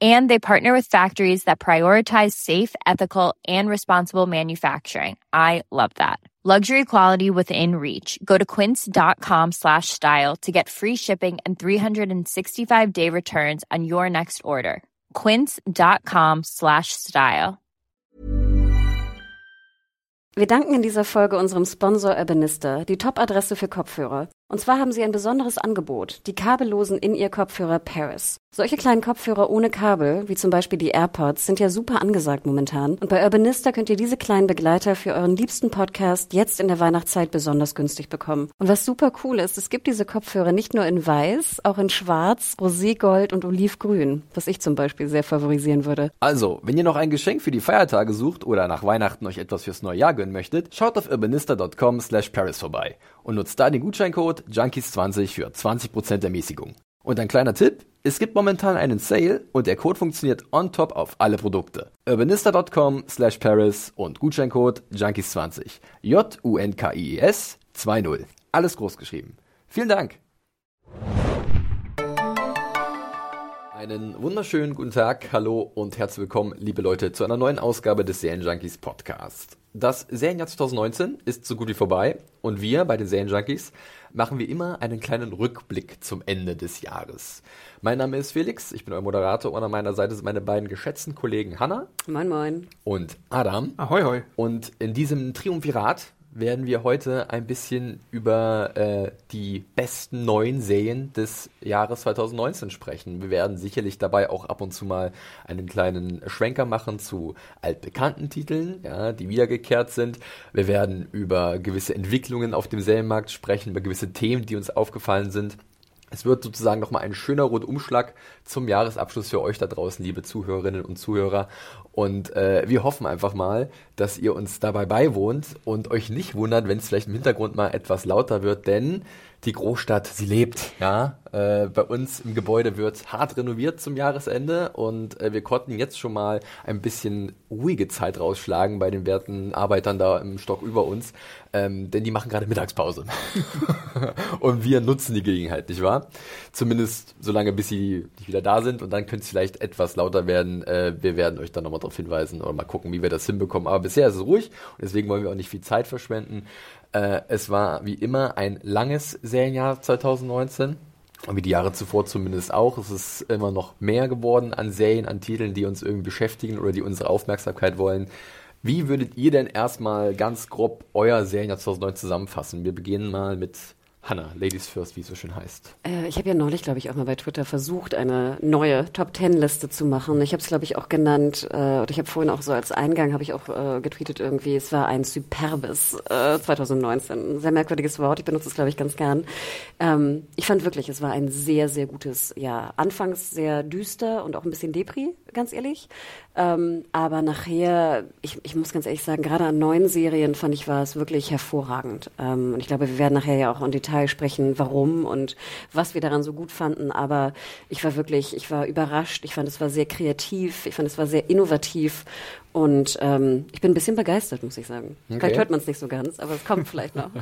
And they partner with factories that prioritize safe, ethical, and responsible manufacturing. I love that. Luxury quality within reach. Go to quince.com slash style to get free shipping and 365 day returns on your next order. Quince.com slash style. Wir danken in dieser Folge unserem Sponsor Urbanister, die Top-Adresse für Kopfhörer. Und zwar haben sie ein besonderes Angebot, die kabellosen In-Ear-Kopfhörer Paris. Solche kleinen Kopfhörer ohne Kabel, wie zum Beispiel die AirPods, sind ja super angesagt momentan. Und bei Urbanista könnt ihr diese kleinen Begleiter für euren liebsten Podcast jetzt in der Weihnachtszeit besonders günstig bekommen. Und was super cool ist, es gibt diese Kopfhörer nicht nur in weiß, auch in schwarz, roségold und olivgrün, was ich zum Beispiel sehr favorisieren würde. Also, wenn ihr noch ein Geschenk für die Feiertage sucht oder nach Weihnachten euch etwas fürs neue Jahr gönnen möchtet, schaut auf urbanista.com slash Paris vorbei und nutzt da den Gutscheincode Junkies20 für 20% Ermäßigung. Und ein kleiner Tipp, es gibt momentan einen Sale und der Code funktioniert on top auf alle Produkte. urbanista.com slash Paris und Gutscheincode Junkies20. J-U-N-K-I-E-S 2.0. Alles groß geschrieben. Vielen Dank. Einen wunderschönen guten Tag, hallo und herzlich willkommen, liebe Leute, zu einer neuen Ausgabe des Serienjunkies Podcast. Das Serienjahr 2019 ist so gut wie vorbei und wir bei den Serienjunkies machen wir immer einen kleinen Rückblick zum Ende des Jahres. Mein Name ist Felix, ich bin euer Moderator und an meiner Seite sind meine beiden geschätzten Kollegen Hanna. Moin, moin. Und Adam. Ahoi, hoi. Und in diesem Triumvirat werden wir heute ein bisschen über äh, die besten neuen Serien des Jahres 2019 sprechen. Wir werden sicherlich dabei auch ab und zu mal einen kleinen Schwenker machen zu altbekannten Titeln, ja, die wiedergekehrt sind. Wir werden über gewisse Entwicklungen auf dem Serienmarkt sprechen, über gewisse Themen, die uns aufgefallen sind. Es wird sozusagen nochmal ein schöner Rundumschlag zum Jahresabschluss für euch da draußen, liebe Zuhörerinnen und Zuhörer. Und äh, wir hoffen einfach mal, dass ihr uns dabei beiwohnt und euch nicht wundert, wenn es vielleicht im Hintergrund mal etwas lauter wird, denn die Großstadt, sie lebt. Ja, äh, bei uns im Gebäude wird hart renoviert zum Jahresende und äh, wir konnten jetzt schon mal ein bisschen ruhige Zeit rausschlagen bei den werten Arbeitern da im Stock über uns, ähm, denn die machen gerade Mittagspause und wir nutzen die Gelegenheit, nicht wahr? Zumindest solange bis sie wieder da sind und dann könnte es vielleicht etwas lauter werden. Äh, wir werden euch dann nochmal darauf hinweisen oder mal gucken, wie wir das hinbekommen. Aber bisher ist es ruhig und deswegen wollen wir auch nicht viel Zeit verschwenden. Äh, es war wie immer ein langes Serienjahr 2019. Und wie die Jahre zuvor zumindest auch. Es ist immer noch mehr geworden an Serien, an Titeln, die uns irgendwie beschäftigen oder die unsere Aufmerksamkeit wollen. Wie würdet ihr denn erstmal ganz grob euer Serienjahr 2009 zusammenfassen? Wir beginnen mal mit Hanna, Ladies First, wie es so schön heißt. Äh, ich habe ja neulich, glaube ich, auch mal bei Twitter versucht, eine neue Top Ten Liste zu machen. Ich habe es, glaube ich, auch genannt, äh, oder ich habe vorhin auch so als Eingang, habe ich auch äh, getweetet irgendwie, es war ein superbes äh, 2019. Ein sehr merkwürdiges Wort, ich benutze es, glaube ich, ganz gern. Ähm, ich fand wirklich, es war ein sehr, sehr gutes Jahr. Anfangs sehr düster und auch ein bisschen Depri, ganz ehrlich. Ähm, aber nachher, ich, ich muss ganz ehrlich sagen, gerade an neuen Serien fand ich, war es wirklich hervorragend. Ähm, und ich glaube, wir werden nachher ja auch im Detail sprechen, warum und was wir daran so gut fanden. Aber ich war wirklich, ich war überrascht. Ich fand, es war sehr kreativ. Ich fand, es war sehr innovativ. Und ähm, ich bin ein bisschen begeistert, muss ich sagen. Okay. Vielleicht hört man es nicht so ganz, aber es kommt vielleicht noch.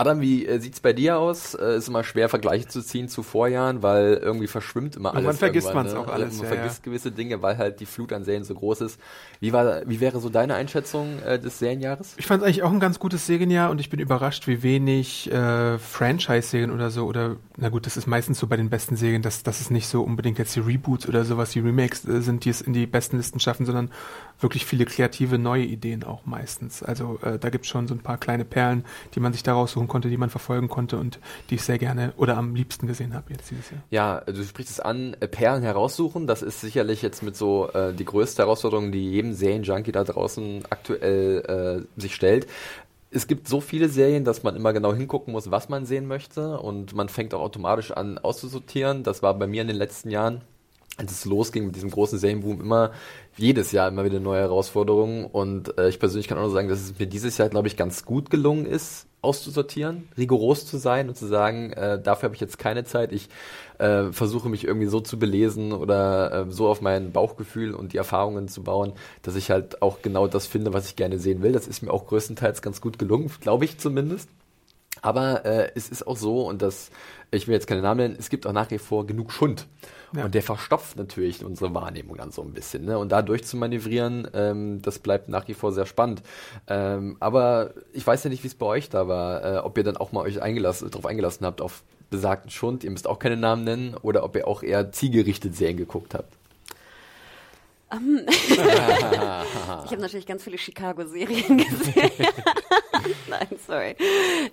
Adam, wie äh, sieht's bei dir aus? Äh, ist immer schwer, Vergleiche zu ziehen zu Vorjahren, weil irgendwie verschwimmt immer alles. Irgendwann vergisst irgendwann, man's ne? auch alles, Man ja, vergisst ja. gewisse Dinge, weil halt die Flut an Serien so groß ist. Wie, war, wie wäre so deine Einschätzung äh, des Serienjahres? Ich fand es eigentlich auch ein ganz gutes Serienjahr und ich bin überrascht, wie wenig äh, Franchise-Serien oder so oder na gut, das ist meistens so bei den besten Serien, dass, dass es nicht so unbedingt jetzt die Reboots oder sowas, die Remakes äh, sind, die es in die besten Listen schaffen, sondern wirklich viele kreative neue Ideen auch meistens. Also äh, da gibt es schon so ein paar kleine Perlen, die man sich da raussuchen konnte, die man verfolgen konnte und die ich sehr gerne oder am liebsten gesehen habe jetzt dieses Jahr. Ja, du sprichst es an, äh, Perlen heraussuchen. Das ist sicherlich jetzt mit so äh, die größte Herausforderung, die jedem Serienjunkie da draußen aktuell äh, sich stellt. Es gibt so viele Serien, dass man immer genau hingucken muss, was man sehen möchte und man fängt auch automatisch an auszusortieren. Das war bei mir in den letzten Jahren als es losging mit diesem großen Serienboom, immer jedes Jahr immer wieder neue Herausforderungen. Und äh, ich persönlich kann auch nur sagen, dass es mir dieses Jahr, glaube ich, ganz gut gelungen ist, auszusortieren, rigoros zu sein und zu sagen, äh, dafür habe ich jetzt keine Zeit. Ich äh, versuche mich irgendwie so zu belesen oder äh, so auf mein Bauchgefühl und die Erfahrungen zu bauen, dass ich halt auch genau das finde, was ich gerne sehen will. Das ist mir auch größtenteils ganz gut gelungen, glaube ich zumindest. Aber äh, es ist auch so, und das, ich will jetzt keine Namen nennen, es gibt auch nach wie vor genug Schund. Ja. Und der verstopft natürlich unsere Wahrnehmung dann so ein bisschen. Ne? Und da durchzumanövrieren, ähm, das bleibt nach wie vor sehr spannend. Ähm, aber ich weiß ja nicht, wie es bei euch da war, äh, ob ihr dann auch mal euch eingelassen, darauf eingelassen habt, auf besagten Schund, ihr müsst auch keine Namen nennen, oder ob ihr auch eher zielgerichtet Serien geguckt habt. Um, ich habe natürlich ganz viele Chicago-Serien gesehen. Nein, sorry.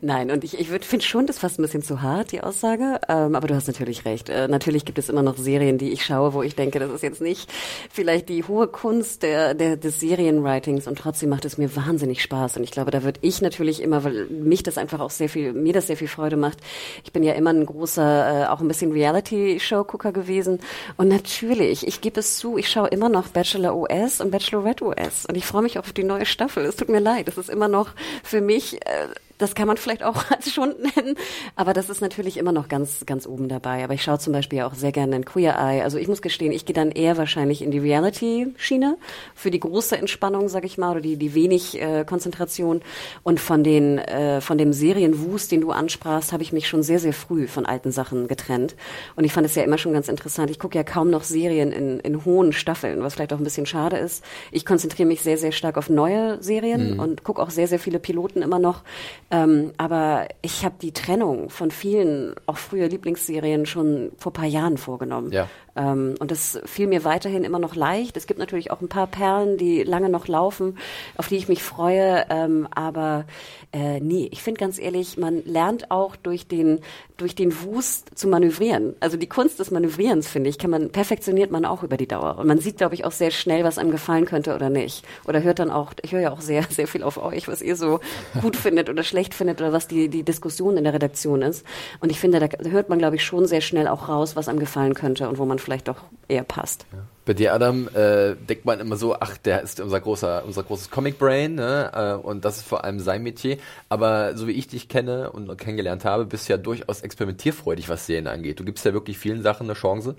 Nein, und ich, ich finde schon, das fast ein bisschen zu hart, die Aussage. Ähm, aber du hast natürlich recht. Äh, natürlich gibt es immer noch Serien, die ich schaue, wo ich denke, das ist jetzt nicht vielleicht die hohe Kunst der, der, des Serienwritings und trotzdem macht es mir wahnsinnig Spaß. Und ich glaube, da würde ich natürlich immer, weil mich das einfach auch sehr viel, mir das sehr viel Freude macht. Ich bin ja immer ein großer, äh, auch ein bisschen Reality-Show-Gucker gewesen. Und natürlich, ich gebe es zu, ich schaue immer noch Bachelor OS und Bachelorette OS. Und ich freue mich auf die neue Staffel. Es tut mir leid. Es ist immer noch für mich äh, das kann man vielleicht auch als Schund nennen, aber das ist natürlich immer noch ganz, ganz oben dabei. Aber ich schaue zum Beispiel auch sehr gerne in Queer Eye. Also ich muss gestehen, ich gehe dann eher wahrscheinlich in die Reality-Schiene für die große Entspannung, sag ich mal, oder die, die wenig äh, Konzentration. Und von den, äh, von dem Serienwust, den du ansprachst, habe ich mich schon sehr, sehr früh von alten Sachen getrennt. Und ich fand es ja immer schon ganz interessant. Ich gucke ja kaum noch Serien in, in hohen Staffeln, was vielleicht auch ein bisschen schade ist. Ich konzentriere mich sehr, sehr stark auf neue Serien mhm. und gucke auch sehr, sehr viele Piloten immer noch. Ähm, aber ich habe die Trennung von vielen, auch früher Lieblingsserien schon vor paar Jahren vorgenommen. Ja. Ähm, und das fiel mir weiterhin immer noch leicht. Es gibt natürlich auch ein paar Perlen, die lange noch laufen, auf die ich mich freue. Ähm, aber äh, nee, ich finde ganz ehrlich, man lernt auch durch den, durch den Wust zu manövrieren. Also die Kunst des Manövrierens, finde ich, kann man, perfektioniert man auch über die Dauer. Und man sieht, glaube ich, auch sehr schnell, was einem gefallen könnte oder nicht. Oder hört dann auch, ich höre ja auch sehr, sehr viel auf euch, was ihr so gut findet oder schlecht findet oder was die, die Diskussion in der Redaktion ist. Und ich finde, da hört man, glaube ich, schon sehr schnell auch raus, was einem gefallen könnte und wo man vielleicht doch eher passt. Ja. Bei dir, Adam, äh, denkt man immer so, ach, der ist unser großer, unser großes Comic Brain, ne? Äh, und das ist vor allem sein Metier. Aber so wie ich dich kenne und kennengelernt habe, bist du ja durchaus experimentierfreudig, was Serien angeht. Du gibst ja wirklich vielen Sachen eine Chance.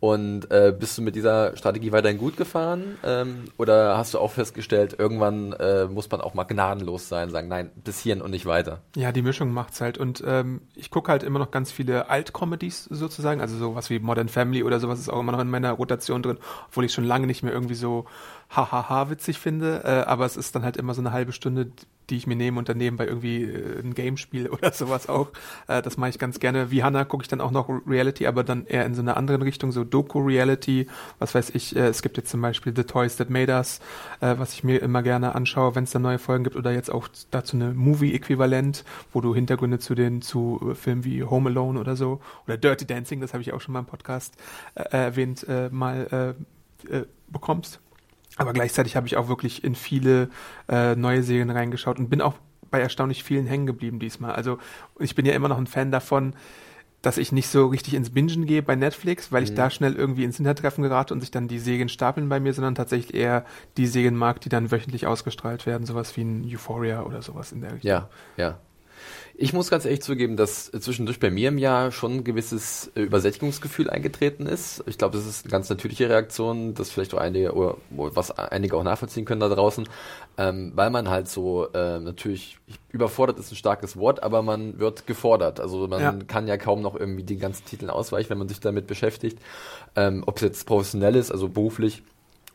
Und äh, bist du mit dieser Strategie weiterhin gut gefahren? Ähm, oder hast du auch festgestellt, irgendwann äh, muss man auch mal gnadenlos sein, sagen, nein, bis hierhin und nicht weiter? Ja, die Mischung macht's halt. Und ähm, ich gucke halt immer noch ganz viele Alt-Comedies sozusagen, also sowas wie Modern Family oder sowas ist auch immer noch in meiner Rotation drin, obwohl ich schon lange nicht mehr irgendwie so hahaha witzig finde. Äh, aber es ist dann halt immer so eine halbe Stunde, die ich mir nehme und dann nebenbei irgendwie äh, ein Game spiele oder sowas auch. Äh, das mache ich ganz gerne. Wie Hannah gucke ich dann auch noch Reality, aber dann eher in so einer anderen Richtung, so Doku-Reality. Was weiß ich, äh, es gibt jetzt zum Beispiel The Toys That Made Us, äh, was ich mir immer gerne anschaue, wenn es da neue Folgen gibt oder jetzt auch dazu eine Movie-Äquivalent, wo du Hintergründe zu den zu Filmen wie Home Alone oder so oder Dirty Dancing, das habe ich auch schon mal im Podcast äh, erwähnt, äh, mal äh, äh, bekommst. Aber gleichzeitig habe ich auch wirklich in viele äh, neue Serien reingeschaut und bin auch bei erstaunlich vielen hängen geblieben diesmal. Also ich bin ja immer noch ein Fan davon, dass ich nicht so richtig ins Bingen gehe bei Netflix, weil ich mhm. da schnell irgendwie ins Hintertreffen gerate und sich dann die Serien stapeln bei mir, sondern tatsächlich eher die Serien mag, die dann wöchentlich ausgestrahlt werden, sowas wie ein Euphoria oder sowas in der Richtung. Ja, ja. Ich muss ganz ehrlich zugeben, dass zwischendurch bei mir im Jahr schon ein gewisses äh, Übersättigungsgefühl eingetreten ist. Ich glaube, das ist eine ganz natürliche Reaktion, das vielleicht auch einige oder was einige auch nachvollziehen können da draußen, ähm, weil man halt so äh, natürlich überfordert ist ein starkes Wort, aber man wird gefordert. Also man ja. kann ja kaum noch irgendwie die ganzen Titel ausweichen, wenn man sich damit beschäftigt. Ähm, Ob es jetzt professionell ist, also beruflich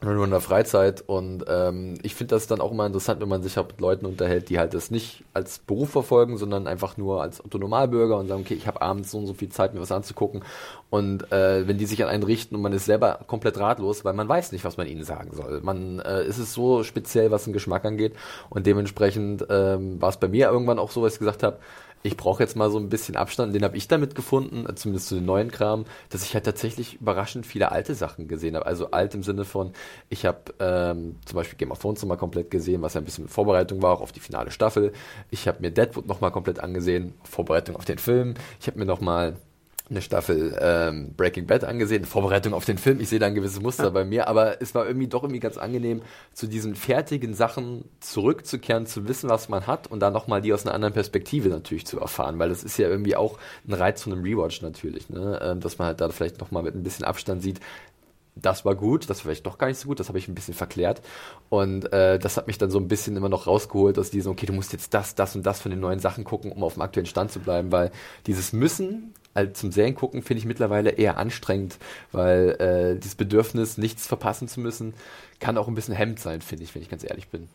nur in der Freizeit. Und ähm, ich finde das dann auch immer interessant, wenn man sich halt mit Leuten unterhält, die halt das nicht als Beruf verfolgen, sondern einfach nur als Autonomalbürger und sagen, okay, ich habe abends so und so viel Zeit, mir was anzugucken. Und äh, wenn die sich an einen richten und man ist selber komplett ratlos, weil man weiß nicht, was man ihnen sagen soll. Man äh, ist es so speziell, was den Geschmack angeht. Und dementsprechend ähm, war es bei mir irgendwann auch so, was ich gesagt habe, ich brauche jetzt mal so ein bisschen Abstand. Den habe ich damit gefunden, zumindest zu den neuen Kram, dass ich halt tatsächlich überraschend viele alte Sachen gesehen habe. Also alt im Sinne von, ich habe ähm, zum Beispiel Game of Thrones nochmal komplett gesehen, was ja ein bisschen Vorbereitung war, auch auf die finale Staffel. Ich habe mir Deadwood nochmal komplett angesehen, Vorbereitung auf den Film. Ich habe mir nochmal eine Staffel ähm, Breaking Bad angesehen, Vorbereitung auf den Film. Ich sehe da ein gewisses Muster ja. bei mir, aber es war irgendwie doch irgendwie ganz angenehm, zu diesen fertigen Sachen zurückzukehren, zu wissen, was man hat und dann nochmal die aus einer anderen Perspektive natürlich zu erfahren, weil das ist ja irgendwie auch ein Reiz von einem Rewatch natürlich, ne? Ähm, dass man halt da vielleicht nochmal mit ein bisschen Abstand sieht, das war gut, das war vielleicht doch gar nicht so gut, das habe ich ein bisschen verklärt. Und äh, das hat mich dann so ein bisschen immer noch rausgeholt aus diesem, okay, du musst jetzt das, das und das von den neuen Sachen gucken, um auf dem aktuellen Stand zu bleiben, weil dieses Müssen als zum Serien gucken finde ich mittlerweile eher anstrengend, weil äh, dieses Bedürfnis, nichts verpassen zu müssen, kann auch ein bisschen hemmend sein, finde ich, wenn ich ganz ehrlich bin.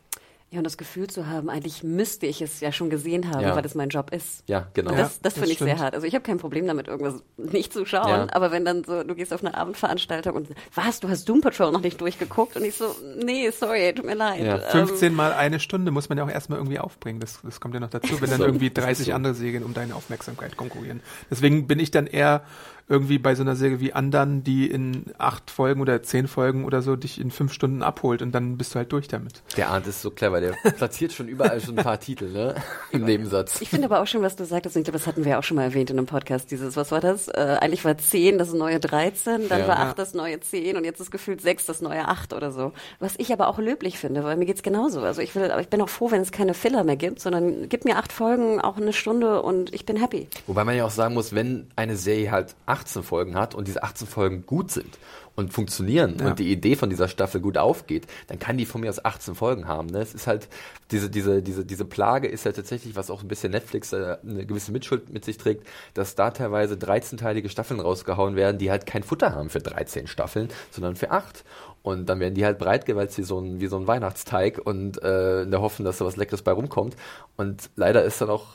Ja, und das Gefühl zu haben, eigentlich müsste ich es ja schon gesehen haben, ja. weil das mein Job ist. Ja, genau. Und das, das, finde ich sehr hart. Also ich habe kein Problem damit, irgendwas nicht zu schauen, ja. aber wenn dann so, du gehst auf eine Abendveranstaltung und was, du hast Doom Patrol noch nicht durchgeguckt und ich so, nee, sorry, tut mir leid. Ja. Ähm, 15 mal eine Stunde muss man ja auch erstmal irgendwie aufbringen. Das, das kommt ja noch dazu, wenn dann irgendwie 30 so. andere Serien um deine Aufmerksamkeit konkurrieren. Deswegen bin ich dann eher irgendwie bei so einer Serie wie anderen, die in acht Folgen oder zehn Folgen oder so dich in fünf Stunden abholt und dann bist du halt durch damit. Der Arndt ist so clever, der platziert schon überall schon ein paar Titel, ne? Im Nebensatz. Ich finde aber auch schon, was du sagtest, und ich glaube, das hatten wir auch schon mal erwähnt in einem Podcast, dieses, was war das? Äh, eigentlich war zehn das neue 13, dann ja. war acht das neue zehn und jetzt ist gefühlt sechs das neue acht oder so. Was ich aber auch löblich finde, weil mir geht's genauso. Also ich will, ich bin auch froh, wenn es keine Filler mehr gibt, sondern gib mir acht Folgen, auch eine Stunde und ich bin happy. Wobei man ja auch sagen muss, wenn eine Serie halt 18 Folgen hat und diese 18 Folgen gut sind und funktionieren ja. und die Idee von dieser Staffel gut aufgeht, dann kann die von mir aus 18 Folgen haben. Ne? Es ist halt, diese, diese, diese, diese Plage ist ja tatsächlich, was auch ein bisschen Netflix äh, eine gewisse Mitschuld mit sich trägt, dass da teilweise 13-teilige Staffeln rausgehauen werden, die halt kein Futter haben für 13 Staffeln, sondern für 8. Und dann werden die halt breit gewalzt wie so ein, wie so ein Weihnachtsteig und äh, in der Hoffnung, dass da was Leckeres bei rumkommt. Und leider ist dann auch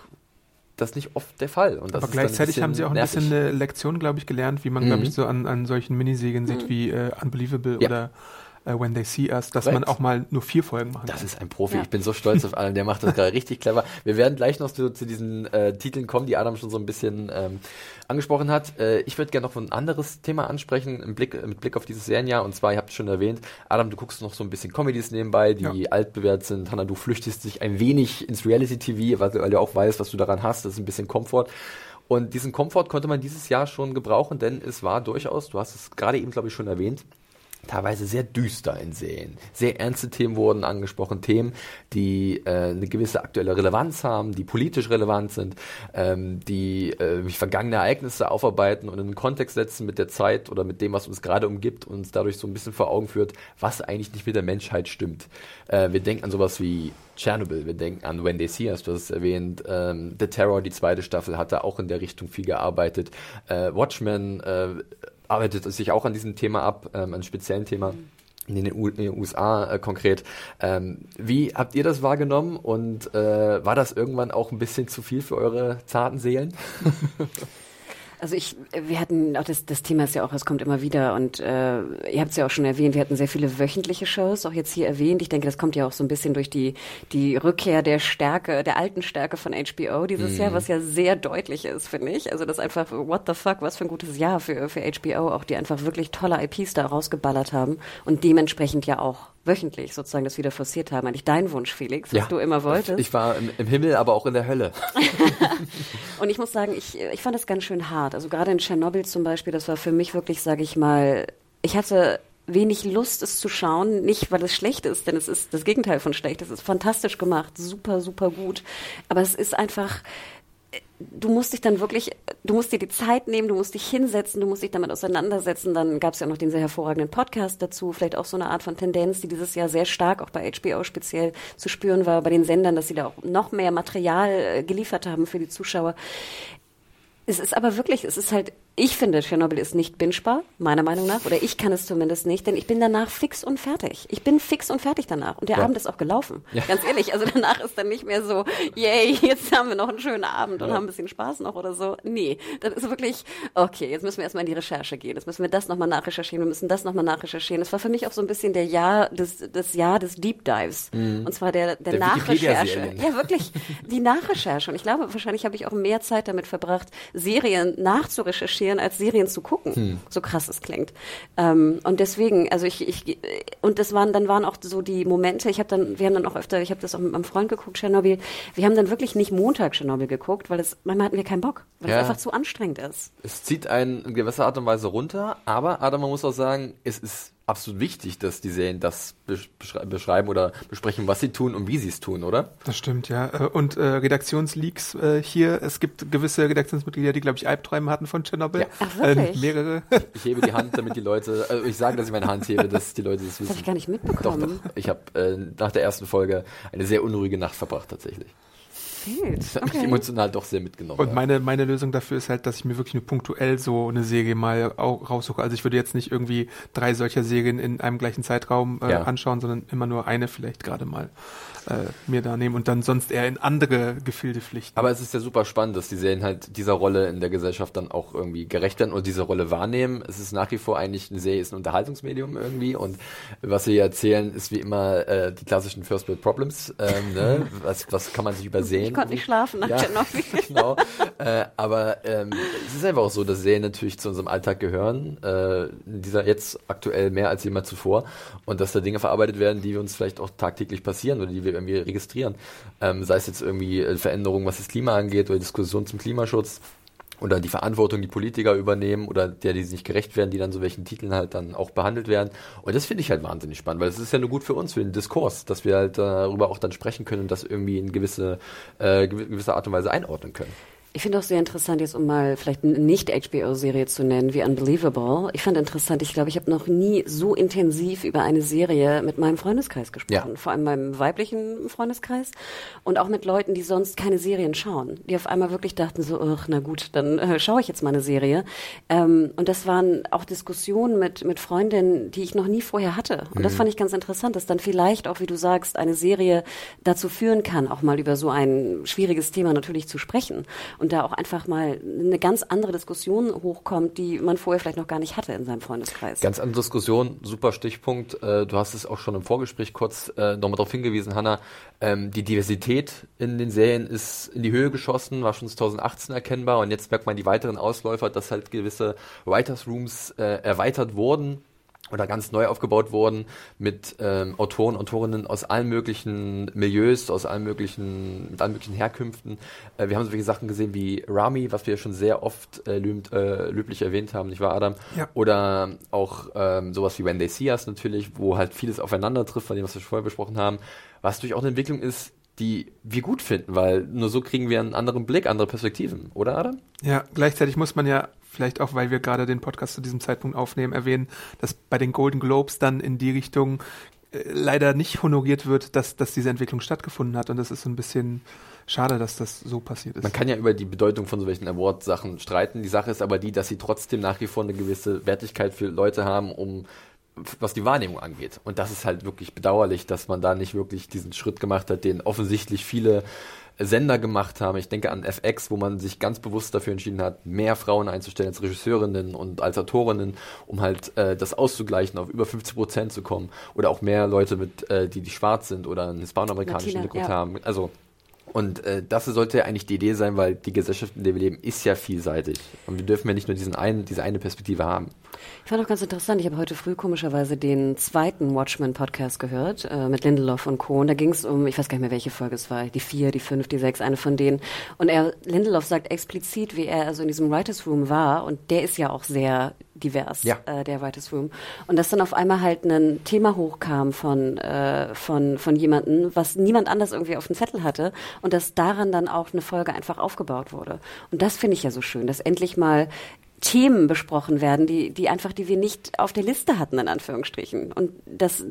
das nicht oft der Fall. Und Aber gleichzeitig haben sie auch ein nervig. bisschen eine Lektion, glaube ich, gelernt, wie man, mhm. glaube ich, so an, an solchen Miniserien mhm. sieht wie äh, Unbelievable ja. oder uh, When They See Us, dass Correct. man auch mal nur vier Folgen machen Das kann. ist ein Profi. Ja. Ich bin so stolz auf Alan. Der macht das gerade richtig clever. Wir werden gleich noch zu, zu diesen äh, Titeln kommen, die Adam schon so ein bisschen ähm, angesprochen hat. Äh, ich würde gerne noch ein anderes Thema ansprechen im Blick, mit Blick auf dieses Serienjahr. Und zwar, ihr habt es schon erwähnt, Adam, du guckst noch so ein bisschen Comedies nebenbei, die ja. altbewährt sind. Hanna, du flüchtest dich ein wenig ins Reality-TV, weil, weil du auch weißt, was du daran hast. Das ist ein bisschen Komfort. Und diesen Komfort konnte man dieses Jahr schon gebrauchen, denn es war durchaus, du hast es gerade eben, glaube ich, schon erwähnt, teilweise sehr düster in Serien. Sehr ernste Themen wurden angesprochen, Themen, die äh, eine gewisse aktuelle Relevanz haben, die politisch relevant sind, ähm, die äh, vergangene Ereignisse aufarbeiten und in einen Kontext setzen mit der Zeit oder mit dem, was uns gerade umgibt und uns dadurch so ein bisschen vor Augen führt, was eigentlich nicht mit der Menschheit stimmt. Äh, wir denken an sowas wie Chernobyl, wir denken an When They See Us, du hast es erwähnt, ähm, The Terror, die zweite Staffel, hat da auch in der Richtung viel gearbeitet. Äh, Watchmen äh, arbeitet sich auch an diesem Thema ab, ähm, an einem speziellen Thema. In den, in den USA äh, konkret. Ähm, wie habt ihr das wahrgenommen und äh, war das irgendwann auch ein bisschen zu viel für eure zarten Seelen? Also ich, wir hatten auch das, das Thema ist ja auch, es kommt immer wieder und äh, ihr habt es ja auch schon erwähnt, wir hatten sehr viele wöchentliche Shows, auch jetzt hier erwähnt. Ich denke, das kommt ja auch so ein bisschen durch die die Rückkehr der Stärke, der alten Stärke von HBO dieses mhm. Jahr, was ja sehr deutlich ist, finde ich. Also das einfach what the fuck, was für ein gutes Jahr für für HBO, auch die einfach wirklich tolle IPs da rausgeballert haben und dementsprechend ja auch wöchentlich sozusagen das wieder forciert haben. Eigentlich dein Wunsch, Felix, was ja, du immer wolltest. Ich war im, im, Himmel, aber auch in der Hölle. und ich muss sagen, ich, ich fand das ganz schön hart. Also gerade in Tschernobyl zum Beispiel, das war für mich wirklich, sage ich mal, ich hatte wenig Lust, es zu schauen. Nicht, weil es schlecht ist, denn es ist das Gegenteil von schlecht. Es ist fantastisch gemacht, super, super gut. Aber es ist einfach, du musst dich dann wirklich, du musst dir die Zeit nehmen, du musst dich hinsetzen, du musst dich damit auseinandersetzen. Dann gab es ja noch den sehr hervorragenden Podcast dazu, vielleicht auch so eine Art von Tendenz, die dieses Jahr sehr stark auch bei HBO speziell zu spüren war, bei den Sendern, dass sie da auch noch mehr Material äh, geliefert haben für die Zuschauer. Es ist aber wirklich, es ist halt, ich finde, Tschernobyl ist nicht bingebar, meiner Meinung nach, oder ich kann es zumindest nicht, denn ich bin danach fix und fertig. Ich bin fix und fertig danach. Und der ja. Abend ist auch gelaufen. Ja. Ganz ehrlich, also danach ist dann nicht mehr so, yay, jetzt haben wir noch einen schönen Abend und ja. haben ein bisschen Spaß noch oder so. Nee, das ist wirklich, okay, jetzt müssen wir erstmal in die Recherche gehen. Jetzt müssen wir das nochmal nachrecherchieren, wir müssen das nochmal nachrecherchieren. Das war für mich auch so ein bisschen der Jahr des, das Jahr des Deep Dives. Mhm. Und zwar der, der, der Nachrecherche. Ja, wirklich, die Nachrecherche. Und ich glaube, wahrscheinlich habe ich auch mehr Zeit damit verbracht, Serien nachzurecherchieren recherchieren, als Serien zu gucken. Hm. So krass es klingt. Ähm, und deswegen, also ich, ich und das waren dann waren auch so die Momente. Ich habe dann, wir haben dann auch öfter, ich habe das auch mit meinem Freund geguckt, Tschernobyl. Wir haben dann wirklich nicht Montag Tschernobyl geguckt, weil es manchmal hatten wir keinen Bock, weil ja. es einfach zu anstrengend ist. Es zieht einen in gewisser Art und Weise runter, aber Adam, man muss auch sagen, es ist absolut wichtig, dass die Serien das beschreiben oder besprechen, was sie tun und wie sie es tun, oder? Das stimmt, ja. Äh, und äh, Redaktionsleaks äh, hier, es gibt gewisse Redaktionsmitglieder, die, glaube ich, Albträume hatten von Tschernobyl. Ja. Ach, wirklich? Äh, mehrere. Ich hebe die Hand, damit die Leute, also ich sage, dass ich meine Hand hebe, dass die Leute das wissen. Das habe ich gar nicht mitbekommen. Doch, doch. Ich habe äh, nach der ersten Folge eine sehr unruhige Nacht verbracht, tatsächlich wild. Das hat mich emotional doch sehr mitgenommen. Und meine, meine Lösung dafür ist halt, dass ich mir wirklich nur punktuell so eine Serie mal auch raussuche. Also ich würde jetzt nicht irgendwie drei solcher Serien in einem gleichen Zeitraum äh, ja. anschauen, sondern immer nur eine vielleicht gerade mal äh, mir da nehmen und dann sonst eher in andere Gefilde pflichten. Aber es ist ja super spannend, dass die Serien halt dieser Rolle in der Gesellschaft dann auch irgendwie gerecht werden und diese Rolle wahrnehmen. Es ist nach wie vor eigentlich eine Serie, ist ein Unterhaltungsmedium irgendwie und was wir hier erzählen, ist wie immer äh, die klassischen First World Problems. Ähm, ne? was, was kann man sich übersehen? Ich konnte nicht schlafen nach ja, Tschernobyl. genau. Äh, aber ähm, es ist einfach auch so, dass Serien natürlich zu unserem Alltag gehören. Äh, dieser jetzt aktuell mehr als jemals zuvor und dass da Dinge verarbeitet werden, die uns vielleicht auch tagtäglich passieren oder die wir irgendwie registrieren. Ähm, sei es jetzt irgendwie äh, Veränderungen, was das Klima angeht oder Diskussionen zum Klimaschutz oder die Verantwortung, die Politiker übernehmen oder der, die nicht gerecht werden, die dann so welchen Titeln halt dann auch behandelt werden. Und das finde ich halt wahnsinnig spannend, weil es ist ja nur gut für uns, für den Diskurs, dass wir halt darüber auch dann sprechen können und das irgendwie in gewisse, äh, gewisse Art und Weise einordnen können. Ich finde auch sehr interessant, jetzt um mal vielleicht eine Nicht-HBO-Serie zu nennen, wie Unbelievable. Ich fand interessant, ich glaube, ich habe noch nie so intensiv über eine Serie mit meinem Freundeskreis gesprochen. Ja. Vor allem meinem weiblichen Freundeskreis. Und auch mit Leuten, die sonst keine Serien schauen. Die auf einmal wirklich dachten so, ach, na gut, dann äh, schaue ich jetzt mal eine Serie. Ähm, und das waren auch Diskussionen mit, mit Freundinnen, die ich noch nie vorher hatte. Und mhm. das fand ich ganz interessant, dass dann vielleicht auch, wie du sagst, eine Serie dazu führen kann, auch mal über so ein schwieriges Thema natürlich zu sprechen und da auch einfach mal eine ganz andere Diskussion hochkommt, die man vorher vielleicht noch gar nicht hatte in seinem Freundeskreis. Ganz andere Diskussion, super Stichpunkt. Äh, du hast es auch schon im Vorgespräch kurz äh, nochmal darauf hingewiesen, Hanna. Ähm, die Diversität in den Serien ist in die Höhe geschossen, war schon 2018 erkennbar und jetzt merkt man die weiteren Ausläufer, dass halt gewisse Writers Rooms äh, erweitert wurden oder ganz neu aufgebaut worden mit ähm, Autoren, Autorinnen aus allen möglichen Milieus, aus allen möglichen, mit allen möglichen Herkünften. Äh, wir haben solche Sachen gesehen wie Rami, was wir schon sehr oft äh, lübt, äh, löblich erwähnt haben, nicht wahr, Adam? Ja. Oder auch ähm, sowas wie When They See Us natürlich, wo halt vieles aufeinander trifft, von dem, was wir vorher besprochen haben. Was natürlich auch eine Entwicklung ist, die wir gut finden, weil nur so kriegen wir einen anderen Blick, andere Perspektiven, oder Adam? Ja, gleichzeitig muss man ja vielleicht auch, weil wir gerade den Podcast zu diesem Zeitpunkt aufnehmen, erwähnen, dass bei den Golden Globes dann in die Richtung äh, leider nicht honoriert wird, dass, dass diese Entwicklung stattgefunden hat. Und das ist so ein bisschen schade, dass das so passiert ist. Man kann ja über die Bedeutung von solchen Award-Sachen streiten. Die Sache ist aber die, dass sie trotzdem nach wie vor eine gewisse Wertigkeit für Leute haben, um was die Wahrnehmung angeht. Und das ist halt wirklich bedauerlich, dass man da nicht wirklich diesen Schritt gemacht hat, den offensichtlich viele Sender gemacht haben. Ich denke an FX, wo man sich ganz bewusst dafür entschieden hat, mehr Frauen einzustellen als Regisseurinnen und als Autorinnen, um halt äh, das auszugleichen, auf über 50 Prozent zu kommen. Oder auch mehr Leute mit, äh, die, die schwarz sind oder einen hispanoamerikanischen Hintergrund ja. haben. Also und äh, das sollte ja eigentlich die Idee sein, weil die Gesellschaft, in der wir leben, ist ja vielseitig. Und wir dürfen ja nicht nur diesen einen, diese eine Perspektive haben. Ich fand auch ganz interessant, ich habe heute früh komischerweise den zweiten Watchmen-Podcast gehört äh, mit Lindelof und Co. Und da ging es um, ich weiß gar nicht mehr, welche Folge es war, die vier, die fünf, die sechs, eine von denen. Und er, Lindelof sagt explizit, wie er also in diesem Writers Room war. Und der ist ja auch sehr divers, ja. äh, der Writers Room. Und dass dann auf einmal halt ein Thema hochkam von, äh, von, von jemandem, was niemand anders irgendwie auf dem Zettel hatte und dass daran dann auch eine Folge einfach aufgebaut wurde. Und das finde ich ja so schön, dass endlich mal Themen besprochen werden, die, die einfach, die wir nicht auf der Liste hatten, in Anführungsstrichen. Und das,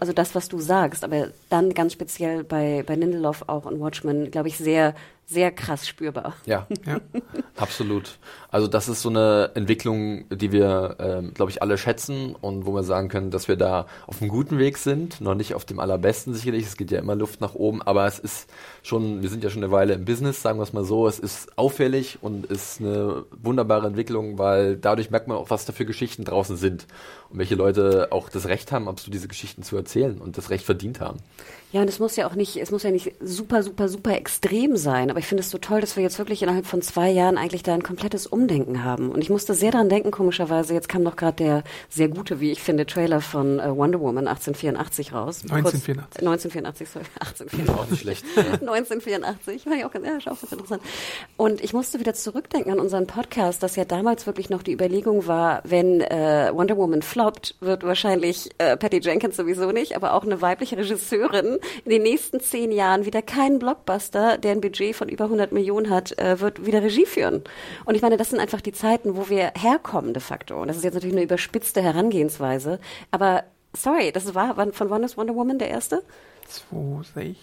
also das, was du sagst, aber dann ganz speziell bei, bei Lindelof auch und Watchmen, glaube ich, sehr sehr krass spürbar. Ja, ja. absolut. Also das ist so eine Entwicklung, die wir, ähm, glaube ich, alle schätzen und wo wir sagen können, dass wir da auf einem guten Weg sind, noch nicht auf dem allerbesten sicherlich. Es geht ja immer Luft nach oben, aber es ist schon, wir sind ja schon eine Weile im Business, sagen wir es mal so. Es ist auffällig und ist eine wunderbare Entwicklung, weil dadurch merkt man auch, was da für Geschichten draußen sind und welche Leute auch das Recht haben, absolut diese Geschichten zu erzählen und das Recht verdient haben. Ja, und es muss ja auch nicht, es muss ja nicht super, super, super extrem sein. Aber ich finde es so toll, dass wir jetzt wirklich innerhalb von zwei Jahren eigentlich da ein komplettes Umdenken haben. Und ich musste sehr daran denken, komischerweise, jetzt kam doch gerade der sehr gute, wie ich finde, Trailer von äh, Wonder Woman 1884 raus. 1984. 1984, sorry, 1884. Auch nicht schlecht. 1984, war ja auch, ja, ist auch ganz interessant. Und ich musste wieder zurückdenken an unseren Podcast, dass ja damals wirklich noch die Überlegung war, wenn äh, Wonder Woman floppt, wird wahrscheinlich äh, Patty Jenkins sowieso nicht, aber auch eine weibliche Regisseurin in den nächsten zehn Jahren wieder kein Blockbuster, der ein Budget von über 100 Millionen hat, äh, wird wieder Regie führen. Und ich meine, das sind einfach die Zeiten, wo wir herkommen de facto. Und das ist jetzt natürlich eine überspitzte Herangehensweise, aber sorry, das war von wann ist Wonder Woman der erste? 2016.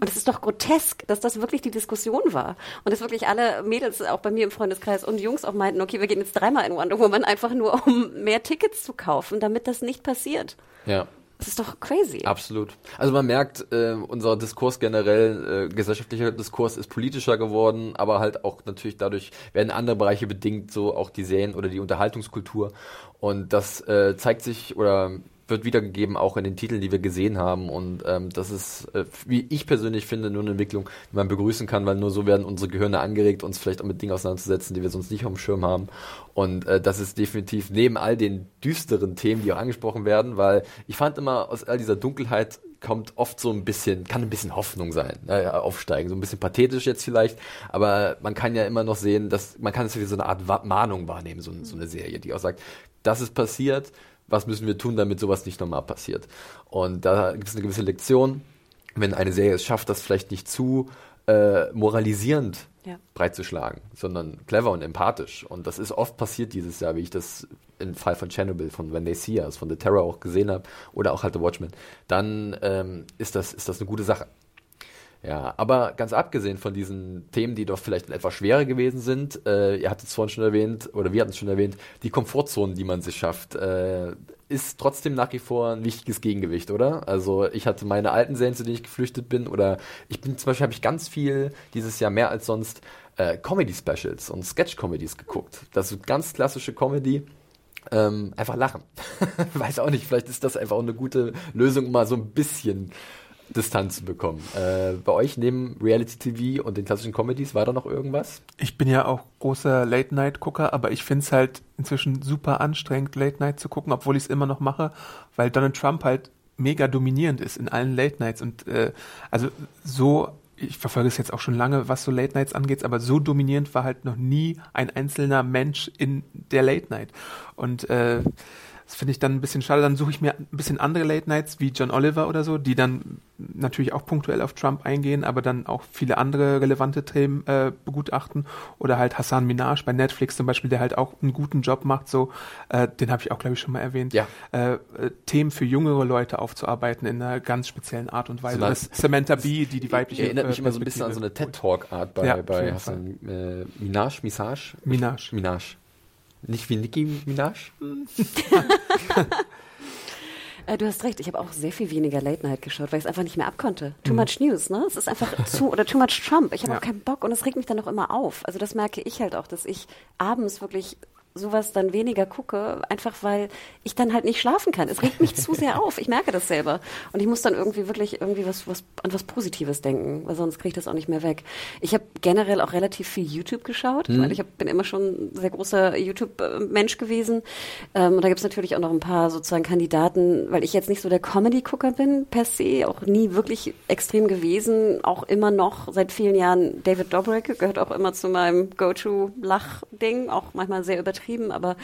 Und es ist doch grotesk, dass das wirklich die Diskussion war. Und dass wirklich alle Mädels, auch bei mir im Freundeskreis und Jungs auch meinten, okay, wir gehen jetzt dreimal in Wonder Woman, einfach nur um mehr Tickets zu kaufen, damit das nicht passiert. Ja. Das ist doch crazy. Absolut. Also man merkt, äh, unser Diskurs generell, äh, gesellschaftlicher Diskurs ist politischer geworden, aber halt auch natürlich dadurch werden andere Bereiche bedingt, so auch die Serien oder die Unterhaltungskultur. Und das äh, zeigt sich oder wird wiedergegeben, auch in den Titeln, die wir gesehen haben. Und ähm, das ist, äh, wie ich persönlich finde, nur eine Entwicklung, die man begrüßen kann, weil nur so werden unsere Gehirne angeregt, uns vielleicht auch mit Dingen auseinanderzusetzen, die wir sonst nicht auf dem Schirm haben. Und äh, das ist definitiv neben all den düsteren Themen, die auch angesprochen werden, weil ich fand immer aus all dieser Dunkelheit kommt oft so ein bisschen, kann ein bisschen Hoffnung sein, äh, aufsteigen, so ein bisschen pathetisch jetzt vielleicht, aber man kann ja immer noch sehen, dass man kann es wie so eine Art Mahnung wahrnehmen, so, so eine Serie, die auch sagt, das ist passiert, was müssen wir tun, damit sowas nicht nochmal passiert. Und da gibt es eine gewisse Lektion, wenn eine Serie es schafft, das vielleicht nicht zu äh, moralisierend ja. breitzuschlagen, sondern clever und empathisch. Und das ist oft passiert dieses Jahr, wie ich das im Fall von Chernobyl, von When They See Us, von The Terror auch gesehen habe, oder auch halt The Watchmen, dann ähm, ist, das, ist das eine gute Sache. Ja, aber ganz abgesehen von diesen Themen, die doch vielleicht etwas schwerer gewesen sind, äh, ihr hattet es vorhin schon erwähnt, oder wir hatten es schon erwähnt, die Komfortzonen, die man sich schafft, äh, ist trotzdem nach wie vor ein wichtiges Gegengewicht, oder? Also ich hatte meine alten Serien, zu denen ich geflüchtet bin, oder ich bin zum Beispiel, habe ich ganz viel dieses Jahr mehr als sonst äh, Comedy-Specials und Sketch-Comedies geguckt. Das ist ganz klassische Comedy. Ähm, einfach lachen. Weiß auch nicht, vielleicht ist das einfach auch eine gute Lösung, mal so ein bisschen Distanz zu bekommen. Äh, bei euch neben Reality TV und den klassischen Comedies war da noch irgendwas? Ich bin ja auch großer Late-Night-Gucker, aber ich finde es halt inzwischen super anstrengend, Late-Night zu gucken, obwohl ich es immer noch mache, weil Donald Trump halt mega dominierend ist in allen Late-Nights und äh, also so ich verfolge es jetzt auch schon lange, was so Late Nights angeht, aber so dominierend war halt noch nie ein einzelner Mensch in der Late Night. Und äh, das finde ich dann ein bisschen schade. Dann suche ich mir ein bisschen andere Late Nights wie John Oliver oder so, die dann natürlich auch punktuell auf Trump eingehen, aber dann auch viele andere relevante Themen äh, begutachten. Oder halt Hassan Minaj bei Netflix zum Beispiel, der halt auch einen guten Job macht. So, äh, den habe ich auch, glaube ich, schon mal erwähnt. Ja. Äh, äh, Themen für jüngere Leute aufzuarbeiten in einer ganz speziellen Art und Weise. So das Samantha Bee, die die weibliche. Erinnert mich immer so ein bisschen an so eine TED Talk Art bei, ja, bei Hassan äh, Minaj, Misage? Minaj. Minaj. Nicht wie Nicki Minaj? Äh, du hast recht, ich habe auch sehr viel weniger Late Night geschaut, weil ich es einfach nicht mehr abkonnte. Too mhm. much News, ne? Es ist einfach zu, oder too much Trump. Ich habe ja. auch keinen Bock und es regt mich dann auch immer auf. Also das merke ich halt auch, dass ich abends wirklich sowas dann weniger gucke, einfach weil ich dann halt nicht schlafen kann. Es regt mich zu sehr auf. Ich merke das selber. Und ich muss dann irgendwie wirklich irgendwie was, was an was Positives denken, weil sonst kriege ich das auch nicht mehr weg. Ich habe generell auch relativ viel YouTube geschaut. Mhm. Ich hab, bin immer schon ein sehr großer YouTube-Mensch gewesen. Ähm, und da gibt es natürlich auch noch ein paar sozusagen Kandidaten, weil ich jetzt nicht so der Comedy-Gucker bin per se, auch nie wirklich extrem gewesen, auch immer noch seit vielen Jahren David Dobrik gehört auch immer zu meinem Go-To-Lach-Ding, auch manchmal sehr übertrieben übertrieben, aber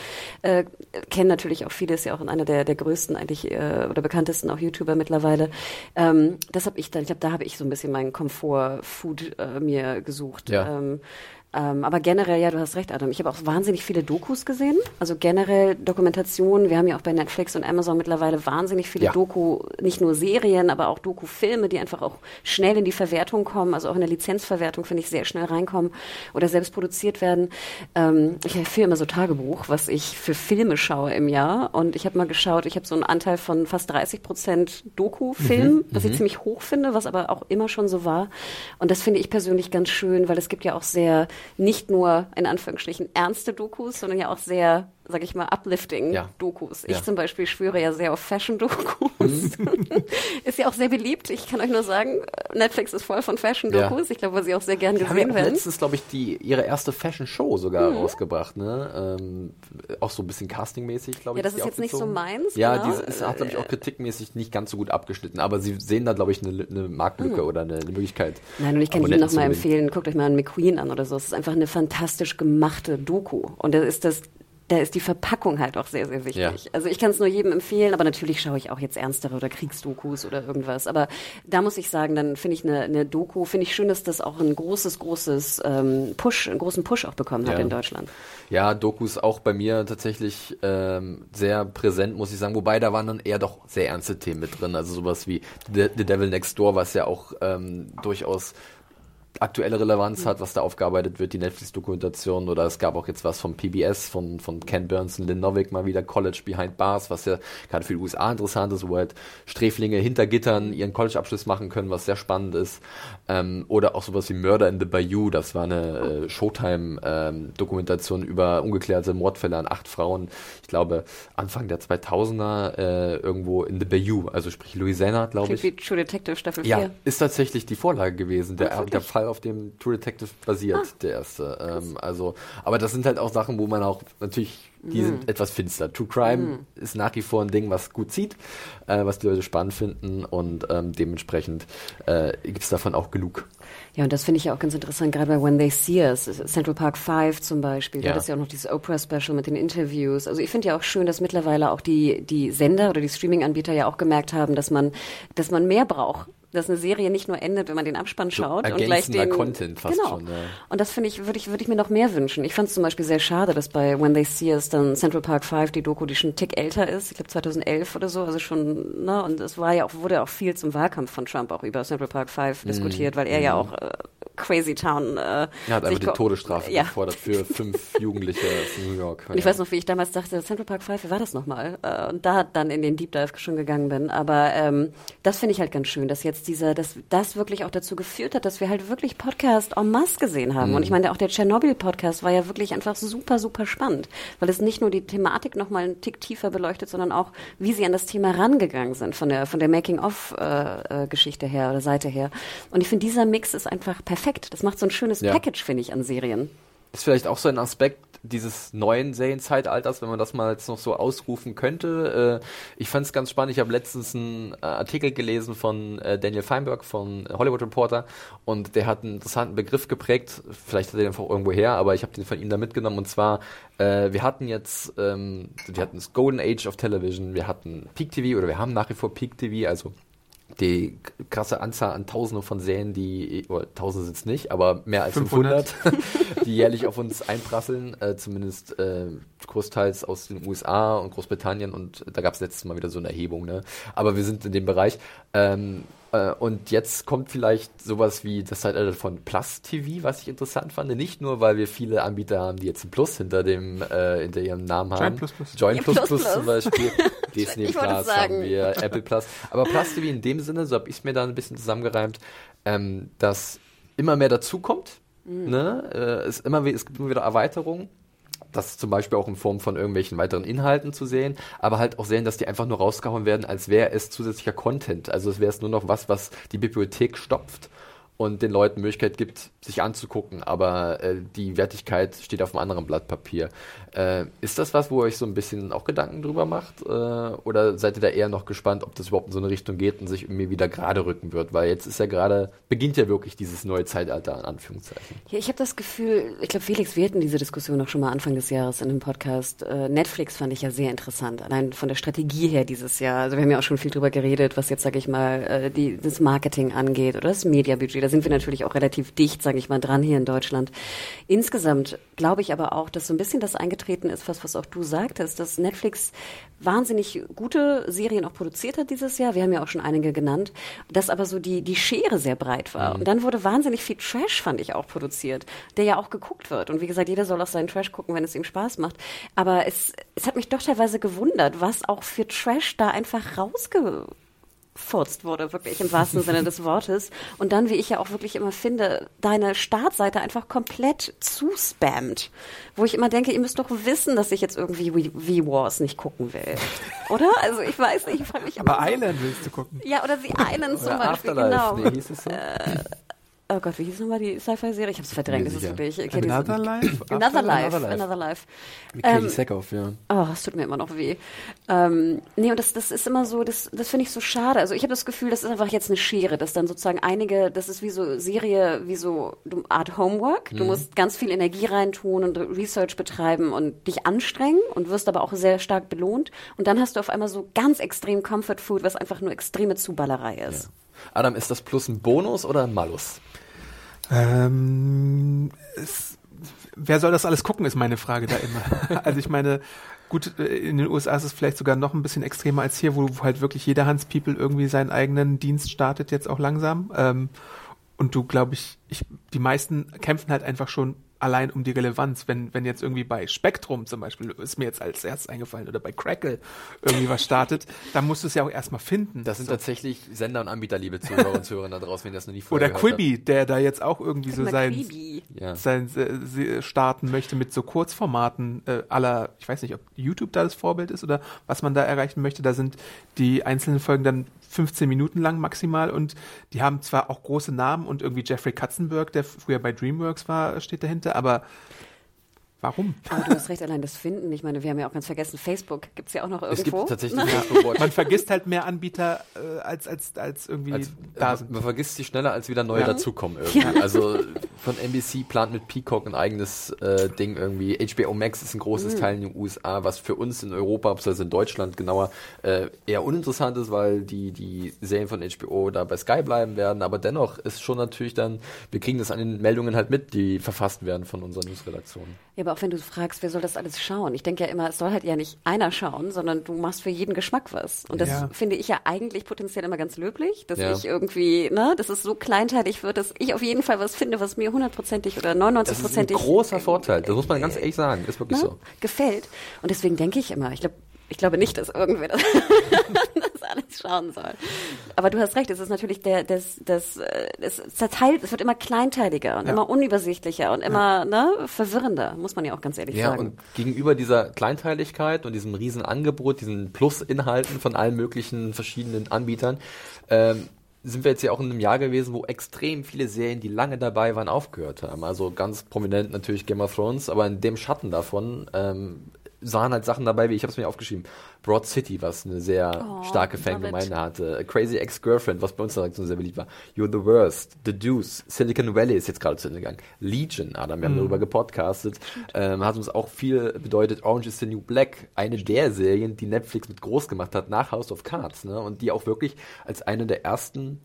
äh, kennen natürlich auch viele, ist ja auch einer der, der größten eigentlich äh, oder bekanntesten auch YouTuber mittlerweile. Ähm, das habe ich dann, ich glaube, da habe ich so ein bisschen meinen Komfort-Food äh, mir gesucht. Ja. Ähm, ähm, aber generell, ja, du hast recht, Adam. Ich habe auch wahnsinnig viele Dokus gesehen. Also generell Dokumentationen. Wir haben ja auch bei Netflix und Amazon mittlerweile wahnsinnig viele ja. Doku, nicht nur Serien, aber auch Doku-Filme, die einfach auch schnell in die Verwertung kommen. Also auch in der Lizenzverwertung finde ich sehr schnell reinkommen oder selbst produziert werden. Ähm, ich führe immer so Tagebuch, was ich für Filme schaue im Jahr. Und ich habe mal geschaut, ich habe so einen Anteil von fast 30 Prozent Doku-Film, mhm, was ich mhm. ziemlich hoch finde, was aber auch immer schon so war. Und das finde ich persönlich ganz schön, weil es gibt ja auch sehr nicht nur in Anführungsstrichen ernste Dokus, sondern ja auch sehr sag ich mal, Uplifting-Dokus. Ja. Ich Ja. zum Beispiel schwöre ja sehr auf Fashion-Dokus. ist ja auch sehr beliebt. Ich kann euch nur sagen, Netflix ist voll von Fashion-Dokus. Ich glaube, weil sie auch sehr gern Die haben ja gesehen werden. letztens, glaube ich, die, ihre erste Fashion-Show sogar rausgebracht, ne? Ähm, auch so ein bisschen castingmäßig, glaube Ja, ich. das die ist jetzt nicht so meins, Ja, genau. diese ist, hat, glaube ich, auch kritikmäßig nicht ganz so gut abgeschnitten, aber sie sehen da, glaube ich, eine, eine Marktlücke oder eine, eine Möglichkeit. Nein, und ich kann jedem Abonnenten nochmal zu gewinnen. empfehlen, guckt euch mal an McQueen an oder so. Es ist einfach eine fantastisch gemachte Doku. Und da ist das, da ist die Verpackung halt auch sehr, sehr wichtig. Ja. Also ich kann es nur jedem empfehlen, aber natürlich schaue ich auch jetzt ernstere oder Kriegsdokus oder irgendwas. Aber da muss ich sagen, dann finde ich eine, eine Doku, finde ich schön, dass das auch ein großes, großes ähm, Push, einen großen Push auch bekommen hat Ja. in Deutschland. Ja, Dokus auch bei mir tatsächlich ähm, sehr präsent, muss ich sagen. Wobei da waren dann eher doch sehr ernste Themen mit drin. Also sowas wie The, The Devil Next Door, was ja auch ähm, durchaus aktuelle Relevanz hat, was da aufgearbeitet wird, die Netflix-Dokumentation oder es gab auch jetzt was vom PBS, von, von Ken Burns und Lynn Novick mal wieder, College Behind Bars, was ja gerade für die USA interessant ist, wo halt Sträflinge hinter Gittern ihren College-Abschluss machen können, was sehr spannend ist. Ähm, oder auch sowas wie Murder in the Bayou, das war eine äh, Showtime-Dokumentation über ungeklärte Mordfälle an acht Frauen, ich glaube Anfang der 2000er äh, irgendwo in the Bayou, also sprich Louisiana, glaube ich. True Detective Staffel Ja, 4. ist tatsächlich die Vorlage gewesen. Der, der Fall, auf dem True Detective basiert, Ah. der erste. Ähm, also, aber das sind halt auch Sachen, wo man auch natürlich, die Mhm. sind etwas finster. True Crime ist nach wie vor ein Ding, was gut zieht, äh, was die Leute spannend finden und ähm, dementsprechend äh, gibt es davon auch genug. Ja, und das finde ich ja auch ganz interessant, gerade bei When They See Us, Central Park 5 zum Beispiel, da Ja. ist ja auch noch dieses Oprah-Special mit den Interviews. Also ich finde ja auch schön, dass mittlerweile auch die, die Sender oder die Streaming-Anbieter ja auch gemerkt haben, dass man, dass man mehr braucht. Dass eine Serie nicht nur endet, wenn man den Abspann So schaut und gleich den Content fast genau. schon, ja. Und das finde ich würde ich würde ich mir noch mehr wünschen. Ich fand es zum Beispiel sehr schade, dass bei When They See Us dann Central Park 5 die Doku, die schon einen Tick älter ist, ich glaube 2011 oder so, also schon ne und es war ja auch wurde auch viel zum Wahlkampf von Trump auch über Central Park 5 diskutiert, weil er ja auch äh, Crazy Town äh, Er hat einfach die Todesstrafe ja. gefordert für fünf Jugendliche aus New York. Und ich weiß noch, wie ich damals dachte, Central Park 5, wie war das nochmal? Äh, Und da dann in den Deep Dive schon gegangen bin. Aber ähm, das finde ich halt ganz schön, dass jetzt dieser, dass das wirklich auch dazu geführt hat, dass wir halt wirklich Podcast en masse gesehen haben. Und ich meine, auch der Tschernobyl-Podcast war ja wirklich einfach super, super spannend, weil es nicht nur die Thematik nochmal einen Tick tiefer beleuchtet, sondern auch, wie sie an das Thema rangegangen sind, von der, von der Making-of-Geschichte her oder Seite her. Und ich finde, dieser Mix ist einfach perfekt. Das macht so ein schönes Ja. Package, finde ich, an Serien. Ist vielleicht auch so ein Aspekt dieses neuen Serienzeitalters, wenn man das mal jetzt noch so ausrufen könnte. Äh, ich fand es ganz spannend. Ich habe letztens einen äh, Artikel gelesen von äh, Daniel Feinberg von Hollywood Reporter und der hat einen interessanten Begriff geprägt. Vielleicht hat er den einfach irgendwo her, aber ich habe den von ihm da mitgenommen. Und zwar, äh, wir hatten jetzt, ähm, wir hatten das Golden Age of Television, wir hatten Peak TV oder wir haben nach wie vor Peak TV, also die krasse Anzahl an Tausende von Serien, die, oder Tausende sind es nicht, aber mehr als 500, 500. die jährlich auf uns einprasseln, äh, zumindest äh, großteils aus den USA und Großbritannien und da gab es letztes Mal wieder so eine Erhebung, ne? Aber wir sind in dem Bereich. Ähm, äh, und jetzt kommt vielleicht sowas wie das Zeitalter von Plus TV, was ich interessant fand. Nicht nur, weil wir viele Anbieter haben, die jetzt ein Plus hinter dem, äh, hinter ihrem Namen haben. Join Plus Plus. Join Ja, Plus Plus Plus, Plus. zum Beispiel. Disney Plus sagen. haben wir, Apple Plus. Aber Plus TV in dem Sinne, so habe ich es mir da ein bisschen zusammengereimt, ähm, dass immer mehr dazukommt. Ne? Äh, es, immer, es gibt immer wieder Erweiterungen. Das zum Beispiel auch in Form von irgendwelchen weiteren Inhalten zu sehen, aber halt auch sehen, dass die einfach nur rausgehauen werden, als wäre es zusätzlicher Content. Also es wäre es nur noch was, was die Bibliothek stopft und den Leuten Möglichkeit gibt, sich anzugucken, aber äh, die Wertigkeit steht auf einem anderen Blatt Papier. Äh, ist das was, wo ihr euch so ein bisschen auch Gedanken drüber macht? Äh, oder seid ihr da eher noch gespannt, ob das überhaupt in so eine Richtung geht und sich irgendwie wieder gerade rücken wird? Weil jetzt ist ja gerade, beginnt ja wirklich dieses neue Zeitalter, in Anführungszeichen. Ja, ich habe das Gefühl, ich glaube, Felix, wir hatten diese Diskussion auch schon mal Anfang des Jahres in einem Podcast. Äh, Netflix fand ich ja sehr interessant, allein von der Strategie her dieses Jahr. Also wir haben ja auch schon viel drüber geredet, was jetzt, sage ich mal, äh, die, das Marketing angeht oder das Mediabudget. Da sind wir natürlich auch relativ dicht, sage ich mal, dran hier in Deutschland. Insgesamt glaube ich aber auch, dass so ein bisschen das eingetreten ist, was, was auch du sagtest, dass Netflix wahnsinnig gute Serien auch produziert hat dieses Jahr. Wir haben ja auch schon einige genannt, dass aber so die, die Schere sehr breit war. Und dann wurde wahnsinnig viel Trash, fand ich, auch produziert, der ja auch geguckt wird. Und wie gesagt, jeder soll auch seinen Trash gucken, wenn es ihm Spaß macht. Aber es, es hat mich doch teilweise gewundert, was auch für Trash da einfach rausge weggefurzt wurde, wirklich im wahrsten Sinne des Wortes. Und dann, wie ich ja auch wirklich immer finde, deine Startseite einfach komplett zuspammt. Wo ich immer denke, ihr müsst doch wissen, dass ich jetzt irgendwie V-Wars nicht gucken will. Oder? Also ich weiß nicht, ich frage mich Aber Island willst du gucken. Ja, oder The Island zum Oder Beispiel, Afterlife, genau. nee, hieß es so? Oh Gott, wie hieß nochmal die Sci-Fi-Serie? Ich hab's verdrängt, das ist wirklich... ich kenn diese- Another Life? Another Life, Another Life. Another Life. Mit Katie Ähm, Sackhoff, ja. Oh, es tut mir immer noch weh. Ähm, nee, und das, das ist immer so, das, das finde ich so schade. Also ich habe das Gefühl, das ist einfach jetzt eine Schere, dass dann sozusagen einige, das ist wie so Serie, wie so Art Homework. Mhm. Du musst ganz viel Energie reintun und Research betreiben und dich anstrengen und wirst aber auch sehr stark belohnt. Und dann hast du auf einmal so ganz extrem Comfort Food, was einfach nur extreme Zuballerei ist. Adam, ist das Plus ein Bonus oder ein Malus? Ähm, es, wer soll das alles gucken, ist meine Frage da immer. also ich meine, gut, äh, in den USA ist es vielleicht sogar noch ein bisschen extremer als hier, wo halt wirklich jeder Hans People irgendwie seinen eigenen Dienst startet jetzt auch langsam. Ähm, und du, glaube ich, ich, die meisten kämpfen halt einfach schon allein um die Relevanz. Wenn, wenn jetzt irgendwie bei Spektrum zum Beispiel, ist mir jetzt als erstes eingefallen, oder bei Crackle irgendwie was startet, dann musst du es ja auch erstmal finden. Das sind tatsächlich Sender und Anbieter, liebe Zuhörer und Zuhörer da draußen, wenn ihr das noch nie vorher oder Quibi, der da jetzt auch irgendwie so sein. Ja. sein äh, sie- starten möchte mit so Kurzformaten äh, aller, ich weiß nicht, ob YouTube da das Vorbild ist oder was man da erreichen möchte. Da sind die einzelnen Folgen dann 15 Minuten lang maximal und die haben zwar auch große Namen und irgendwie Jeffrey Katzenberg, der früher bei DreamWorks war, steht dahinter, aber warum? Aber du hast recht, allein das Finden. Ich meine, wir haben ja auch ganz vergessen, Facebook gibt's ja auch noch Es irgendwo. gibt tatsächlich Facebook. Man vergisst halt mehr Anbieter äh, als, als, als irgendwie Als, da äh, sind. man vergisst sie schneller, als wieder neue Ja. dazukommen irgendwie. Also von NBC plant mit Peacock ein eigenes äh, Ding irgendwie. HBO Max ist ein Mhm. großes Teil in den USA, was für uns in Europa, beziehungsweise in Deutschland genauer, äh, eher uninteressant ist, weil die, die Serien von HBO da bei Sky bleiben werden. Aber dennoch ist schon natürlich dann, wir kriegen das an den Meldungen halt mit, die verfasst werden von unseren Newsredaktionen. Ja, aber auch wenn du fragst, wer soll das alles schauen? Ich denke ja immer, es soll halt ja nicht einer schauen, sondern du machst für jeden Geschmack was. Und das Ja. finde ich ja eigentlich potenziell immer ganz löblich, dass Ja. ich irgendwie, ne, dass es so kleinteilig wird, dass ich auf jeden Fall was finde, was mir hundertprozentig oder Das ist ein großer Vorteil. Das muss man ganz ehrlich sagen. Ist wirklich ne, so. gefällt. Und deswegen denke ich immer, ich glaube, ich glaube nicht, dass irgendwer das, das alles schauen soll. Aber du hast recht, es ist natürlich der, das, das, äh, es zerteilt, es wird immer kleinteiliger und Ja. immer unübersichtlicher und immer, ne, verwirrender, muss man ja auch ganz ehrlich Ja, sagen. und gegenüber dieser Kleinteiligkeit und diesem riesen Angebot, diesen Plus-Inhalten von allen möglichen verschiedenen Anbietern, ähm, sind wir jetzt ja auch in einem Jahr gewesen, wo extrem viele Serien, die lange dabei waren, aufgehört haben. Also ganz prominent natürlich Game of Thrones, aber in dem Schatten davon ähm, sahen halt Sachen dabei, wie ich habe es mir aufgeschrieben, Broad City, was eine sehr Oh, starke. Fangemeinde hatte, Crazy Ex-Girlfriend, was bei uns in der Redaktion sehr beliebt war, You're the Worst, The Deuce, Silicon Valley ist jetzt gerade zu Ende gegangen, Legion, Adam, wir haben darüber gepodcastet, ähm, hat uns auch viel bedeutet, Orange is the New Black, eine der Serien, die Netflix mit groß gemacht hat, nach House of Cards, ne, und die auch wirklich als eine der ersten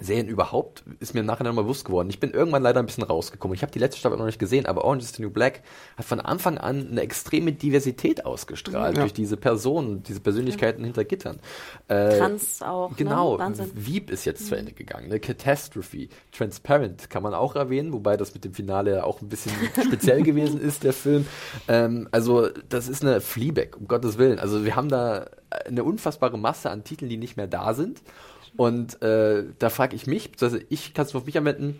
Serien überhaupt, ist mir im Nachhinein mal bewusst geworden. Ich bin irgendwann leider ein bisschen rausgekommen. Ich habe die letzte Staffel noch nicht gesehen, aber Orange is the New Black hat von Anfang an eine extreme Diversität ausgestrahlt Ja. durch diese Personen, diese Persönlichkeiten hinter Gittern. Äh, Trans auch, Genau, ne? Veep ist jetzt zu Ende gegangen. Ne? Catastrophe, Transparent kann man auch erwähnen, wobei das mit dem Finale auch ein bisschen speziell gewesen ist, der Film. Ähm, also das ist eine Fleabag, um Gottes Willen. Also wir haben da eine unfassbare Masse an Titeln, die nicht mehr da sind. Und äh, da frage ich mich, also ich kann es nur auf mich anwenden,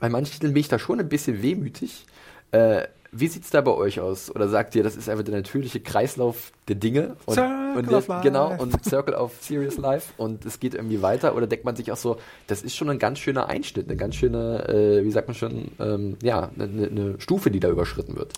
bei manchen Titeln bin ich da schon ein bisschen wehmütig. Äh, wie sieht's da bei euch aus? Oder sagt ihr, das ist einfach der natürliche Kreislauf der Dinge? Und, Circle und of jetzt- genau, Life. und Circle of Serious Life und es geht irgendwie weiter? Oder denkt man sich auch so, das ist schon ein ganz schöner Einschnitt, eine ganz schöne, äh, wie sagt man schon, ähm, ja, eine, eine Stufe, die da überschritten wird?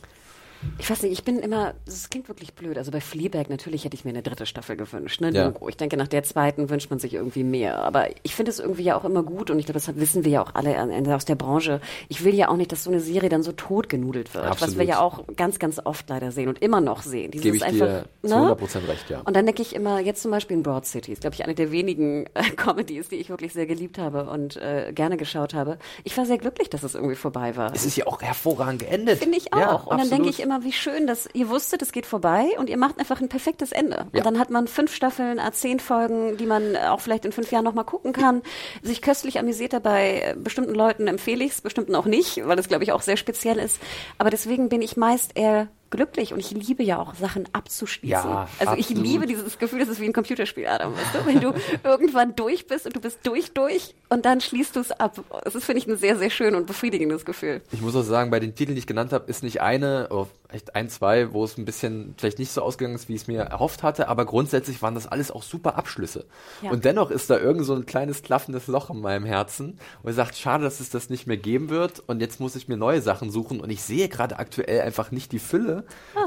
Ich weiß nicht, ich bin immer, das klingt wirklich blöd. Also bei Fleabag natürlich hätte ich mir eine dritte Staffel gewünscht. Ne? Ja. Ich denke, nach der zweiten wünscht man sich irgendwie mehr. Aber ich finde es irgendwie ja auch immer gut und ich glaube, das wissen wir ja auch alle aus der Branche. Ich will ja auch nicht, dass so eine Serie dann so totgenudelt wird, was Absolut. wir ja auch ganz, ganz oft leider sehen und immer noch sehen. Dieses Gebe ich einfach, dir zu ne? 100% recht, ja. Und dann denke ich immer, jetzt zum Beispiel in Broad City, ist glaube ich eine der wenigen äh, Comedies, die ich wirklich sehr geliebt habe und äh, gerne geschaut habe. Ich war sehr glücklich, dass es irgendwie vorbei war. Es ist ja auch hervorragend geendet. Finde ich auch. Ja, und dann denke ich immer, wie schön, dass ihr wusstet, es geht vorbei und ihr macht einfach ein perfektes Ende. Ja. Und dann hat man fünf Staffeln, äh, zehn Folgen, die man auch vielleicht in fünf Jahren nochmal gucken kann. Sich köstlich amüsiert dabei. Äh, Bestimmten Leuten empfehle ich es, bestimmten auch nicht, weil es, glaube ich, auch sehr speziell ist. Aber deswegen bin ich meist eher glücklich und ich liebe ja auch Sachen abzuschließen. Ja, also ich absolut. liebe dieses Gefühl, das ist wie ein Computerspiel, Adam, weißt du? Wenn du irgendwann durch bist und du bist durch, durch und dann schließt du es ab. Das ist, finde ich, ein sehr, sehr schön und befriedigendes Gefühl. Ich muss auch sagen, bei den Titeln, die ich genannt habe, ist nicht eine, oder echt ein, zwei, wo es ein bisschen vielleicht nicht so ausgegangen ist, wie ich es mir erhofft hatte, aber grundsätzlich waren das alles auch super Abschlüsse. Ja. Und dennoch ist da irgend so ein kleines klaffendes Loch in meinem Herzen, wo ich sagt, schade, dass es das nicht mehr geben wird und jetzt muss ich mir neue Sachen suchen und ich sehe gerade aktuell einfach nicht die Fülle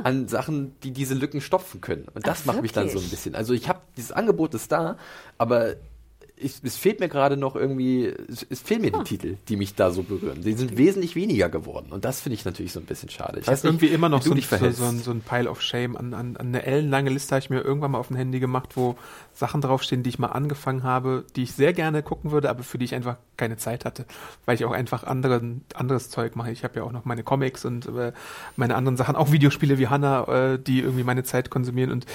an Sachen, die diese Lücken stopfen können. Und das Ach, macht mich dann so ein wirklich? bisschen. Also ich habe dieses Angebot ist da, aber ich, es fehlt mir gerade noch irgendwie, es, es fehlen mir die Titel, die mich da so berühren. Die sind wesentlich weniger geworden. Und das finde ich natürlich so ein bisschen schade. Ich Das ist irgendwie immer noch so, ein- so, so, ein, so ein Pile of Shame. An, an, an eine ellenlange Liste habe ich mir irgendwann mal auf dem Handy gemacht, wo Sachen draufstehen, die ich mal angefangen habe, die ich sehr gerne gucken würde, aber für die ich einfach keine Zeit hatte, weil ich auch einfach anderen, anderes Zeug mache. Ich habe ja auch noch meine Comics und äh, meine anderen Sachen, auch Videospiele wie Hannah, äh, die irgendwie meine Zeit konsumieren und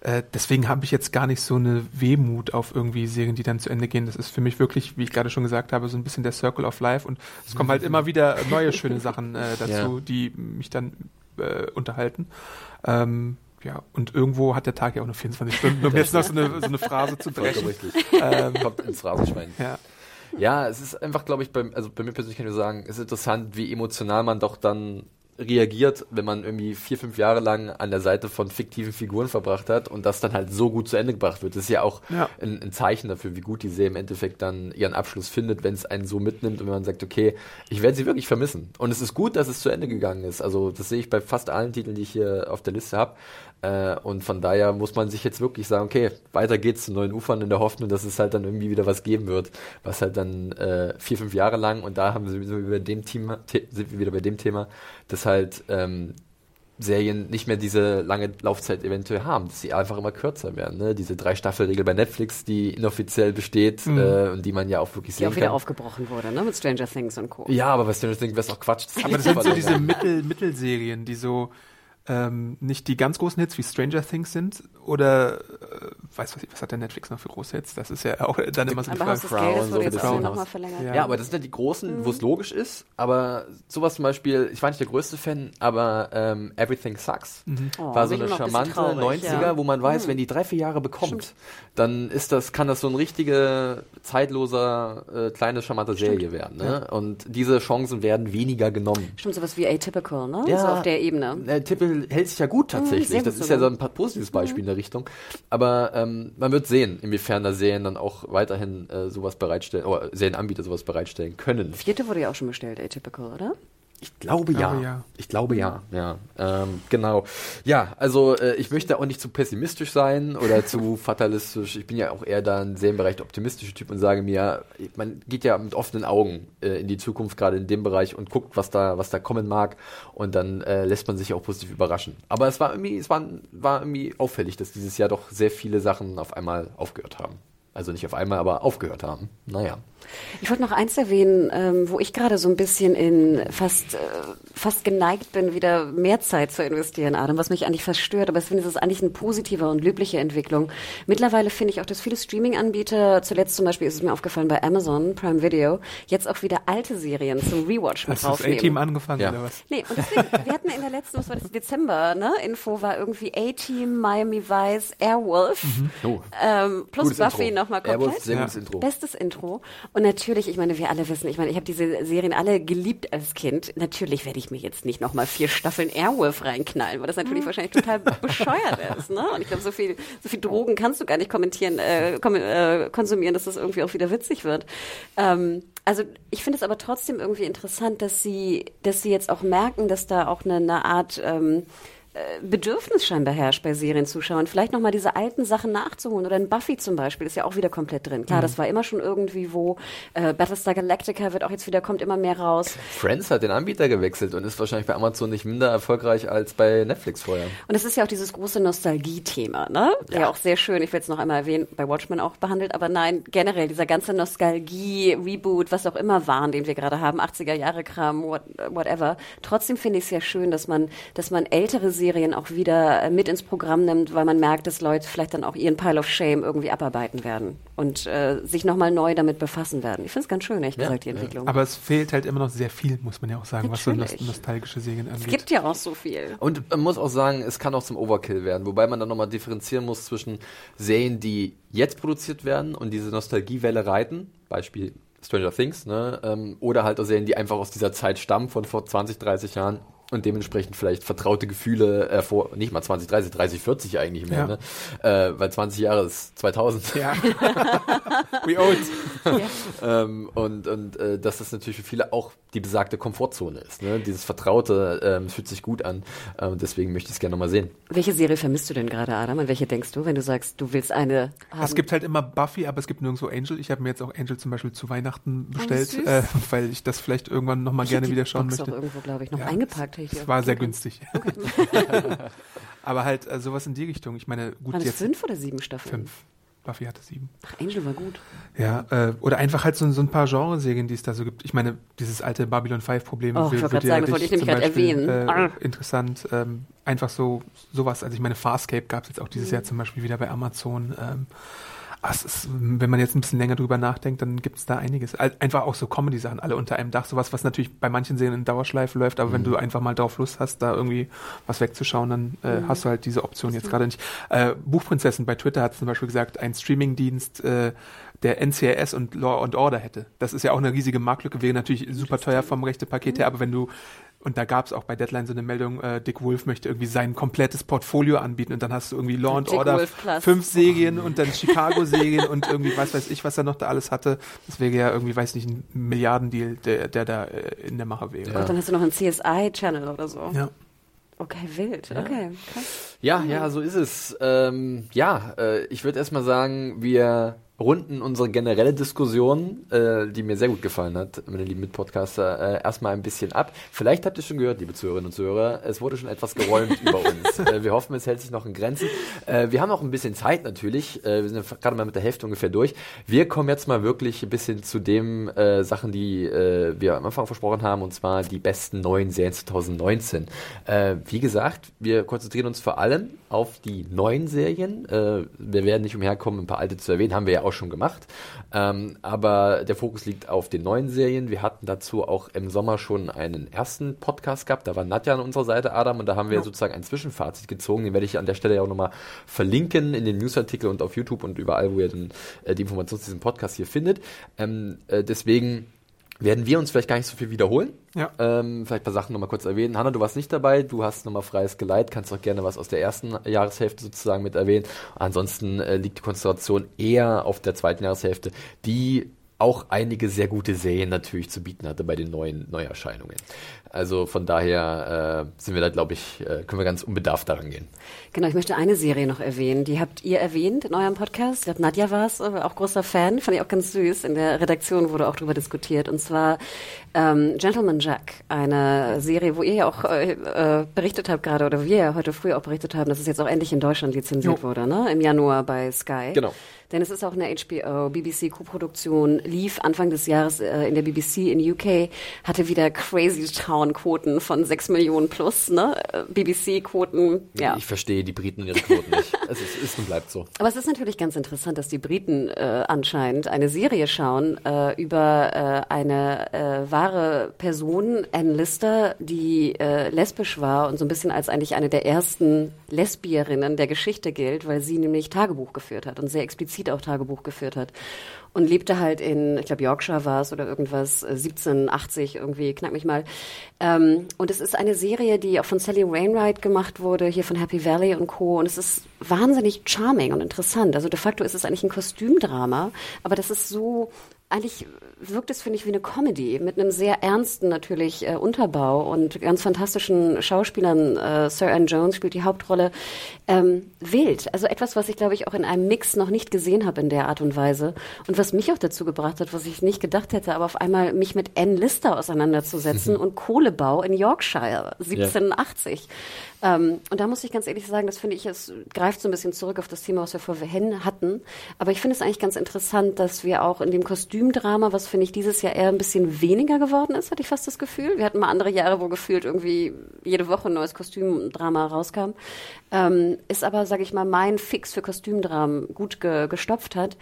äh, deswegen habe ich jetzt gar nicht so eine Wehmut auf irgendwie Serien, die dann zu Ende gehen. Das ist für mich wirklich, wie ich gerade schon gesagt habe, so ein bisschen der Circle of Life und es kommen halt immer wieder neue schöne Sachen äh, dazu, Ja. die mich dann äh, unterhalten. Ähm, ja, und irgendwo hat der Tag ja auch nur 24 Stunden, um jetzt noch so eine, so eine Phrase zu brechen. richtig. Kommt ins Phrasenschwein. Ja. Ja, es ist einfach, glaube ich, beim, also bei mir persönlich kann ich nur sagen, es ist interessant, wie emotional man doch dann reagiert, wenn man irgendwie vier, fünf Jahre lang an der Seite von fiktiven Figuren verbracht hat und das dann halt so gut zu Ende gebracht wird. Das ist ja auch Ja. ein, ein Zeichen dafür, wie gut die Serie im Endeffekt dann ihren Abschluss findet, wenn es einen so mitnimmt und wenn man sagt, okay, ich werde sie wirklich vermissen. Und es ist gut, dass es zu Ende gegangen ist. Also das sehe ich bei fast allen Titeln, die ich hier auf der Liste habe. Äh, und von daher muss man sich jetzt wirklich sagen, okay, weiter geht's zu neuen Ufern in der Hoffnung, dass es halt dann irgendwie wieder was geben wird, was halt dann äh, vier, fünf Jahre lang und da haben wir sind wir bei dem Thema, The sind wir wieder bei dem Thema, dass halt ähm, Serien nicht mehr diese lange Laufzeit eventuell haben, dass sie einfach immer kürzer werden. Ne? Diese drei Staffelregel bei Netflix, die inoffiziell besteht äh, und die man ja auch wirklich Die sehen auch wieder kann. aufgebrochen wurde, ne? Mit Stranger Things und Co. Ja, aber bei Stranger Things wäre es auch Quatsch. Aber das sind so diese Mittel, Mittelserien, die so ähm, nicht die ganz großen Hits wie Stranger Things sind oder äh, weiß was, was hat der Netflix noch für große Hits? Das ist ja auch dann immer so die Frage. Crown, so Crown. nochmal verlängert. Ja. Ja, aber das sind ja die großen, wo es logisch ist, aber sowas zum Beispiel, ich war nicht der größte Fan, aber ähm, Everything Sucks Oh, war so eine ich charmante traurig, 90er, ja. wo man weiß, wenn die drei, vier Jahre bekommt, dann ist das, kann das so ein richtige, zeitloser, äh, kleine, charmante Serie werden. Ne? Und diese Chancen werden weniger genommen. Stimmt, sowas wie Atypical, ne? Ja. So auf der Ebene. Der Tippel hält sich ja gut tatsächlich. sehr gut das ist ja so ein positives Beispiel in der Richtung. Aber ähm, man wird sehen, inwiefern da Serien dann auch weiterhin äh, sowas bereitstellen, oder Serienanbieter sowas bereitstellen können. Vierte wurde ja auch schon bestellt, Atypical, oder? Ich glaube ja. glaube, ja. Ich glaube ja. Ja, ähm, genau. Ja, also äh, ich möchte auch nicht zu pessimistisch sein oder zu fatalistisch. Ich bin ja auch eher da in dem Bereich der optimistische Typ und sage mir, man geht ja mit offenen Augen äh, in die Zukunft, gerade in dem Bereich und guckt, was da, was da kommen mag und dann äh, lässt man sich auch positiv überraschen. Aber es war irgendwie, es war, war irgendwie auffällig, dass dieses Jahr doch sehr viele Sachen auf einmal aufgehört haben. Also nicht auf einmal, aber aufgehört haben. Naja. Ich wollte noch eins erwähnen, ähm, wo ich gerade so ein bisschen in fast, äh, fast geneigt bin, wieder mehr Zeit zu investieren, Adam, was mich eigentlich fast stört. Aber ich finde, es ist eigentlich eine positive und löbliche Entwicklung. Mittlerweile finde ich auch, dass viele Streaming-Anbieter, zuletzt zum Beispiel ist es mir aufgefallen bei Amazon Prime Video, jetzt auch wieder alte Serien zum Rewatch mit Hast du das draufnehmen. A-Team angefangen Ja. oder was? Nee, und deswegen, wir hatten in der letzten, was war das, Dezember, ne, Info war irgendwie A-Team, Miami Vice, Airwolf, Oh. ähm, plus Gutes Buffy nochmal Airwolf, komplett. sehr Ja. gutes Intro. Bestes Intro. Und natürlich, ich meine, wir alle wissen, ich meine, ich habe diese Serien alle geliebt als Kind. Natürlich werde ich mir jetzt nicht nochmal vier Staffeln Airwolf reinknallen, weil das natürlich wahrscheinlich total bescheuert ist. Ne? Und ich glaube, so viel, so viel Drogen kannst du gar nicht kommentieren, äh, kom äh, konsumieren, dass das irgendwie auch wieder witzig wird. Ähm, also ich finde es aber trotzdem irgendwie interessant, dass sie, dass sie jetzt auch merken, dass da auch eine, eine Art ähm, äh, Bedürfnis scheinbar herrscht bei Serienzuschauern, vielleicht nochmal diese alten Sachen nachzuholen. Oder ein Buffy zum Beispiel ist ja auch wieder komplett drin. Klar, das war immer schon irgendwie wo. Äh, Battlestar Galactica wird auch jetzt wieder, kommt immer mehr raus. Friends hat den Anbieter gewechselt und ist wahrscheinlich bei Amazon nicht minder erfolgreich als bei Netflix vorher. Und es ist ja auch dieses große Nostalgie-Thema, ne? Ja. auch sehr schön, ich will es noch einmal erwähnen, bei Watchmen auch behandelt, aber nein, generell dieser ganze Nostalgie, Reboot, was auch immer waren, den wir gerade haben, 80er Jahre Kram, what, whatever. Trotzdem finde ich es ja schön, dass man, dass man ältere Serien auch wieder äh, mit ins Programm nimmt, weil man merkt, dass Leute vielleicht dann auch ihren Pile of Shame irgendwie abarbeiten werden und äh, sich nochmal neu damit befassen werden. Ich finde es ganz schön, ehrlich ja, gesagt, die Entwicklung. Aber es fehlt halt immer noch sehr viel, muss man ja auch sagen, Natürlich. was so nostalgische Serien angeht. Es gibt ja auch so viel. Und man muss auch sagen, es kann auch zum Overkill werden, wobei man dann nochmal differenzieren muss zwischen Serien, die jetzt produziert werden und diese Nostalgiewelle reiten, Beispiel Stranger Things, ne? Ähm, oder halt auch Serien, die einfach aus dieser Zeit stammen, von vor 20, 30 Jahren und dementsprechend vielleicht vertraute Gefühle äh, vor, nicht mal 20, 30, 30, 40 eigentlich mehr, ja. ne? Äh, weil 20 Jahre ist 2000. Ja. We old. Ja. ähm, und und äh, dass das natürlich für viele auch die besagte Komfortzone ist. Ne? Dieses Vertraute ähm, fühlt sich gut an. Ähm, deswegen möchte ich es gerne nochmal sehen. Welche Serie vermisst du denn gerade, Adam? An welche denkst du, wenn du sagst, du willst eine haben? Es gibt halt immer Buffy, aber es gibt nirgendwo Angel. Ich habe mir jetzt auch Angel zum Beispiel zu Weihnachten oh, bestellt, oh, äh, weil ich das vielleicht irgendwann nochmal gerne wieder schauen Box möchte. auch irgendwo, glaube ich, noch ja, eingepackt. Es war sehr günstig. Okay. aber halt äh, sowas in die Richtung. Ich meine, gut, Waren jetzt. fünf oder sieben Staffeln? Fünf. Buffy hatte sieben. Ach, Angel war gut. Ja, äh, oder einfach halt so, so ein paar Genreserien, die es da so gibt. Ich meine, dieses alte Babylon 5 Problem oh, ich wollte sagen, das wollte ich nämlich gerade erwähnen. Äh, ah. Interessant. Ähm, einfach so sowas. Also ich meine, Farscape gab es jetzt auch dieses mhm. Jahr zum Beispiel wieder bei Amazon. Ähm, ist, wenn man jetzt ein bisschen länger drüber nachdenkt, dann gibt es da einiges. Einfach auch so Comedy-Sachen, alle unter einem Dach. Sowas, was natürlich bei manchen Serien in Dauerschleife läuft, aber mhm. wenn du einfach mal drauf Lust hast, da irgendwie was wegzuschauen, dann äh, mhm. hast du halt diese Option jetzt gerade nicht. Äh, Buchprinzessin bei Twitter hat zum Beispiel gesagt, ein Streamingdienst, äh, der NCIS und Law and Order hätte. Das ist ja auch eine riesige Marktlücke, wäre natürlich super teuer vom rechte Paket her, aber wenn du und da gab es auch bei Deadline so eine Meldung, äh, Dick Wolf möchte irgendwie sein komplettes Portfolio anbieten und dann hast du irgendwie Law and Order, fünf Serien und dann Chicago-Serien und irgendwie was weiß ich, was er noch da alles hatte. Das wäre ja irgendwie, weiß nicht, ein Milliardendeal, der, der da äh, in der Mache wäre. Ja. Und dann hast du noch einen CSI-Channel oder so. Ja. Okay, wild. Ja. Okay, krass. Ja, ja, so ist es. Ähm, ja, äh, ich würde erstmal sagen, wir runden unsere generelle Diskussion, äh, die mir sehr gut gefallen hat, meine lieben Mitpodcaster, äh, erstmal ein bisschen ab. Vielleicht habt ihr schon gehört, liebe Zuhörerinnen und Zuhörer, es wurde schon etwas geräumt über uns. Äh, wir hoffen, es hält sich noch in Grenzen. Äh, wir haben auch ein bisschen Zeit natürlich. Äh, wir sind gerade mal mit der Hälfte ungefähr durch. Wir kommen jetzt mal wirklich ein bisschen zu den äh, Sachen, die wir am Anfang versprochen haben, und zwar die besten neuen Serien 2019. Äh, wie gesagt, wir konzentrieren uns vor allem auf die neuen Serien. Wir werden nicht umherkommen, ein paar alte zu erwähnen, haben wir ja auch schon gemacht. Ähm, aber der Fokus liegt auf den neuen Serien. Wir hatten dazu auch im Sommer schon einen ersten Podcast gehabt. Da war Nadja an unserer Seite, Adam, und da haben wir ja. sozusagen ein Zwischenfazit gezogen. Den werde ich an der Stelle ja auch nochmal verlinken in den Newsartikel und auf YouTube und überall, wo ihr dann äh, die Informationen zu diesem Podcast hier findet. Ähm, äh, deswegen werden wir uns vielleicht gar nicht so viel wiederholen. Ja. Ähm, vielleicht ein paar Sachen nochmal kurz erwähnen. Hanna, du warst nicht dabei, du hast nochmal freies Geleit, kannst auch gerne was aus der ersten Jahreshälfte sozusagen mit erwähnen. Ansonsten äh, liegt die Konzentration eher auf der zweiten Jahreshälfte, die auch einige sehr gute Serien natürlich zu bieten hatte bei den neuen Neuerscheinungen. Also von daher äh, sind wir da, glaube ich, äh, können wir ganz unbedarft daran gehen. Genau, ich möchte eine Serie noch erwähnen. Die habt ihr erwähnt in eurem Podcast. Ich glaube, Nadja war es, auch großer Fan. Fand ich auch ganz süß. In der Redaktion wurde auch darüber diskutiert. Und zwar ähm, Gentleman Jack, eine Serie, wo ihr ja auch äh, äh, berichtet habt gerade, oder wir ja heute früh auch berichtet haben, dass es jetzt auch endlich in Deutschland lizenziert jo. wurde, ne? Im Januar bei Sky. Genau. Denn es ist auch eine HBO, BBC Co-Produktion, lief Anfang des Jahres äh, in der BBC in UK, hatte wieder crazy Town-Quoten von 6 Millionen plus, ne? Äh, BBC-Quoten, ja. Ich verstehe die Briten ihre Quoten nicht. es ist, ist, und bleibt so. Aber es ist natürlich ganz interessant, dass die Briten äh, anscheinend eine Serie schauen äh, über äh, eine äh, wahre Person, Anne Lister, die lesbisch war und so ein bisschen als eigentlich eine der ersten Lesbierinnen der Geschichte gilt, weil sie nämlich Tagebuch geführt hat und sehr explizit auch Tagebuch geführt hat. Und lebte halt in, ich glaube, Yorkshire war es oder irgendwas, 1780 äh, irgendwie, knack mich mal. Ähm, und es ist eine Serie, die auch von Sally Wainwright gemacht wurde, hier von Happy Valley und Co. Und es ist wahnsinnig charming und interessant. Also de facto ist es eigentlich ein Kostümdrama, aber das ist so eigentlich wirkt es, finde ich, wie eine Comedy mit einem sehr ernsten natürlich äh, Unterbau und ganz fantastischen Schauspielern. Äh, Sir Anne Jones spielt die Hauptrolle. Ähm, wild, also etwas, was ich, glaube ich, auch in einem Mix noch nicht gesehen habe in der Art und Weise und was mich auch dazu gebracht hat, was ich nicht gedacht hätte, aber auf einmal mich mit Anne Lister auseinanderzusetzen und Kohlebau in Yorkshire 1780. Ja. Ähm, und da muss ich ganz ehrlich sagen, das finde ich, es greift so ein bisschen zurück auf das Thema, was wir vorhin hatten. Aber ich finde es eigentlich ganz interessant, dass wir auch in dem Kostümdrama, was finde ich dieses Jahr eher ein bisschen weniger geworden ist, hatte ich fast das Gefühl. Wir hatten mal andere Jahre, wo gefühlt irgendwie jede Woche ein neues Kostümdrama rauskam. Ähm, ist aber, sage ich mal, mein Fix für Kostümdramen gut ge gestopft hat.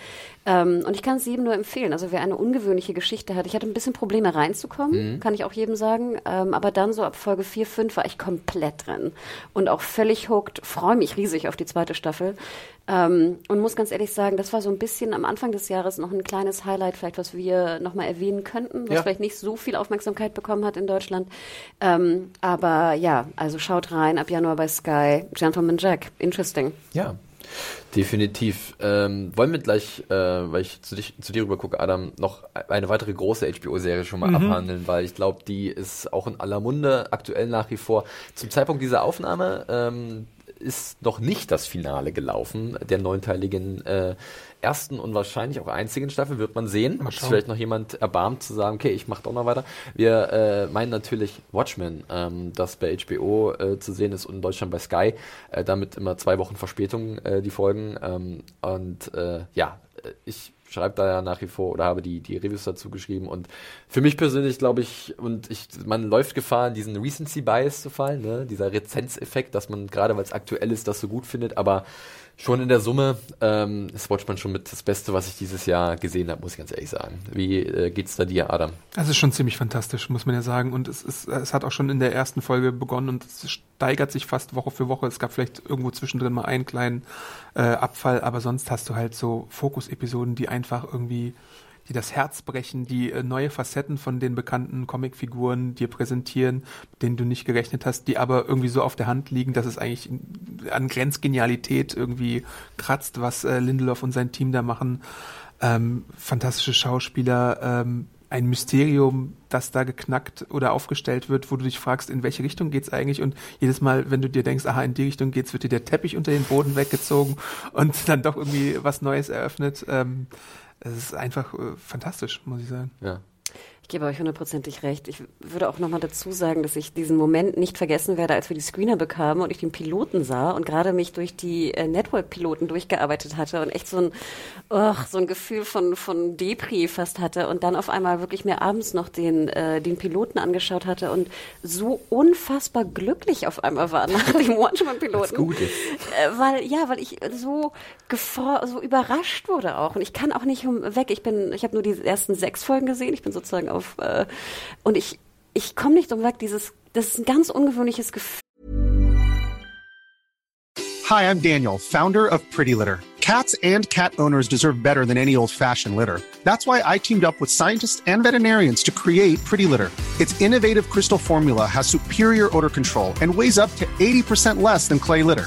Ähm, und ich kann es jedem nur empfehlen. Also wer eine ungewöhnliche Geschichte hat, ich hatte ein bisschen Probleme reinzukommen, mhm. kann ich auch jedem sagen. Ähm, aber dann so ab Folge 4, 5 war ich komplett drin und auch völlig hooked. Freue mich riesig auf die zweite Staffel. Ähm, und muss ganz ehrlich sagen, das war so ein bisschen am Anfang des Jahres noch ein kleines Highlight, vielleicht was wir nochmal erwähnen könnten, was ja. vielleicht nicht so viel Aufmerksamkeit bekommen hat in Deutschland. Ähm, aber ja, also schaut rein ab Januar bei Sky. Gentleman Jack, interesting. Ja, Definitiv. Ähm, wollen wir gleich, äh, weil ich zu, dich, zu dir rüber gucke, Adam, noch eine weitere große HBO-Serie schon mal mhm. abhandeln, weil ich glaube, die ist auch in aller Munde, aktuell nach wie vor. Zum Zeitpunkt dieser Aufnahme ähm, ist noch nicht das Finale gelaufen der neunteiligen äh, ersten und wahrscheinlich auch einzigen Staffel. Wird man sehen, ob es vielleicht noch jemand erbarmt zu sagen, okay, ich mache doch noch weiter. Wir äh, meinen natürlich Watchmen, ähm, das bei HBO äh, zu sehen ist und in Deutschland bei Sky. Äh, damit immer zwei Wochen Verspätung äh, die Folgen. Ähm, und äh, ja, ich schreibe da ja nach wie vor oder habe die, die Reviews dazu geschrieben und für mich persönlich glaube ich, und ich, man läuft Gefahr, in diesen Recency Bias zu fallen, ne? dieser Rezenzeffekt, dass man gerade weil es aktuell ist, das so gut findet, aber schon in der Summe ähm, ist Watchman schon mit das Beste, was ich dieses Jahr gesehen habe, muss ich ganz ehrlich sagen. Wie äh, geht's da dir, Adam? Es ist schon ziemlich fantastisch, muss man ja sagen. Und es, ist, es hat auch schon in der ersten Folge begonnen und es steigert sich fast Woche für Woche. Es gab vielleicht irgendwo zwischendrin mal einen kleinen äh, Abfall, aber sonst hast du halt so Fokus-Episoden, die einfach irgendwie die das Herz brechen, die äh, neue Facetten von den bekannten Comicfiguren dir präsentieren, denen du nicht gerechnet hast, die aber irgendwie so auf der Hand liegen, dass es eigentlich an Grenzgenialität irgendwie kratzt, was äh, Lindelof und sein Team da machen. Ähm, fantastische Schauspieler, ähm, ein Mysterium, das da geknackt oder aufgestellt wird, wo du dich fragst, in welche Richtung geht's eigentlich? Und jedes Mal, wenn du dir denkst, aha, in die Richtung geht's, wird dir der Teppich unter den Boden weggezogen und dann doch irgendwie was Neues eröffnet. Ähm, es ist einfach äh, fantastisch, muss ich sagen. Ja. Ich gebe euch hundertprozentig recht. Ich würde auch nochmal dazu sagen, dass ich diesen Moment nicht vergessen werde, als wir die Screener bekamen und ich den Piloten sah und gerade mich durch die äh, Network-Piloten durchgearbeitet hatte und echt so ein, oh, so ein Gefühl von, von Depri fast hatte und dann auf einmal wirklich mir abends noch den, äh, den Piloten angeschaut hatte und so unfassbar glücklich auf einmal war nach dem Watchman-Piloten. gut ist. Äh, weil, ja, weil ich so so überrascht wurde auch und ich kann auch nicht weg. Ich bin, ich habe nur die ersten sechs Folgen gesehen. Ich bin sozusagen auf äh, und ich ich komme nicht um weg. Dieses das ist ein ganz ungewöhnliches Gefühl. Hi, I'm Daniel, founder of Pretty Litter. Cats and cat owners deserve better than any old-fashioned litter. That's why I teamed up with scientists and veterinarians to create Pretty Litter. Its innovative crystal formula has superior odor control and weighs up to 80% less than clay litter.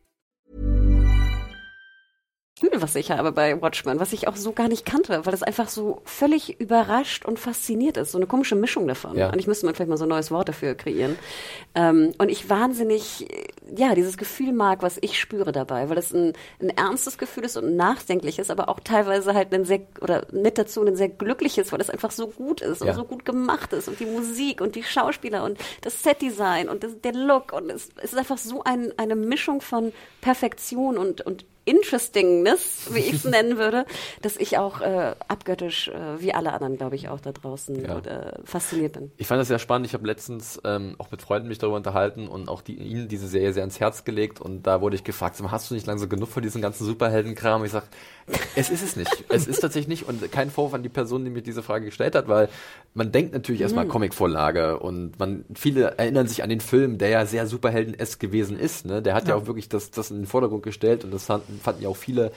Was ich habe bei Watchmen, was ich auch so gar nicht kannte, weil es einfach so völlig überrascht und fasziniert ist. So eine komische Mischung davon. Ja. Und ich müsste mal vielleicht mal so ein neues Wort dafür kreieren. Ähm, und ich wahnsinnig, ja, dieses Gefühl mag, was ich spüre dabei, weil es ein, ein ernstes Gefühl ist und ein nachdenkliches, aber auch teilweise halt ein sehr, oder mit dazu ein sehr glückliches, weil es einfach so gut ist und ja. so gut gemacht ist und die Musik und die Schauspieler und das Setdesign und das, der Look und es, es ist einfach so ein, eine Mischung von Perfektion und, und Interestingness, wie ich es nennen würde, dass ich auch äh, abgöttisch, äh, wie alle anderen, glaube ich, auch da draußen ja. äh, fasziniert bin. Ich fand das sehr spannend. Ich habe letztens ähm, auch mit Freunden mich darüber unterhalten und auch die, ihnen diese Serie sehr ans Herz gelegt. Und da wurde ich gefragt, hast du nicht lange so genug von diesem ganzen Superheldenkram? Ich sage, es ist es nicht. es ist tatsächlich nicht. Und kein Vorwurf an die Person, die mir diese Frage gestellt hat, weil man denkt natürlich erstmal mhm. Comicvorlage und man viele erinnern sich an den Film, der ja sehr Superhelden-esk gewesen ist. Ne? Der hat ja. ja auch wirklich das, das in den Vordergrund gestellt und das fanden, fanden ja auch viele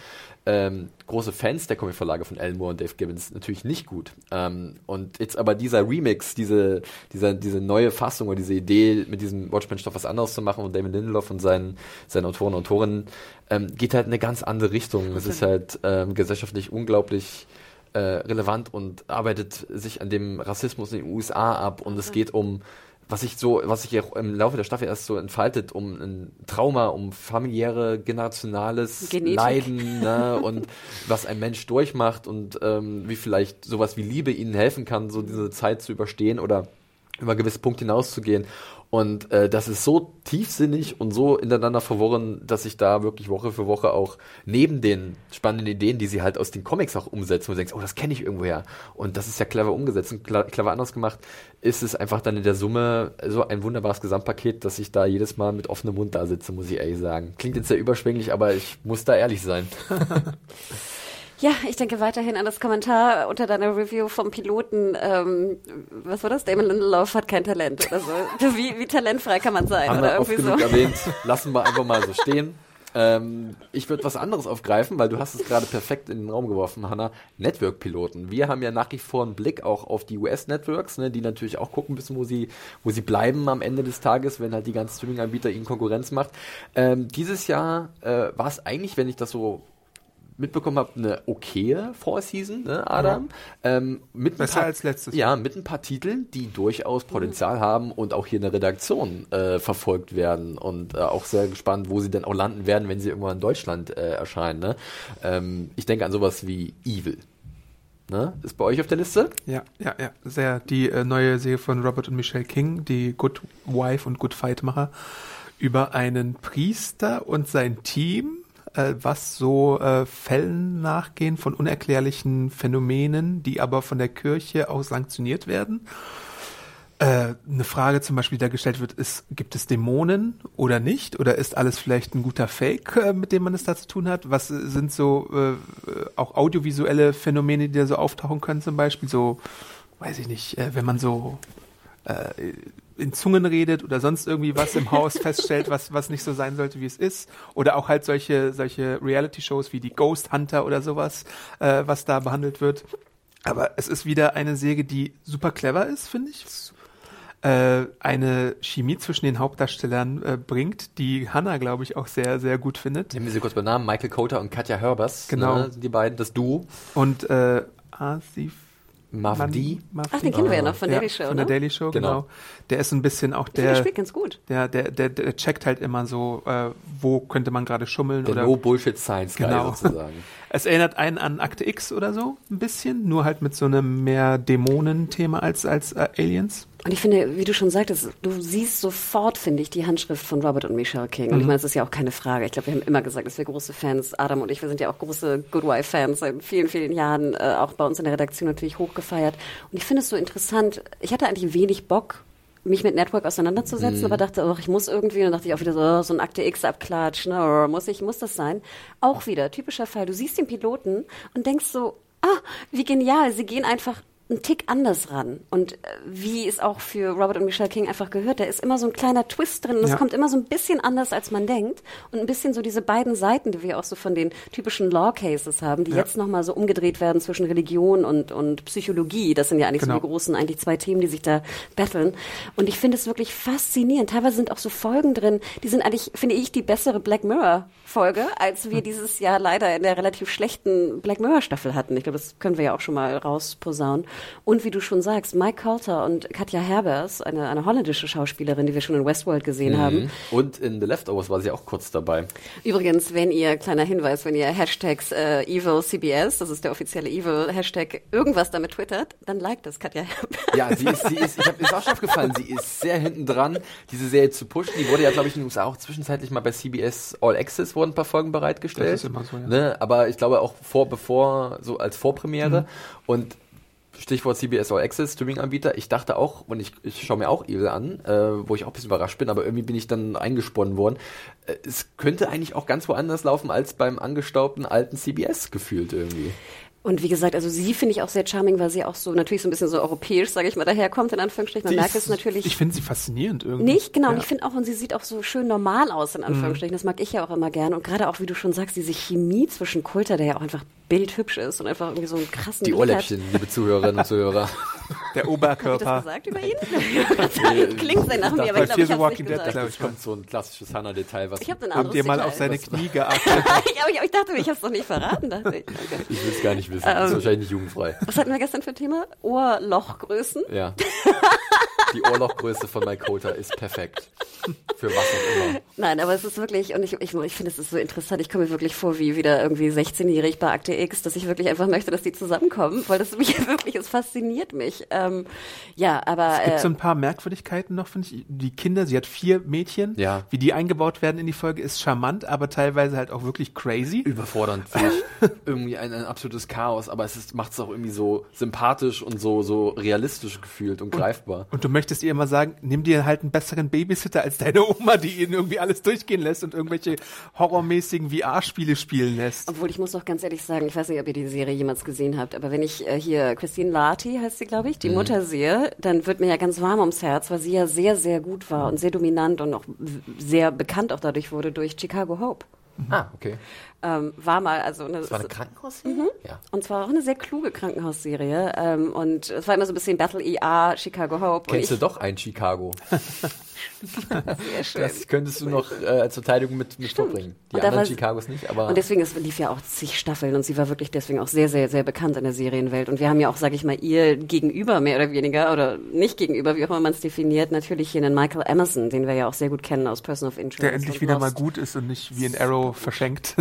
ähm, große Fans der Comicvorlage von Alan Moore und Dave Gibbons natürlich nicht gut. Ähm, und jetzt aber dieser Remix, diese, dieser, diese neue Fassung oder diese Idee, mit diesem Watchmen-Stoff was anderes zu machen und David Lindelof und seinen, seinen Autoren und Autorinnen, ähm, geht halt in eine ganz andere Richtung. Es ist halt ähm, gesellschaftlich unglaublich äh, relevant und arbeitet sich an dem Rassismus in den USA ab und es geht um was sich so, was sich auch im Laufe der Staffel erst so entfaltet, um ein Trauma, um familiäre, generationales Genetik. Leiden ne, und was ein Mensch durchmacht und ähm, wie vielleicht sowas wie Liebe ihnen helfen kann, so diese Zeit zu überstehen oder über gewisse Punkte hinauszugehen. Und äh, das ist so tiefsinnig und so ineinander verworren, dass ich da wirklich Woche für Woche auch neben den spannenden Ideen, die sie halt aus den Comics auch umsetzen, wo du denkst, oh, das kenne ich irgendwoher. Und das ist ja clever umgesetzt und clever anders gemacht, ist es einfach dann in der Summe so ein wunderbares Gesamtpaket, dass ich da jedes Mal mit offenem Mund da sitze, muss ich ehrlich sagen. Klingt jetzt sehr überschwänglich, aber ich muss da ehrlich sein. Ja, ich denke weiterhin an das Kommentar unter deiner Review vom Piloten. Ähm, was war das? Damon Lindelof hat kein Talent oder so. Wie, wie talentfrei kann man sein? Haben oder wir oft genug so. erwähnt. Lassen wir einfach mal so stehen. Ähm, ich würde was anderes aufgreifen, weil du hast es gerade perfekt in den Raum geworfen, Hanna. Network-Piloten. Wir haben ja nach wie vor einen Blick auch auf die US-Networks, ne, die natürlich auch gucken müssen, wo sie, wo sie bleiben am Ende des Tages, wenn halt die ganzen Streaming-Anbieter ihnen Konkurrenz macht. Ähm, dieses Jahr äh, war es eigentlich, wenn ich das so mitbekommen habe, eine okaye Vorseason, ne, Adam? Ähm, mit ein Besser paar- als letztes Ja, mit ein paar Titeln, die durchaus Potenzial haben und auch hier in der Redaktion äh, verfolgt werden und äh, auch sehr gespannt, wo sie denn auch landen werden, wenn sie irgendwann in Deutschland äh, erscheinen. Ne? Ähm, ich denke an sowas wie Evil. Ne? Ist bei euch auf der Liste? Ja, ja, ja, sehr. Die äh, neue Serie von Robert und Michelle King, die Good Wife und Good Fight Macher, über einen Priester und sein Team, äh, was so äh, Fällen nachgehen von unerklärlichen Phänomenen, die aber von der Kirche auch sanktioniert werden. Äh, eine Frage zum Beispiel, die da gestellt wird, ist, gibt es Dämonen oder nicht? Oder ist alles vielleicht ein guter Fake, äh, mit dem man es da zu tun hat? Was sind so äh, äh, auch audiovisuelle Phänomene, die da so auftauchen können zum Beispiel? So, weiß ich nicht, wenn man so äh, in Zungen redet oder sonst irgendwie was im Haus feststellt, was, was nicht so sein sollte, wie es ist. Oder auch halt solche, solche Reality-Shows wie die Ghost Hunter oder sowas, äh, was da behandelt wird. Aber es ist wieder eine Serie, die super clever ist, finde ich. Äh, eine Chemie zwischen den Hauptdarstellern äh, bringt, die Hannah, glaube ich, auch sehr, sehr gut findet. Nehmen wir sie kurz bei Namen. Michael Coter und Katja Herbers. Genau. Ne? Die beiden, das Duo. Und äh, Asif Mavdi. Ach, den kennen wir ja noch von ja, Daily Show, Von ne? der Daily Show, Genau. genau. Der ist ein bisschen auch Der der, spielt ganz gut. der, der, der, der checkt halt immer so, äh, wo könnte man gerade schummeln Der oder No-Bullshit-Science-Guy Genau. sozusagen. Es erinnert einen an Akte X oder so, ein bisschen, nur halt mit so einem mehr Dämonen-Thema als, als äh, Aliens. Und ich finde, wie du schon sagtest, du siehst sofort, finde ich, die Handschrift von Robert und Michelle King. Und ich meine, das ist ja auch keine Frage. Ich glaube, wir haben immer gesagt, dass wir große Fans, Adam und ich, wir sind ja auch große Good Wife-Fans seit vielen, vielen Jahren, äh, auch bei uns in der Redaktion natürlich hochgefeiert. Und ich finde es so interessant. Ich hatte eigentlich wenig Bock, mich mit Network auseinanderzusetzen, aber dachte, oh, ich muss irgendwie, und dann dachte ich auch wieder so, oh, so ein Akte X abklatsch, ne, oh, muss ich, muss das sein? Auch wieder, typischer Fall. Du siehst den Piloten und denkst so, ah, wie genial, sie gehen einfach einen Tick anders ran. Und äh, wie es auch für Robert und Michelle King einfach gehört, da ist immer so ein kleiner Twist drin. Und es Ja. kommt immer so ein bisschen anders, als man denkt. Und ein bisschen so diese beiden Seiten, die wir auch so von den typischen Law Cases haben, die Ja. jetzt nochmal so umgedreht werden zwischen Religion und, und Psychologie. Das sind ja eigentlich Genau. so die großen, eigentlich zwei Themen, die sich da battlen. Und ich finde es wirklich faszinierend. Teilweise sind auch so Folgen drin, die sind eigentlich, finde ich, die bessere Black Mirror Folge, als wir dieses Jahr leider in der relativ schlechten Black Mirror Staffel hatten. Ich glaube, das können wir ja auch schon mal rausposaunen. Und wie du schon sagst, Mike Coulter und Katja Herbers, eine, eine holländische Schauspielerin, die wir schon in Westworld gesehen haben. Und in The Leftovers war sie auch kurz dabei. Übrigens, wenn ihr, kleiner Hinweis, wenn ihr Hashtags äh, EvilCBS, das ist der offizielle Evil-Hashtag, irgendwas damit twittert, dann liked das Katja Herbers. Ja, sie ist, sie ist, ich habe ist auch schon aufgefallen, sie ist sehr hinten dran, diese Serie zu pushen. Die wurde ja, glaube ich, in den USA auch zwischenzeitlich mal bei CBS All Access wurden ein paar Folgen bereitgestellt. Das ist immer so, ja. Ne? Aber ich glaube auch vor, bevor, so als Vorpremiere. Mhm. Und Stichwort CBS All Access, Streaming-Anbieter. Ich dachte auch, und ich, ich schaue mir auch Evil an, äh, wo ich auch ein bisschen überrascht bin, aber irgendwie bin ich dann eingesponnen worden. Äh, es könnte eigentlich auch ganz woanders laufen als beim angestaubten alten CBS gefühlt irgendwie. Und wie gesagt, also sie finde ich auch sehr charming, weil sie auch so natürlich so ein bisschen so europäisch, sage ich mal, daherkommt, in Anführungsstrichen. Man Die merkt ist- es natürlich. Ich finde sie faszinierend irgendwie. Nicht, genau. Und Ja. ich finde auch, und sie sieht auch so schön normal aus, in Anführungsstrichen. Das mag ich ja auch immer gerne. Und gerade auch, wie du schon sagst, diese Chemie zwischen Kulter, der ja auch einfach bildhübsch ist und einfach irgendwie so einen krassen Die Blick hat. Ohrläppchen, liebe Zuhörerinnen und Zuhörer. Der Hab ich das Oberkörper. gesagt über ihn? Das Klingt sehr nach mir, aber ich glaube, ich habe nicht gesagt. Das kommt so ein klassisches Hannah-Detail, was Ich habe den Habt anderes ihr mal auf seine Knie geachtet? ich, aber ich, ich dachte, ich habe es doch nicht verraten. Dachte ich. Ich will es gar nicht wissen. Das ist Ähm. wahrscheinlich nicht jugendfrei. Was hatten wir gestern für ein Thema? Ohrlochgrößen. Ja. Die Ohrlochgröße von Mike ist perfekt. Für was auch immer. Nein, aber es ist wirklich, und ich, ich, ich finde, es ist so interessant, ich komme mir wirklich vor wie wieder irgendwie 16-jährig bei Akte X, dass ich wirklich einfach möchte, dass die zusammenkommen, weil das mich wirklich, es fasziniert mich. Ähm, ja, aber... Es gibt äh, so ein paar Merkwürdigkeiten noch, finde ich. Die Kinder, sie hat vier Mädchen. Ja. Wie die eingebaut werden in die Folge, ist charmant, aber teilweise halt auch wirklich crazy. Überfordernd irgendwie ein, ein absolutes Chaos, aber es macht es auch irgendwie so sympathisch und so, so realistisch gefühlt und greifbar. Und du möchtest ihr immer sagen, nimm dir halt einen besseren Babysitter als deine Oma, die ihnen irgendwie alles durchgehen lässt und irgendwelche horrormäßigen VR-Spiele spielen lässt. Obwohl ich muss doch ganz ehrlich sagen, ich weiß nicht, ob ihr die Serie jemals gesehen habt, aber wenn ich äh, hier Christine Lati heißt sie, glaube ich, die Mutter sehe, dann wird mir ja ganz warm ums Herz, weil sie ja sehr, sehr gut war und sehr dominant und auch sehr bekannt auch dadurch wurde durch Chicago Hope. Ah, okay. Ähm, war mal also eine, Das war eine Krankenhausserie? Ja. und zwar auch eine sehr kluge Krankenhausserie ähm, und es war immer so ein bisschen Battle EA Chicago Hope. Kennst du doch ein Chicago? sehr schön. Das könntest du noch äh, als Verteidigung mit, mit vorbringen. Die Und anderen Chicagos nicht, aber Und deswegen, es lief ja auch zig Staffeln und sie war wirklich deswegen auch sehr, sehr, sehr bekannt in der Serienwelt. Und wir haben ja auch, sage ich mal, ihr gegenüber mehr oder weniger oder nicht gegenüber, wie auch immer man es definiert, natürlich hier einen Michael Emerson, den wir ja auch sehr gut kennen aus Person of Interest. Der endlich wieder mal gut ist und nicht wie ein Arrow verschenkt.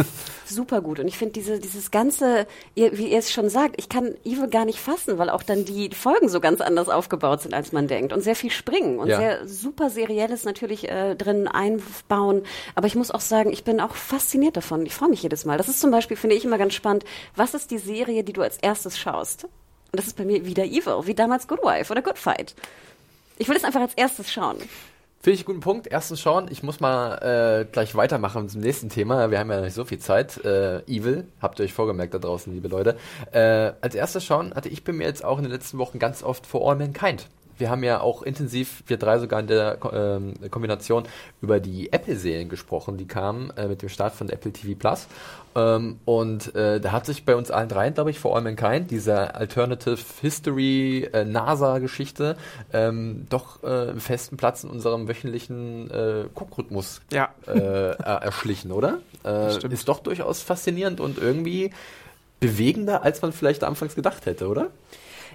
Super gut. Und ich finde diese, dieses ganze, ihr, wie ihr es schon sagt, ich kann Evil gar nicht fassen, weil auch dann die Folgen so ganz anders aufgebaut sind, als man denkt. Und sehr viel springen und Ja. sehr super serielles natürlich äh, drin einbauen. Aber ich muss auch sagen, ich bin auch fasziniert davon. Ich freue mich jedes Mal. Das ist zum Beispiel, finde ich immer ganz spannend. Was ist die Serie, die du als erstes schaust? Und das ist bei mir wieder Evil, wie damals Good Wife oder Good Fight. Ich will es einfach als erstes schauen. Finde ich einen guten Punkt. Erstens schauen, ich muss mal äh, gleich weitermachen zum nächsten Thema. Wir haben ja nicht so viel Zeit. Äh, Evil, habt ihr euch vorgemerkt da draußen, liebe Leute. Äh, als erstes schauen hatte ich bei mir jetzt auch in den letzten Wochen ganz oft For All Mankind. Wir haben ja auch intensiv, wir drei sogar in der ähm, Kombination, über die Apple-Serien gesprochen, die kamen äh, mit dem Start von Apple TV Plus. Ähm, und äh, da hat sich bei uns allen dreien, glaube ich, For All Mankind, diese Alternative History äh, NASA-Geschichte, ähm, doch äh, einen festen Platz in unserem wöchentlichen äh, Guckrhythmus ja. äh, er- erschlichen, oder? Äh, Stimmt. ist doch durchaus faszinierend und irgendwie bewegender, als man vielleicht anfangs gedacht hätte, oder?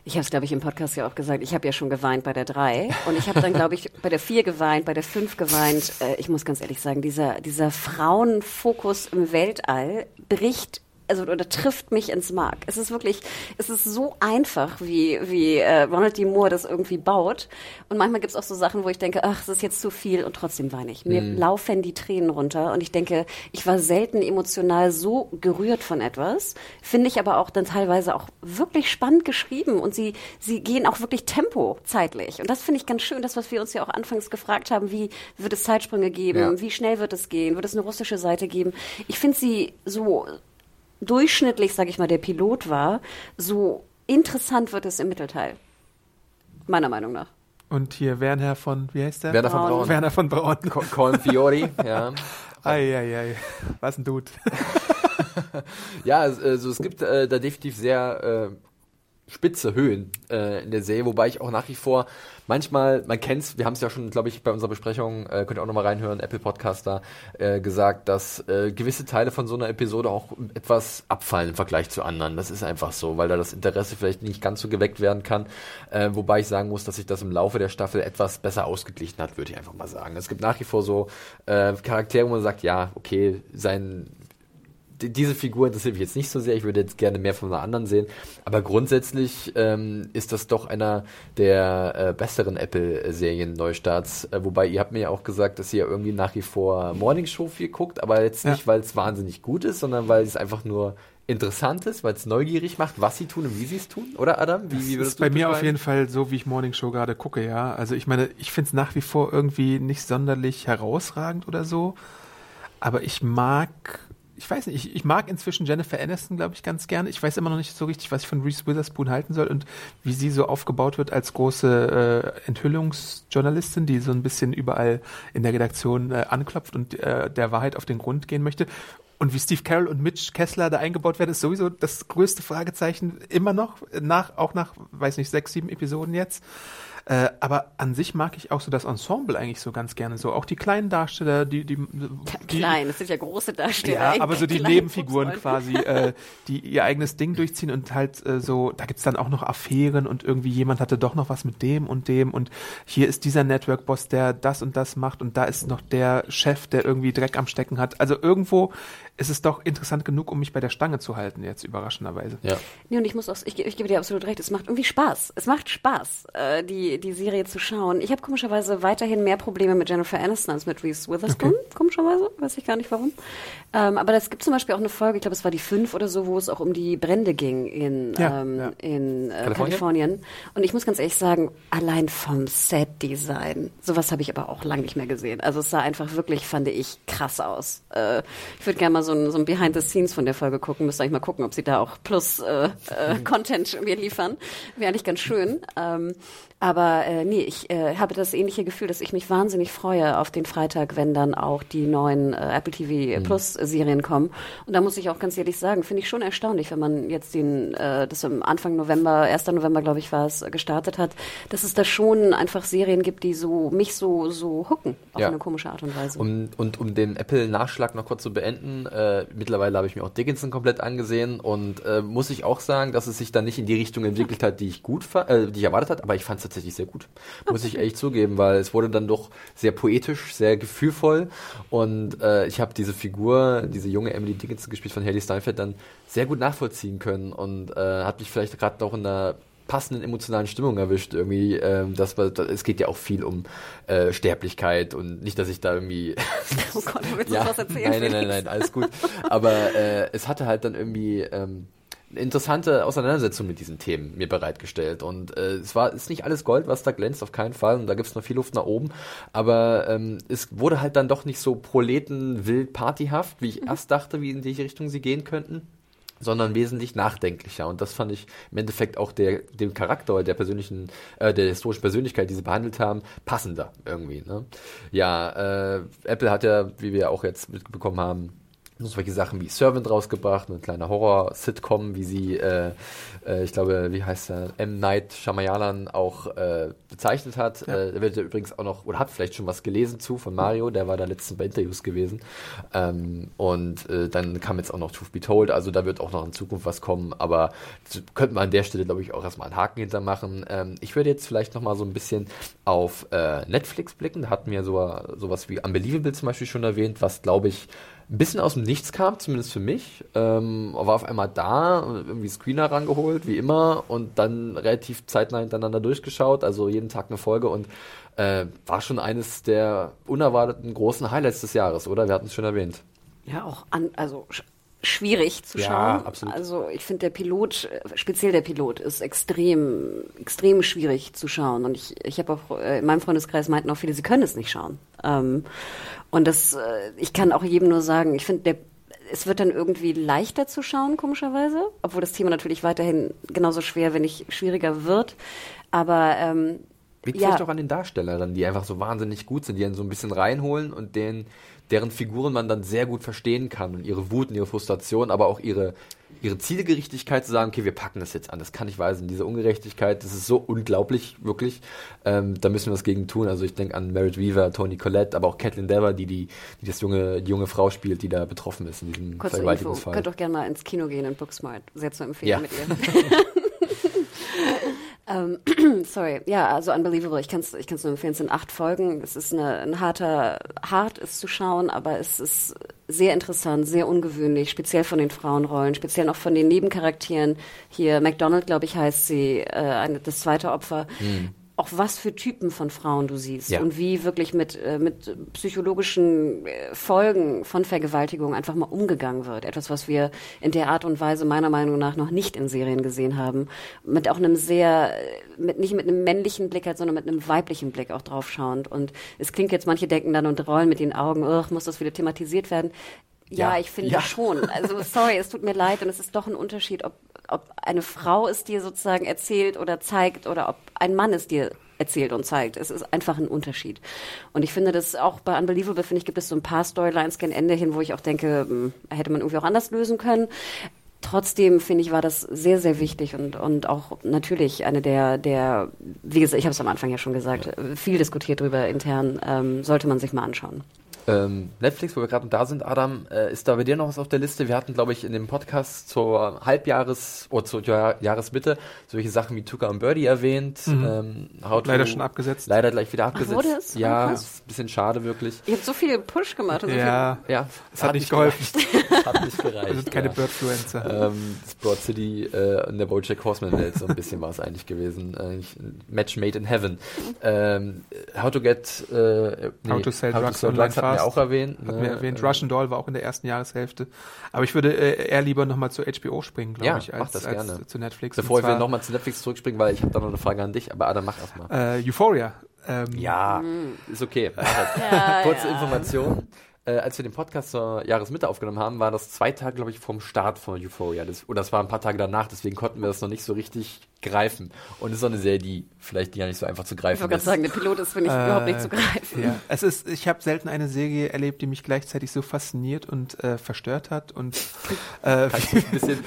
Ich habe es, glaube ich, im Podcast ja auch gesagt. Ich habe ja schon geweint bei der drei und ich habe dann, glaube ich, bei der vier geweint, bei der fünf geweint. Äh, ich muss ganz ehrlich sagen, dieser, dieser Frauenfokus im Weltall bricht also oder trifft mich ins Mark. Es ist wirklich, es ist so einfach, wie wie äh, Ronald D. Moore das irgendwie baut. Und manchmal gibt es auch so Sachen, wo ich denke, ach, es ist jetzt zu viel und trotzdem weine ich. Mir laufen die Tränen runter und ich denke, ich war selten emotional so gerührt von etwas. Finde ich aber auch dann teilweise auch wirklich spannend geschrieben und sie sie gehen auch wirklich Tempo zeitlich. Und das finde ich ganz schön, das was wir uns ja auch anfangs gefragt haben, wie wird es Zeitsprünge geben, Ja. wie schnell wird es gehen, wird es eine russische Seite geben? Ich finde sie so durchschnittlich, sage ich mal, der Pilot war, so interessant wird es im Mittelteil. Meiner Meinung nach. Und hier Werner von, wie heißt der? Werner von Braun. Braun. Werner von Braun. Co- Colin Fiori, ja. Eieiei. Was ein Dude. Ja, es- also es gibt äh, da definitiv sehr äh, spitze Höhen äh, in der Serie, wobei ich auch nach wie vor manchmal, man kennt's, wir haben es ja schon, glaube ich, bei unserer Besprechung, äh, könnt ihr auch nochmal reinhören, Apple Podcast da, äh, gesagt, dass äh, gewisse Teile von so einer Episode auch etwas abfallen im Vergleich zu anderen. Das ist einfach so, weil da das Interesse vielleicht nicht ganz so geweckt werden kann. Äh, wobei ich sagen muss, dass sich das im Laufe der Staffel etwas besser ausgeglichen hat, würde ich einfach mal sagen. Es gibt nach wie vor so äh, Charaktere, wo man sagt, ja, okay, sein diese Figur interessiert mich jetzt nicht so sehr. Ich würde jetzt gerne mehr von einer anderen sehen. Aber grundsätzlich ähm, ist das doch einer der äh, besseren Apple-Serien-Neustarts. Äh, wobei ihr habt mir ja auch gesagt, dass ihr irgendwie nach wie vor Morning Show viel guckt, aber jetzt Ja. nicht, weil es wahnsinnig gut ist, sondern weil es einfach nur interessant ist, weil es neugierig macht, was sie tun und wie sie es tun. Oder Adam? Wie, wie Das würdest ist bei mir auf jeden Fall so, wie ich Morning Show gerade gucke, ja. Also ich meine, ich finde es nach wie vor irgendwie nicht sonderlich herausragend oder so. Aber ich mag, ich weiß nicht, ich, ich mag inzwischen Jennifer Aniston, glaube ich, ganz gerne. Ich weiß immer noch nicht so richtig, was ich von Reese Witherspoon halten soll und wie sie so aufgebaut wird als große äh, Enthüllungsjournalistin, die so ein bisschen überall in der Redaktion äh, anklopft und äh, der Wahrheit auf den Grund gehen möchte. Und wie Steve Carroll und Mitch Kessler da eingebaut werden, ist sowieso das größte Fragezeichen immer noch, nach, auch nach, weiß nicht, sechs, sieben Episoden jetzt. Äh, aber an sich mag ich auch so das Ensemble eigentlich so ganz gerne. So auch die kleinen Darsteller, die, die, die Klein, das sind ja große Darsteller. Ja, aber so die Nebenfiguren quasi, äh, die ihr eigenes Ding durchziehen und halt äh, so, da gibt's dann auch noch Affären und irgendwie jemand hatte doch noch was mit dem und dem und hier ist dieser Network-Boss, der das und das macht und da ist noch der Chef, der irgendwie Dreck am Stecken hat. Also irgendwo ist es doch interessant genug, um mich bei der Stange zu halten, jetzt überraschenderweise. Ja. Nee, und ich muss auch, ich, ich gebe dir absolut recht, es macht irgendwie Spaß. Es macht Spaß, äh, die, die Serie zu schauen. Ich habe komischerweise weiterhin mehr Probleme mit Jennifer Aniston als mit Reese Witherspoon, okay. komischerweise, weiß ich gar nicht warum. Ähm, aber es gibt zum Beispiel auch eine Folge, ich glaube, es war die fünf oder so, wo es auch um die Brände ging in, ja, ähm, ja. in äh, Kalifornien? Kalifornien. Und ich muss ganz ehrlich sagen, allein vom Set-Design, sowas habe ich aber auch lange nicht mehr gesehen. Also es sah einfach wirklich, fand ich, krass aus. Äh, ich würde gerne mal so ein, so ein Behind the Scenes von der Folge gucken. Müsste eigentlich mal gucken, ob sie da auch plus äh, äh, Content mir liefern. Wäre eigentlich ganz schön. Ähm, aber äh, nee, ich äh, habe das ähnliche Gefühl, dass ich mich wahnsinnig freue auf den Freitag, wenn dann auch die neuen äh, Apple TV mhm. Plus Serien kommen. Und da muss ich auch ganz ehrlich sagen, finde ich schon erstaunlich, wenn man jetzt den, äh, das am Anfang November, 1. November, glaube ich, war es, gestartet hat, dass es da schon einfach Serien gibt, die so mich so so hooken auf ja. eine komische Art und Weise. Und, und um den Apple-Nachschlag noch kurz zu beenden, äh, mittlerweile habe ich mir auch Dickinson komplett angesehen und äh, muss ich auch sagen, dass es sich dann nicht in die Richtung entwickelt hat, die ich gut, äh, die ich erwartet hat, aber ich fand es tatsächlich sehr gut. Muss ich echt zugeben, weil es wurde dann doch sehr poetisch, sehr gefühlvoll und äh, ich habe diese Figur, diese junge Emily Dickinson gespielt von Haley Steinfeld dann sehr gut nachvollziehen können und äh, hat mich vielleicht gerade noch in einer passenden emotionalen Stimmung erwischt irgendwie. Ähm, das das, es geht ja auch viel um äh, Sterblichkeit und nicht, dass ich da irgendwie. oh Gott, willst du ja, was erzählen? Nein, nein, nein, nein, alles gut. Aber äh, es hatte halt dann irgendwie ähm, interessante Auseinandersetzung mit diesen Themen mir bereitgestellt. Und äh, es war ist nicht alles Gold, was da glänzt, auf keinen Fall. Und da gibt's noch viel Luft nach oben. Aber ähm, es wurde halt dann doch nicht so proletenwild partyhaft, wie ich mhm. erst dachte, wie in welche Richtung sie gehen könnten sondern wesentlich nachdenklicher. Und das fand ich im Endeffekt auch der, dem Charakter der persönlichen, äh, der historischen Persönlichkeit, die sie behandelt haben, passender irgendwie. Ne? Ja, äh, Apple hat ja, wie wir auch jetzt mitbekommen haben, so solche Sachen wie Servant rausgebracht, eine kleine Horror-Sitcom, wie sie, äh, äh, ich glaube, wie heißt er, M. Night Shyamalan auch äh, bezeichnet hat. Ja. Äh, der wird übrigens auch noch, oder hat vielleicht schon was gelesen zu von Mario, der war da letztens bei Interviews gewesen. Ähm, und äh, dann kam jetzt auch noch Truth Be Told, also da wird auch noch in Zukunft was kommen, aber könnte man an der Stelle, glaube ich, auch erstmal einen Haken hintermachen. Ähm, ich würde jetzt vielleicht nochmal so ein bisschen auf äh, Netflix blicken, da hatten wir so, sowas wie Unbelievable zum Beispiel schon erwähnt, was, glaube ich, ein bisschen aus dem Nichts kam, zumindest für mich. Ähm, war auf einmal da, irgendwie Screener rangeholt, wie immer, und dann relativ zeitnah hintereinander durchgeschaut, also jeden Tag eine Folge und äh, war schon eines der unerwarteten großen Highlights des Jahres, oder? Wir hatten es schon erwähnt. Ja, auch an, also schwierig zu ja, schauen. Absolut. Also ich finde der Pilot, speziell der Pilot, ist extrem, extrem schwierig zu schauen. Und ich, ich habe auch äh, in meinem Freundeskreis meinten auch viele, sie können es nicht schauen. Ähm, und das, äh, ich kann auch jedem nur sagen, ich finde, der es wird dann irgendwie leichter zu schauen, komischerweise, obwohl das Thema natürlich weiterhin genauso schwer, wenn nicht schwieriger wird. Aber ähm, Liegt ja. vielleicht auch an den Darstellerinnen, die einfach so wahnsinnig gut sind, die einen so ein bisschen reinholen und den, deren Figuren man dann sehr gut verstehen kann und ihre Wut und ihre Frustration, aber auch ihre, ihre Zielgerichtigkeit zu sagen, okay, wir packen das jetzt an, das kann nicht weisen. Diese Ungerechtigkeit, das ist so unglaublich, wirklich. Ähm, da müssen wir was gegen tun. Also ich denke an Merit Weaver, Tony Collette, aber auch Catelyn Dever, die, die, die das junge, die junge Frau spielt, die da betroffen ist in diesem Kurze Vergewaltigungsfall. Info. Könnt doch gerne mal ins Kino gehen in Booksmart. Sehr zu empfehlen ja. mit ihr. Ähm, sorry, ja, also Unbelievable. Ich kann es ich kann's nur empfehlen. Es sind acht Folgen. Es ist eine, ein harter, hart ist zu schauen, aber es ist sehr interessant, sehr ungewöhnlich, speziell von den Frauenrollen, speziell noch von den Nebencharakteren. Hier, McDonald, glaube ich, heißt sie, äh, eine, das zweite Opfer. Hm auch was für Typen von Frauen du siehst ja. und wie wirklich mit, äh, mit psychologischen äh, Folgen von Vergewaltigung einfach mal umgegangen wird. Etwas, was wir in der Art und Weise meiner Meinung nach noch nicht in Serien gesehen haben. Mit auch einem sehr, äh, mit, nicht mit einem männlichen Blick halt, sondern mit einem weiblichen Blick auch draufschauend. Und es klingt jetzt, manche denken dann und rollen mit den Augen, muss das wieder thematisiert werden. Ja, ja, ich finde ja. schon. Also sorry, es tut mir leid und es ist doch ein Unterschied, ob ob eine Frau es dir sozusagen erzählt oder zeigt oder ob ein Mann es dir erzählt und zeigt. Es ist einfach ein Unterschied. Und ich finde das auch bei Unbelievable, finde ich, gibt es so ein paar Storylines gen Ende hin, wo ich auch denke, hm, hätte man irgendwie auch anders lösen können. trotzdem finde ich, war das sehr, sehr wichtig und, und auch natürlich eine der, der wie gesagt, ich habe es am Anfang ja schon gesagt, viel diskutiert darüber intern, ähm, sollte man sich mal anschauen. Ähm, Netflix, wo wir gerade da sind, Adam, äh, ist da bei dir noch was auf der Liste? Wir hatten, glaube ich, in dem Podcast zur Halbjahres- oder zur Jahresmitte solche Sachen wie Tuka und Birdie erwähnt. Mhm. Ähm, leider schon abgesetzt. Leider gleich wieder abgesetzt. Ach, wurde es? Ja, ist ein bisschen schade, wirklich. Ihr habt so viel Push gemacht. Und so ja, viel, ja, es hat, hat nicht geholfen. Es hat nicht gereicht. Wir sind keine ja. Birdfluencer. Ähm, das Broad City äh, in der Bojack Horseman-Welt so ein bisschen war es eigentlich gewesen. Äh, Match made in heaven. Ähm, how to get... Äh, nee, how to sell how drugs to sell online drugs hatten wir auch erwähnt. Ne? hatten wir erwähnt. Russian Doll war auch in der ersten Jahreshälfte. Aber ich würde äh, eher lieber nochmal zu HBO springen, glaube ja, ich, als, als, als zu Netflix. Bevor wir nochmal zu Netflix zurückspringen, weil ich habe da noch eine Frage an dich, aber Adam, mach erstmal. Äh, Euphoria. Ähm, ja, ist okay. ja, Kurze ja. Information äh, als wir den Podcast zur Jahresmitte aufgenommen haben, war das zwei Tage, glaube ich, vom Start von Euphoria. Das, oder das war ein paar Tage danach, deswegen konnten wir das noch nicht so richtig greifen. Und es ist auch eine Serie, die vielleicht gar nicht so einfach zu greifen ich ist. Ich wollte gerade sagen, der Pilot ist, finde ich, äh, überhaupt nicht zu greifen. Ja. Es ist, ich habe selten eine Serie erlebt, die mich gleichzeitig so fasziniert und äh, verstört hat. Und äh, ein bisschen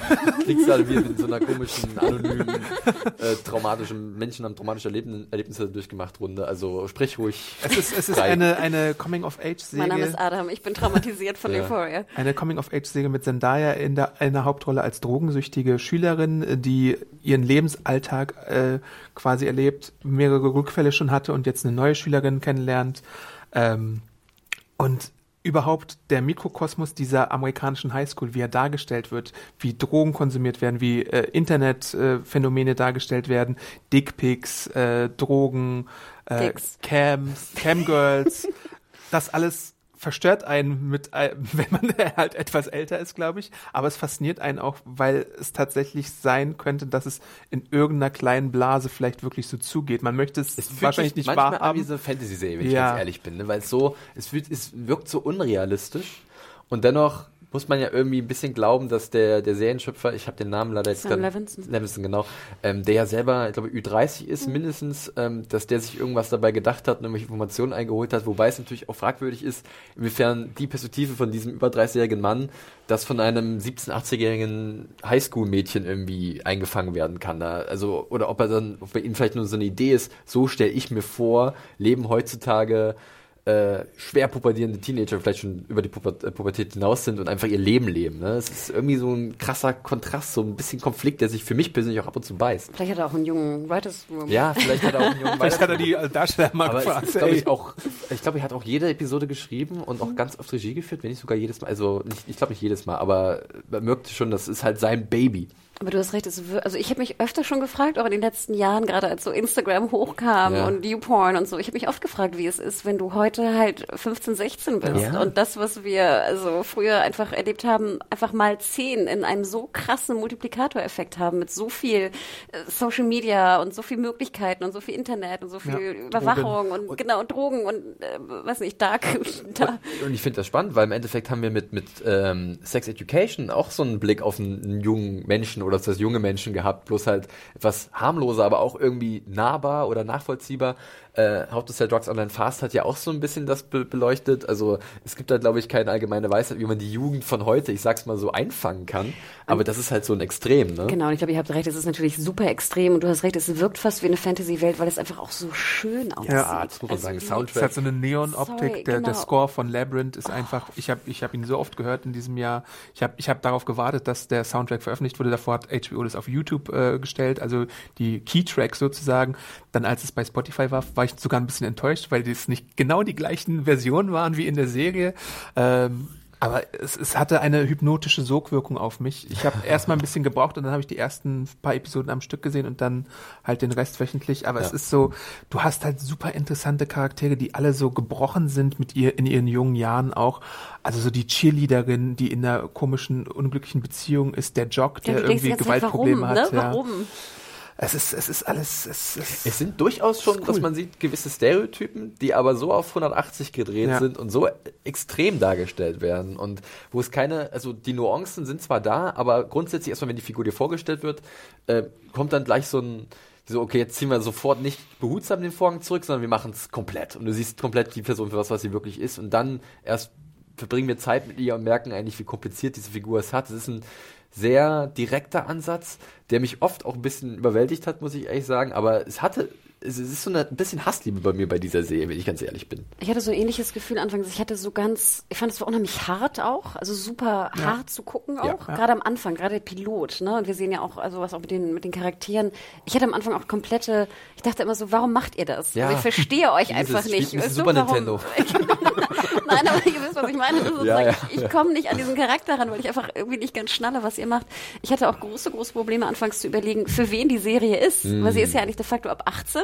klingt gerade wie in so einer komischen, anonymen, äh, traumatischen, Menschen haben traumatische Erlebnisse, Erlebnisse durchgemacht Runde. Also sprich ruhig. Es ist, es ist eine, eine Coming-of-Age-Serie. Mein Name ist Adam, ich bin traumatisiert von ja. Euphoria. Eine Coming-of-Age-Serie mit Zendaya in der, in der Hauptrolle als drogensüchtige Schülerin, die ihren Lebens Alltag äh, quasi erlebt, mehrere Rückfälle schon hatte und jetzt eine neue Schülerin kennenlernt. Ähm, und überhaupt der Mikrokosmos dieser amerikanischen Highschool, wie er dargestellt wird, wie Drogen konsumiert werden, wie äh, Internetphänomene äh, dargestellt werden, Dickpics, äh, Drogen, äh, Cams, Camgirls, das alles verstört einen mit, wenn man halt etwas älter ist, glaube ich. Aber es fasziniert einen auch, weil es tatsächlich sein könnte, dass es in irgendeiner kleinen Blase vielleicht wirklich so zugeht. Man möchte es, es wahrscheinlich nicht wahrhaben. Manchmal wie so eine Fantasy-Serie, wenn ja. ich ganz ehrlich bin, ne? weil es so, es, fühlt, es wirkt so unrealistisch und dennoch muss man ja irgendwie ein bisschen glauben, dass der, der Serienschöpfer, ich habe den Namen leider jetzt gerade. Levinson. Levinson, genau. Ähm, der ja selber, ich glaube, Ü30 ist mhm. mindestens, ähm, dass der sich irgendwas dabei gedacht hat und irgendwelche Informationen eingeholt hat, wobei es natürlich auch fragwürdig ist, inwiefern die Perspektive von diesem über 30-jährigen Mann das von einem 17-, 18-jährigen Highschool-Mädchen irgendwie eingefangen werden kann. Da. Also, oder ob er dann, ob bei ihm vielleicht nur so eine Idee ist, so stelle ich mir vor, leben heutzutage äh, schwer pubertierende Teenager vielleicht schon über die Puber äh, Pubertät hinaus sind und einfach ihr Leben leben. Ne? Es ist irgendwie so ein krasser Kontrast, so ein bisschen Konflikt, der sich für mich persönlich auch ab und zu beißt. Vielleicht hat er auch einen jungen Writers Room. Ja, vielleicht hat er auch einen jungen Vielleicht hat er die Darsteller mal Aber gefragt. Ist, ich, auch, ich glaube, er hat auch jede Episode geschrieben und auch ganz oft Regie geführt, wenn nicht sogar jedes Mal. Also nicht, ich glaube nicht jedes Mal, aber man merkt schon, das ist halt sein Baby. Aber du hast recht, also ich habe mich öfter schon gefragt, auch in den letzten Jahren, gerade als so Instagram hochkam ja. und YouPorn und so, ich habe mich oft gefragt, wie es ist, wenn du heute halt 15, 16 bist ja. und das, was wir also früher einfach erlebt haben, einfach mal 10 in einem so krassen Multiplikatoreffekt haben mit so viel äh, Social Media und so viel Möglichkeiten und so viel Internet und so viel ja. Überwachung und, und, genau und Drogen und äh, weiß nicht, Dark. Da. Und, und, ich finde das spannend, weil im Endeffekt haben wir mit mit ähm, Sex Education auch so einen Blick auf einen, einen jungen Menschen oder oder das junge Menschen gehabt, bloß halt etwas harmloser, aber auch irgendwie nahbar oder nachvollziehbar. Äh, How to Sell Drugs Online Fast hat ja auch so ein bisschen das be beleuchtet. Also es gibt da, glaube ich, keine allgemeine Weisheit, wie man die Jugend von heute, ich sag's mal so, einfangen kann. Aber das ist halt so ein Extrem, ne? Genau, und ich glaube, ihr habt recht, es ist natürlich super extrem und du hast recht, es wirkt fast wie eine Fantasy-Welt, weil es einfach auch so schön aussieht. Ja, das muss man also sagen. Soundtrack. Es hat so eine Neon-Optik. Der, genau. der Score von Labyrinth ist oh. einfach, ich habe ich hab ihn so oft gehört in diesem Jahr. Ich habe ich hab darauf gewartet, dass der Soundtrack veröffentlicht wurde. Davor hat HBO das auf YouTube äh, gestellt, also die Key-Tracks sozusagen. Dann, als es bei Spotify war, war ich sogar ein bisschen enttäuscht, weil das nicht genau die gleichen Versionen waren wie in der Serie. Ähm, aber es, es hatte eine hypnotische Sogwirkung auf mich. Ich habe erstmal ein bisschen gebraucht und dann habe ich die ersten paar Episoden am Stück gesehen und dann halt den Rest wöchentlich. Aber ja. es ist so, du hast halt super interessante Charaktere, die alle so gebrochen sind mit ihr in ihren jungen Jahren auch. Also so die Cheerleaderin, die in einer komischen, unglücklichen Beziehung ist, der Jock, der ja, irgendwie Gewaltprobleme warum, hat. Ne? Warum? Es ist, es ist alles. Es, es, es sind durchaus schon, cool. dass man sieht, gewisse Stereotypen, die aber so auf 180 gedreht ja. sind und so extrem dargestellt werden. Und wo es keine, also die Nuancen sind zwar da, aber grundsätzlich erstmal, wenn die Figur dir vorgestellt wird, äh, kommt dann gleich so ein, so, okay, jetzt ziehen wir sofort nicht behutsam den Vorhang zurück, sondern wir machen es komplett. Und du siehst komplett die Person für was, was sie wirklich ist. Und dann erst verbringen wir Zeit mit ihr und merken eigentlich, wie kompliziert diese Figur es hat. Es ist ein sehr direkter Ansatz, der mich oft auch ein bisschen überwältigt hat, muss ich ehrlich sagen. Aber es hatte es ist so eine, ein bisschen Hassliebe bei mir bei dieser Serie, wenn ich ganz ehrlich bin. Ich hatte so ein ähnliches Gefühl anfangs. Ich hatte so ganz, ich fand es war unheimlich hart auch, also super ja. hart zu gucken auch, ja. gerade am Anfang, gerade der Pilot, ne? Und wir sehen ja auch, also was auch mit den, mit den Charakteren. Ich hatte am Anfang auch komplette, ich dachte immer so, warum macht ihr das? Ja. Also ich verstehe euch einfach nicht. Weißt Super warum? Nintendo. Nein, aber ihr wisst, was ich meine. Ja, ja, ich, ich komme nicht an diesen Charakter ran, weil ich einfach irgendwie nicht ganz schnalle, was ihr macht. Ich hatte auch große, große Probleme anfangs zu überlegen, für wen die Serie ist. Mm. Weil sie ist ja eigentlich de facto ab 18.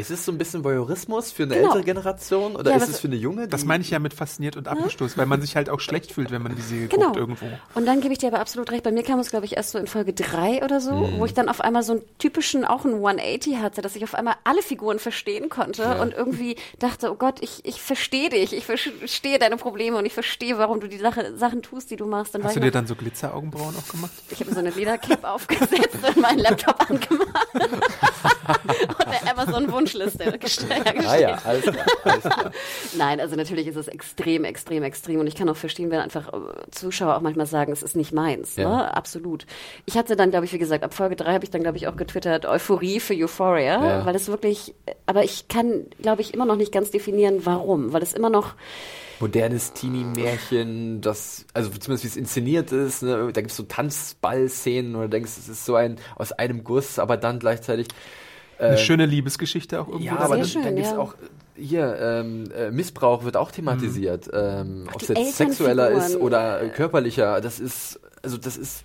Ist es so ein bisschen Voyeurismus für eine genau. ältere Generation oder ja, ist es für eine junge? Das meine ich ja mit fasziniert und abgestoßen, weil man sich halt auch schlecht fühlt, wenn man die Serie genau. guckt irgendwo. Und dann gebe ich dir aber absolut recht. Bei mir kam es, glaube ich, erst so in Folge 3 oder so, mhm. wo ich dann auf einmal so einen typischen, auch einen 180 hatte, dass ich auf einmal alle Figuren verstehen konnte ja. und irgendwie dachte, oh Gott, ich, ich verstehe dich, ich verstehe deine Probleme und ich verstehe, warum du die Sache, Sachen tust, die du machst. Dann Hast du dir dann so Glitzeraugenbrauen auch gemacht? Ich habe mir so eine Ledercap aufgesetzt und meinen Laptop angemacht und der Amazon-Wunschliste gestellt ah ja, alles klar, alles klar. Nein, also natürlich ist es extrem, extrem, extrem. Und ich kann auch verstehen, wenn einfach äh, Zuschauer auch manchmal sagen, es ist nicht meins. Ja. Ne? Absolut. Ich hatte dann, glaube ich, wie gesagt, ab Folge drei habe ich dann, glaube ich, auch getwittert, Euphorie für Euphoria, ja. weil es wirklich, aber ich kann, glaube ich, immer noch nicht ganz definieren, warum. Weil es immer noch modernes Teenie-Märchen, das, also zumindest wie es inszeniert ist, ne? da gibt es so Tanzball-Szenen oder denkst, es ist so ein aus einem Guss, aber dann gleichzeitig eine äh, schöne Liebesgeschichte auch irgendwo. Ja, aber schön, dann gibt es ja. auch hier ähm, äh, Missbrauch wird auch thematisiert, mhm. ähm, ob es jetzt sexueller ist oder körperlicher. Das ist also das ist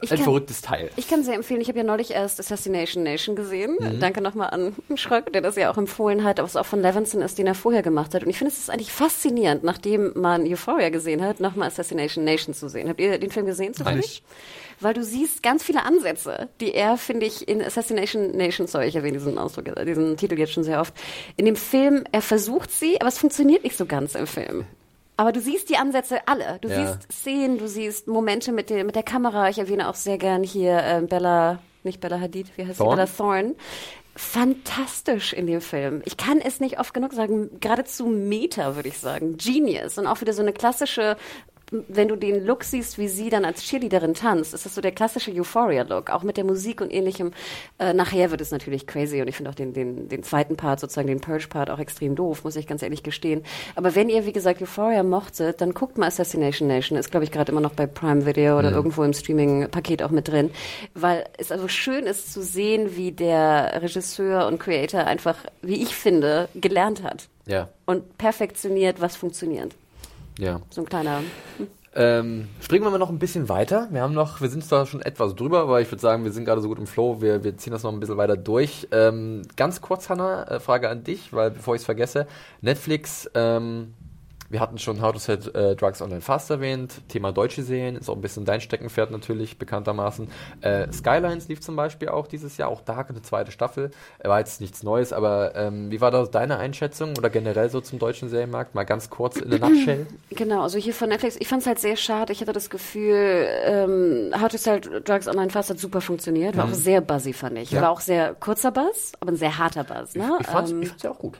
ich ein kann, verrücktes Teil. Ich kann sehr empfehlen. Ich habe ja neulich erst Assassination Nation gesehen. Mhm. Danke nochmal an Schröck, der das ja auch empfohlen hat, was auch von Levinson ist, den er vorher gemacht hat. Und ich finde, es ist eigentlich faszinierend, nachdem man Euphoria gesehen hat, nochmal Assassination Nation zu sehen. Habt ihr den Film gesehen zufällig? Nein weil du siehst ganz viele Ansätze, die er, finde ich, in Assassination Nation, sorry, ich erwähne diesen Ausdruck, diesen Titel jetzt schon sehr oft, in dem Film, er versucht sie, aber es funktioniert nicht so ganz im Film. Aber du siehst die Ansätze alle. Du ja. siehst Szenen, du siehst Momente mit, der mit der Kamera. Ich erwähne auch sehr gern hier äh, Bella, nicht Bella Hadid, wie heißt Thorn? sie? Bella Thorne. Fantastisch in dem Film. Ich kann es nicht oft genug sagen. Geradezu Meta, würde ich sagen. Genius. Und auch wieder so eine klassische wenn du den Look siehst, wie sie dann als Cheerleaderin tanzt, ist das so der klassische Euphoria-Look, auch mit der Musik und ähnlichem. Äh, nachher wird es natürlich crazy und ich finde auch den, den, den zweiten Part, sozusagen den Purge-Part, auch extrem doof, muss ich ganz ehrlich gestehen. Aber wenn ihr, wie gesagt, Euphoria mochtet, dann guckt mal Assassination Nation. Ist, glaube ich, gerade immer noch bei Prime Video oder mhm. irgendwo im Streaming-Paket auch mit drin. Weil es also schön ist zu sehen, wie der Regisseur und Creator einfach, wie ich finde, gelernt hat. Ja. Und perfektioniert, was funktioniert. Ja. So ein kleiner. Ähm, springen wir mal noch ein bisschen weiter. Wir haben noch, wir sind zwar schon etwas drüber, aber ich würde sagen, wir sind gerade so gut im Flow, wir, wir ziehen das noch ein bisschen weiter durch. Ähm, ganz kurz, Hanna, äh, Frage an dich, weil bevor ich es vergesse, Netflix ähm, wir hatten schon How to Set äh, Drugs Online Fast erwähnt. Thema deutsche Serien ist auch ein bisschen dein Steckenpferd natürlich, bekanntermaßen. Äh, Skylines lief zum Beispiel auch dieses Jahr, auch da eine zweite Staffel. War jetzt nichts Neues, aber ähm, wie war da deine Einschätzung oder generell so zum deutschen Serienmarkt? Mal ganz kurz in der Nutshell. Genau, also hier von Netflix, ich fand es halt sehr schade. Ich hatte das Gefühl, ähm, How to Sell Drugs Online Fast hat super funktioniert. War mhm. auch sehr buzzy, fand ich. Ja. War auch sehr kurzer Buzz, aber ein sehr harter Buzz. Ne? Ich, ich fand es ähm, ja auch gut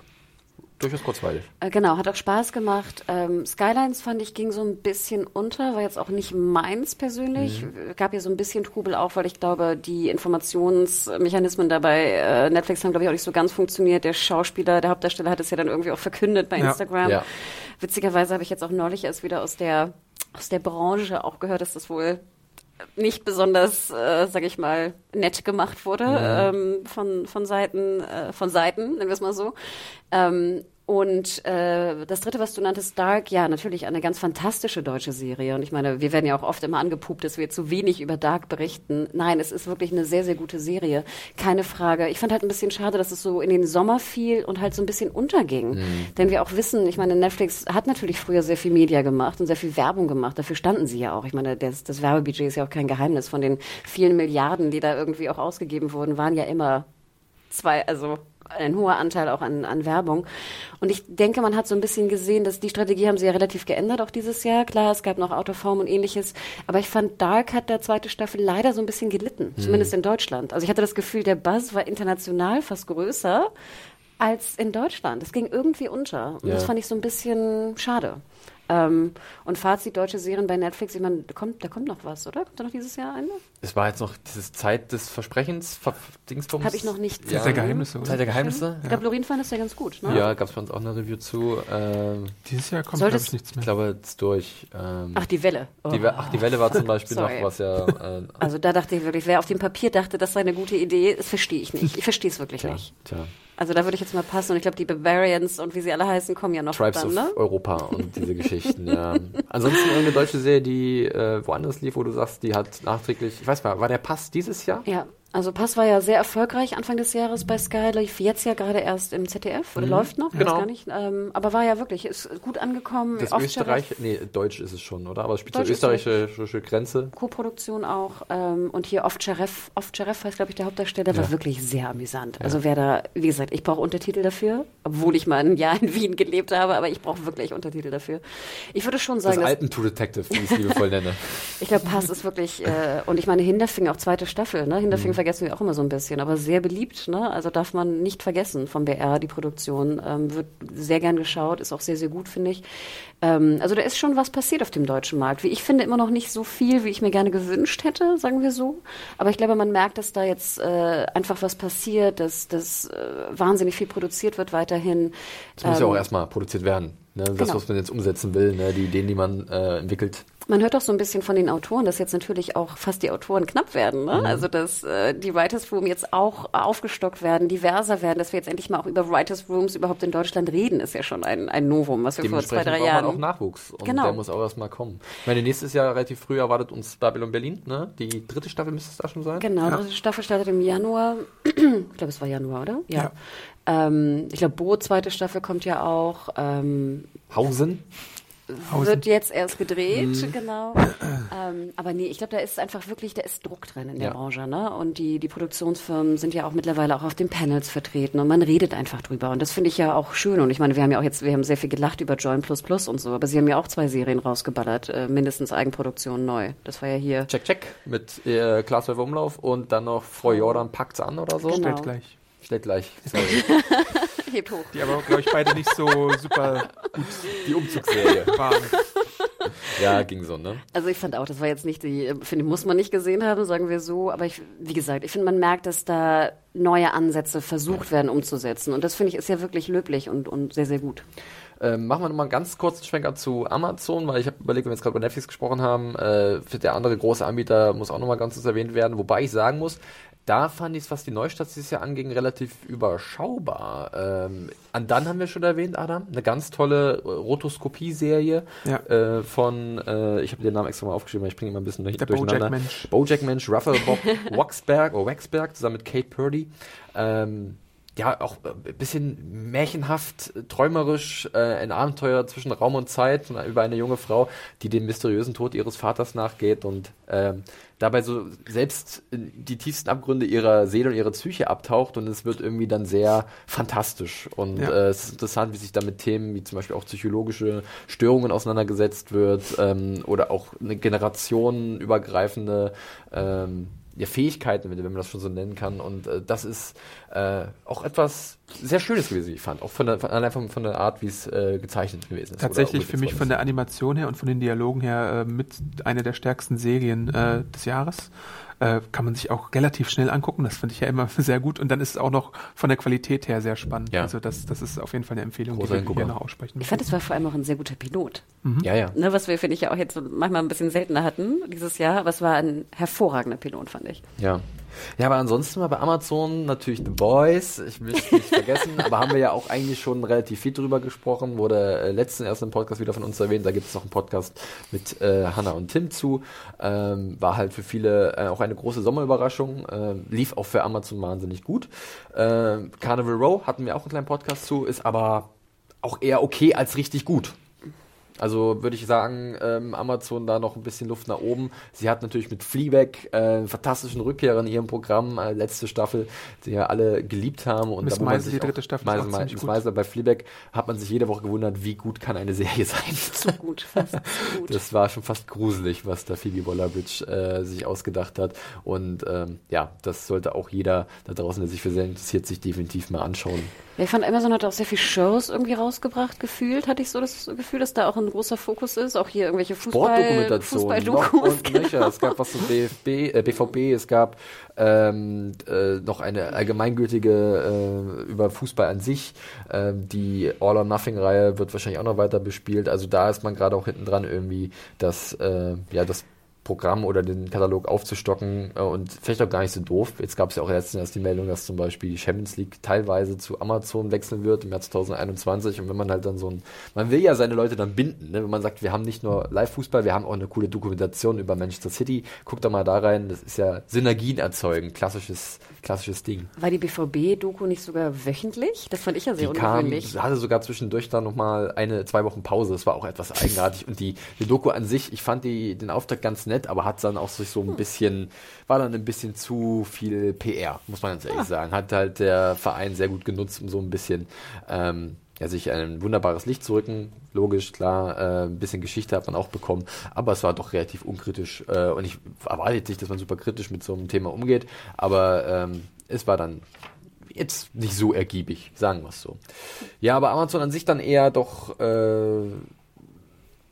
durchaus kurzweilig. Äh, genau, hat auch Spaß gemacht. Ähm, Skylines fand ich ging so ein bisschen unter, war jetzt auch nicht meins persönlich. Mhm. Gab ja so ein bisschen Trubel auch, weil ich glaube, die Informationsmechanismen dabei äh, Netflix haben glaube ich auch nicht so ganz funktioniert. Der Schauspieler, der Hauptdarsteller hat es ja dann irgendwie auch verkündet bei ja. Instagram. Ja. Witzigerweise habe ich jetzt auch neulich erst wieder aus der aus der Branche auch gehört, dass das wohl nicht besonders, äh, sag ich mal, nett gemacht wurde ja. ähm, von von Seiten äh, von Seiten, nennen wir es mal so. Ähm, und äh, das dritte, was du nanntest, Dark, ja, natürlich eine ganz fantastische deutsche Serie. Und ich meine, wir werden ja auch oft immer angepupt, dass wir zu wenig über Dark berichten. Nein, es ist wirklich eine sehr, sehr gute Serie. Keine Frage. Ich fand halt ein bisschen schade, dass es so in den Sommer fiel und halt so ein bisschen unterging. Mhm. Denn wir auch wissen, ich meine, Netflix hat natürlich früher sehr viel Media gemacht und sehr viel Werbung gemacht. Dafür standen sie ja auch. Ich meine, das, das Werbebudget ist ja auch kein Geheimnis. Von den vielen Milliarden, die da irgendwie auch ausgegeben wurden, waren ja immer zwei, also ein hoher Anteil auch an, an Werbung. Und ich denke, man hat so ein bisschen gesehen, dass die Strategie haben sie ja relativ geändert auch dieses Jahr. Klar, es gab noch Autoform und ähnliches. Aber ich fand, Dark hat der zweite Staffel leider so ein bisschen gelitten. Mhm. Zumindest in Deutschland. Also ich hatte das Gefühl, der Buzz war international fast größer als in Deutschland. Es ging irgendwie unter. Und ja. das fand ich so ein bisschen schade. Ähm, und Fazit, deutsche Serien bei Netflix, ich meine, da kommt, da kommt noch was, oder? Kommt da noch dieses Jahr eine? Es war jetzt noch dieses Zeit des Versprechens, Ver Dingsbums. Habe ich noch nicht Ja. Zeit der Geheimnisse, oder? Zeit der Geheimnisse. Ich glaube, Lorin fand das ja ganz gut, ne? Ja, gab es bei uns auch eine Review zu. Ähm, Dieses Jahr kommt, glaube ich, nichts ich mehr. glaube, jetzt durch. Ähm, Ach, die Welle. Oh. die, We- ach, die Welle war zum Beispiel noch, was ja. Äh, Also da dachte ich wirklich, wer auf dem Papier dachte, das sei eine gute Idee, das verstehe ich nicht. Ich verstehe es wirklich tja, nicht. tja. Also da würde ich jetzt mal passen. Und ich glaube, die Bavarians und wie sie alle heißen, kommen ja noch Tribes dann, of ne? Europa und diese Geschichten, ja. Ansonsten irgendeine deutsche Serie, die äh, woanders lief, wo du sagst, die hat nachträglich, ich weiß mal, war der Pass dieses Jahr? Ja, also Pass war ja sehr erfolgreich Anfang des Jahres bei Sky, lief jetzt ja gerade erst im ZDF oder läuft noch, Genau. gar nicht. Ähm, aber war ja wirklich, ist gut angekommen. Das Österreich, nee, Deutsch ist es schon, oder? Aber es spielt zur Deutsch es. österreichische Grenze. Co-Produktion auch ähm, und hier oft Cheref heißt glaube ich der Hauptdarsteller, war Ja. wirklich sehr amüsant. Also wer da, wie gesagt, ich brauche Untertitel dafür, obwohl ich mal ein Jahr in Wien gelebt habe, aber ich brauche wirklich Untertitel dafür. Ich würde schon Das sagen, dass, alten True Detective, wie ich es liebevoll nenne. ich glaube, Pass ist wirklich äh, und ich meine Hinterfing auch zweite Staffel, ne? Mhm. Vergessen wir auch immer so ein bisschen, aber sehr beliebt, ne? Also darf man nicht vergessen vom BR die Produktion ähm, wird sehr gern geschaut, ist auch sehr sehr gut finde ich. Ähm, also da ist schon was passiert auf dem deutschen Markt. Wie ich finde immer noch nicht so viel, wie ich mir gerne gewünscht hätte, sagen wir so. Aber ich glaube, man merkt, dass da jetzt äh, einfach was passiert, dass, dass äh, wahnsinnig viel produziert wird weiterhin. Das muss ja Ähm, auch erstmal produziert werden. Ne? Das, genau. was man jetzt umsetzen will, ne? die Ideen, die man äh, entwickelt. Man hört auch so ein bisschen von den Autoren, dass jetzt natürlich auch fast die Autoren knapp werden. Ne? Also dass äh, die Writers Room jetzt auch aufgestockt werden, diverser werden, dass wir jetzt endlich mal auch über Writers Rooms überhaupt in Deutschland reden, ist ja schon ein, ein Novum, was wir vor zwei, Dementsprechend drei braucht man auch Jahren. Nachwuchs. Und Genau. der muss auch erstmal kommen. Ich meine, nächstes Jahr relativ früh erwartet uns Babylon Berlin. Ne? Die dritte Staffel müsste es da schon sein. Genau, dritte Staffel startet im Januar. ich glaube, es war Januar, oder? Ja. Ähm, ich glaube, Bo, zweite Staffel kommt ja auch. Ähm, Hausen. Hausen. wird jetzt erst gedreht, genau. ähm, aber nee, ich glaube, da ist einfach wirklich, da ist Druck drin in der Ja. Branche, ne? Und die, die Produktionsfirmen sind ja auch mittlerweile auch auf den Panels vertreten und man redet einfach drüber. Und das finde ich ja auch schön. Und ich meine, wir haben ja auch jetzt, wir haben sehr viel gelacht über Join Plus Plus und so, aber sie haben ja auch zwei Serien rausgeballert, äh, mindestens Eigenproduktion neu. Das war ja hier. Check, check. Mit äh, Klaas Umlauf und dann noch Frau Jordan packt's an oder so. Genau. Stellt gleich. Stellt gleich. Sorry. Hebt hoch. Die aber, glaube ich, beide nicht so super Die Umzugsserie. waren. ja, ging so, ne? Also ich fand auch, das war jetzt nicht die, finde ich, muss man nicht gesehen haben, sagen wir so. Aber ich, wie gesagt, ich finde, man merkt, dass da neue Ansätze versucht werden umzusetzen. Und das finde ich ist ja wirklich löblich und, und sehr, sehr gut. Ähm, machen wir nochmal einen ganz kurzen Schwenker zu Amazon, weil ich habe überlegt, wenn wir jetzt gerade über Netflix gesprochen haben, äh, für der andere große Anbieter muss auch nochmal ganz kurz erwähnt werden, wobei ich sagen muss, da fand ich es, was die Neustarts dieses Jahr anging, relativ überschaubar. Ähm, an dann haben wir schon erwähnt, Adam, eine ganz tolle äh, Rotoskopie-Serie Ja. äh, von, äh, ich habe den Namen extra mal aufgeschrieben, weil ich bringe ihn mal ein bisschen durch, Der durcheinander. Bojack-Mensch. Bojack Mensch, Raphael Bob Waxberg, oder Waxberg, zusammen mit Kate Purdy. Ähm, ja, auch ein bisschen märchenhaft, äh, träumerisch, äh, ein Abenteuer zwischen Raum und Zeit über eine junge Frau, die dem mysteriösen Tod ihres Vaters nachgeht und ähm, dabei so selbst in die tiefsten Abgründe ihrer Seele und ihrer Psyche abtaucht und es wird irgendwie dann sehr fantastisch und Ja. äh, es ist interessant, wie sich da mit Themen wie zum Beispiel auch psychologische Störungen auseinandergesetzt wird ähm, oder auch eine generationenübergreifende ähm, ja, Fähigkeiten, wenn man das schon so nennen kann. Und äh, das ist äh, auch etwas sehr Schönes gewesen, ich fand. Auch von der, von, allein von, von der Art, wie es äh, gezeichnet gewesen ist. Tatsächlich für mich von der Animation her und von den Dialogen her äh, mit einer der stärksten Serien äh, des Jahres. Äh, kann man sich auch relativ schnell angucken. Das finde ich ja immer sehr gut. Und dann ist es auch noch von der Qualität her sehr spannend. Ja. Also das, das ist auf jeden Fall eine Empfehlung, Großer die wir hier noch aussprechen. Ich fand, es war vor allem auch ein sehr guter Pilot. ist. Ja, ja. Ne, was wir, finde ich, ja auch jetzt so manchmal ein bisschen seltener hatten dieses Jahr. Aber es war ein hervorragender Pilot, fand ich. Ja. Ja, aber ansonsten war bei Amazon natürlich The Boys, ich will es nicht vergessen, aber haben wir ja auch eigentlich schon relativ viel drüber gesprochen, wurde äh, letzten erst im Podcast wieder von uns erwähnt, da gibt es noch einen Podcast mit äh, Hannah und Tim zu, ähm, war halt für viele äh, auch eine große Sommerüberraschung, äh, lief auch für Amazon wahnsinnig gut. Äh, Carnival Row hatten wir auch einen kleinen Podcast zu, ist aber auch eher okay als richtig gut. Also würde ich sagen, ähm, Amazon da noch ein bisschen Luft nach oben. Sie hat natürlich mit Fleabag äh, einen fantastischen Rückkehrer in ihrem Programm, äh, letzte Staffel, die ja alle geliebt haben. Und Miss sich die dritte auch- Staffel, ist auch ziemlich Miss. Maisel bei Fleabag hat man sich jede Woche gewundert, wie gut kann eine Serie sein. Zu gut, fast zu gut. Das war schon fast gruselig, was da Phoebe Waller-Bridge äh, sich ausgedacht hat. Und ähm, ja, das sollte auch jeder da draußen, der sich für Serien interessiert, sich definitiv mal anschauen. Ja, ich fand, Amazon hat auch sehr viele Shows irgendwie rausgebracht, gefühlt, hatte ich so das Gefühl, dass da auch ein ein großer Fokus ist. Auch hier irgendwelche Fußball, Sportdokumentation. Fußballdokus. Noch und nöcher. Es gab was zum DFB, äh, BVB, es gab ähm, äh, noch eine allgemeingültige äh, über Fußball an sich. Ähm, die All or Nothing Reihe wird wahrscheinlich auch noch weiter bespielt. Also da ist man gerade auch hinten dran irgendwie, dass äh, ja das Programm oder den Katalog aufzustocken äh, und vielleicht auch gar nicht so doof. Jetzt gab es ja auch letztens die Meldung, dass zum Beispiel die Champions League teilweise zu Amazon wechseln wird im Jahr 2021 und wenn man halt dann so ein, man will ja seine Leute dann binden, ne? wenn man sagt, wir haben nicht nur Live-Fußball, wir haben auch eine coole Dokumentation über Manchester City, guckt doch mal da rein, das ist ja Synergien erzeugen, klassisches, klassisches Ding. War die BVB-Doku nicht sogar wöchentlich? Das fand ich ja sehr Die kam, ungewöhnlich. hatte sogar zwischendurch dann nochmal eine, zwei Wochen Pause. Das war auch etwas eigenartig. Und die, die Doku an sich, ich fand die, den Auftrag ganz nett, aber hat dann auch sich so ein bisschen, war dann ein bisschen zu viel PR, muss man ganz ehrlich sagen. Hat halt der Verein sehr gut genutzt, um so ein bisschen, ähm, ja, sich ein wunderbares Licht zu rücken. Logisch, klar, äh, ein bisschen Geschichte hat man auch bekommen, aber es war doch relativ unkritisch. Äh, und ich erwarte nicht, dass man super kritisch mit so einem Thema umgeht, aber ähm, es war dann jetzt nicht so ergiebig, sagen wir es so. Ja, aber Amazon an sich dann eher doch äh,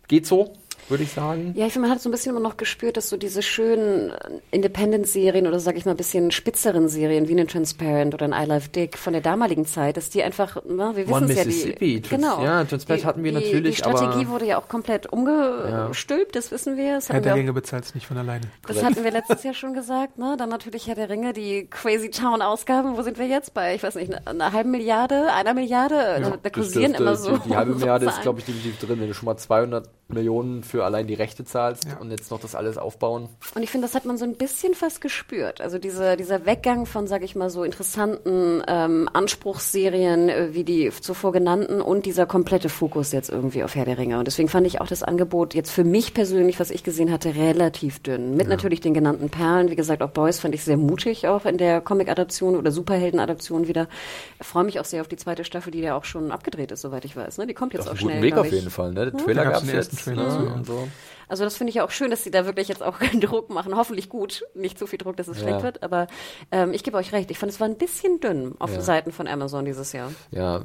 geht so, würde ich sagen. Ja, ich finde, man hat so ein bisschen immer noch gespürt, dass so diese schönen äh, Independent-Serien oder sag ich mal ein bisschen spitzeren Serien wie eine Transparent oder ein I Love Dick von der damaligen Zeit, dass die einfach, na, wir One wissen es ja, Mississippi, die, Trans- genau. ja, Transparent die, hatten wir die, natürlich, Die Strategie aber- wurde ja auch komplett umgestülpt, das wissen wir. Das Herr der wir, Ringe bezahlt es nicht von alleine. das hatten wir letztes Jahr schon gesagt, ne? Dann natürlich Herr der Ringe, die Crazy Town-Ausgaben, wo sind wir jetzt bei? Ich weiß nicht, einer eine halben Milliarde, einer Milliarde? da, da Das kursieren immer so. Die, die halbe Milliarde ist, glaube ich, definitiv drin, wenn du schon mal 200 Millionen für allein die Rechte zahlst Ja. und jetzt noch das alles aufbauen. Und ich finde, das hat man so ein bisschen fast gespürt. Also diese, dieser Weggang von, sage ich mal, so interessanten ähm, Anspruchsserien äh, wie die zuvor genannten und dieser komplette Fokus jetzt irgendwie auf Herr der Ringe. Und deswegen fand ich auch das Angebot jetzt für mich persönlich, was ich gesehen hatte, relativ dünn. Mit natürlich den genannten Perlen. Wie gesagt, auch Boys fand ich sehr mutig auch in der Comic-Adaption oder Superhelden-Adaption wieder. Ich freue mich auch sehr auf die zweite Staffel, die ja auch schon abgedreht ist, soweit ich weiß. Ne? Die kommt jetzt Auf auch schnell, Weg auf jeden Fall. Ne? Der Da Trailer gab's gab es jetzt Trailer ja. und so. Also das finde ich ja auch schön, dass sie da wirklich jetzt auch Druck machen. Hoffentlich gut. Nicht zu viel Druck, dass es Ja. schlecht wird. Aber ähm, ich gebe euch recht. Ich fand, es war ein bisschen dünn auf Ja. Seiten von Amazon dieses Jahr. Ja,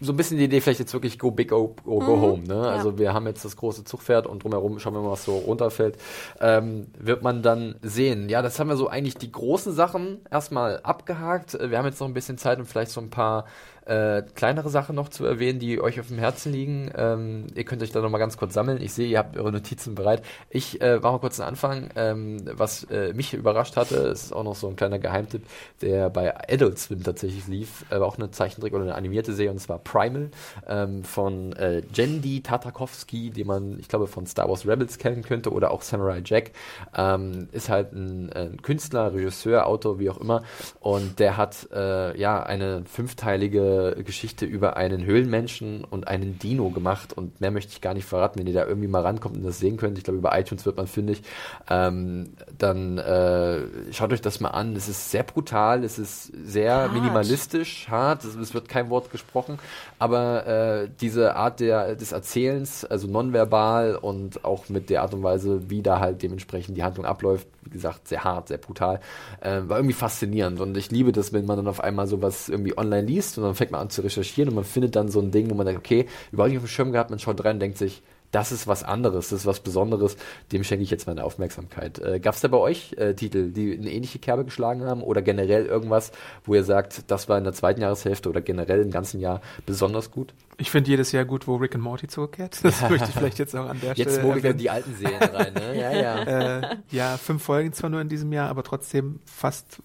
so ein bisschen die Idee vielleicht jetzt wirklich go big or, go home. Ne? Also wir haben jetzt das große Zugpferd und drumherum schauen wir mal, was so runterfällt. Ähm, wird man dann sehen. Ja, das haben wir so eigentlich die großen Sachen erstmal abgehakt. Wir haben jetzt noch ein bisschen Zeit, um vielleicht so ein paar äh, kleinere Sachen noch zu erwähnen, die euch auf dem Herzen liegen. Ähm, ihr könnt euch da noch mal ganz kurz sammeln. Ich sehe, ihr habt eure Notizen bereit. Ich äh, mache mal kurz einen Anfang. Ähm, was äh, mich überrascht hatte, ist auch noch so ein kleiner Geheimtipp, der bei Adult Swim tatsächlich lief, war auch eine Zeichentrick oder eine animierte Serie und zwar Primal ähm, von äh, Jendi Tartakovsky, den man, ich glaube, von Star Wars Rebels kennen könnte oder auch Samurai Jack. Ähm, ist halt ein, ein Künstler, Regisseur, Autor, wie auch immer. Und der hat äh, ja eine fünfteilige Geschichte über einen Höhlenmenschen und einen Dino gemacht. Und mehr möchte ich gar nicht verraten, wenn ihr da irgendwie mal rankommt und das sehen könnt. Ich glaube, über iTunes wird man fündig. Ähm, dann äh, schaut euch das mal an. Es ist sehr brutal, es ist sehr Hart. minimalistisch, hart. Es, es wird kein Wort gesprochen. Aber äh, diese Art der, des Erzählens, also nonverbal und auch mit der Art und Weise, wie da halt dementsprechend die Handlung abläuft, wie gesagt, sehr hart, sehr brutal, äh, war irgendwie faszinierend. Und ich liebe das, wenn man dann auf einmal sowas irgendwie online liest und dann fängt man an zu recherchieren und man findet dann so ein Ding, wo man denkt, okay, überhaupt nicht auf dem Schirm gehabt, man schaut rein und denkt sich, das ist was anderes, das ist was Besonderes, dem schenke ich jetzt meine Aufmerksamkeit. Äh, Gab es da bei euch äh, Titel, die eine ähnliche Kerbe geschlagen haben oder generell irgendwas, wo ihr sagt, das war in der zweiten Jahreshälfte oder generell im ganzen Jahr besonders gut? Ich finde jedes Jahr gut, wo Rick and Morty zurückkehrt. Das möchte ich vielleicht jetzt auch an der Jetzt Stelle mogeln erwähnen. die alten Serien rein, ne? Ja, ja. äh, ja, fünf Folgen zwar nur in diesem Jahr, aber trotzdem fast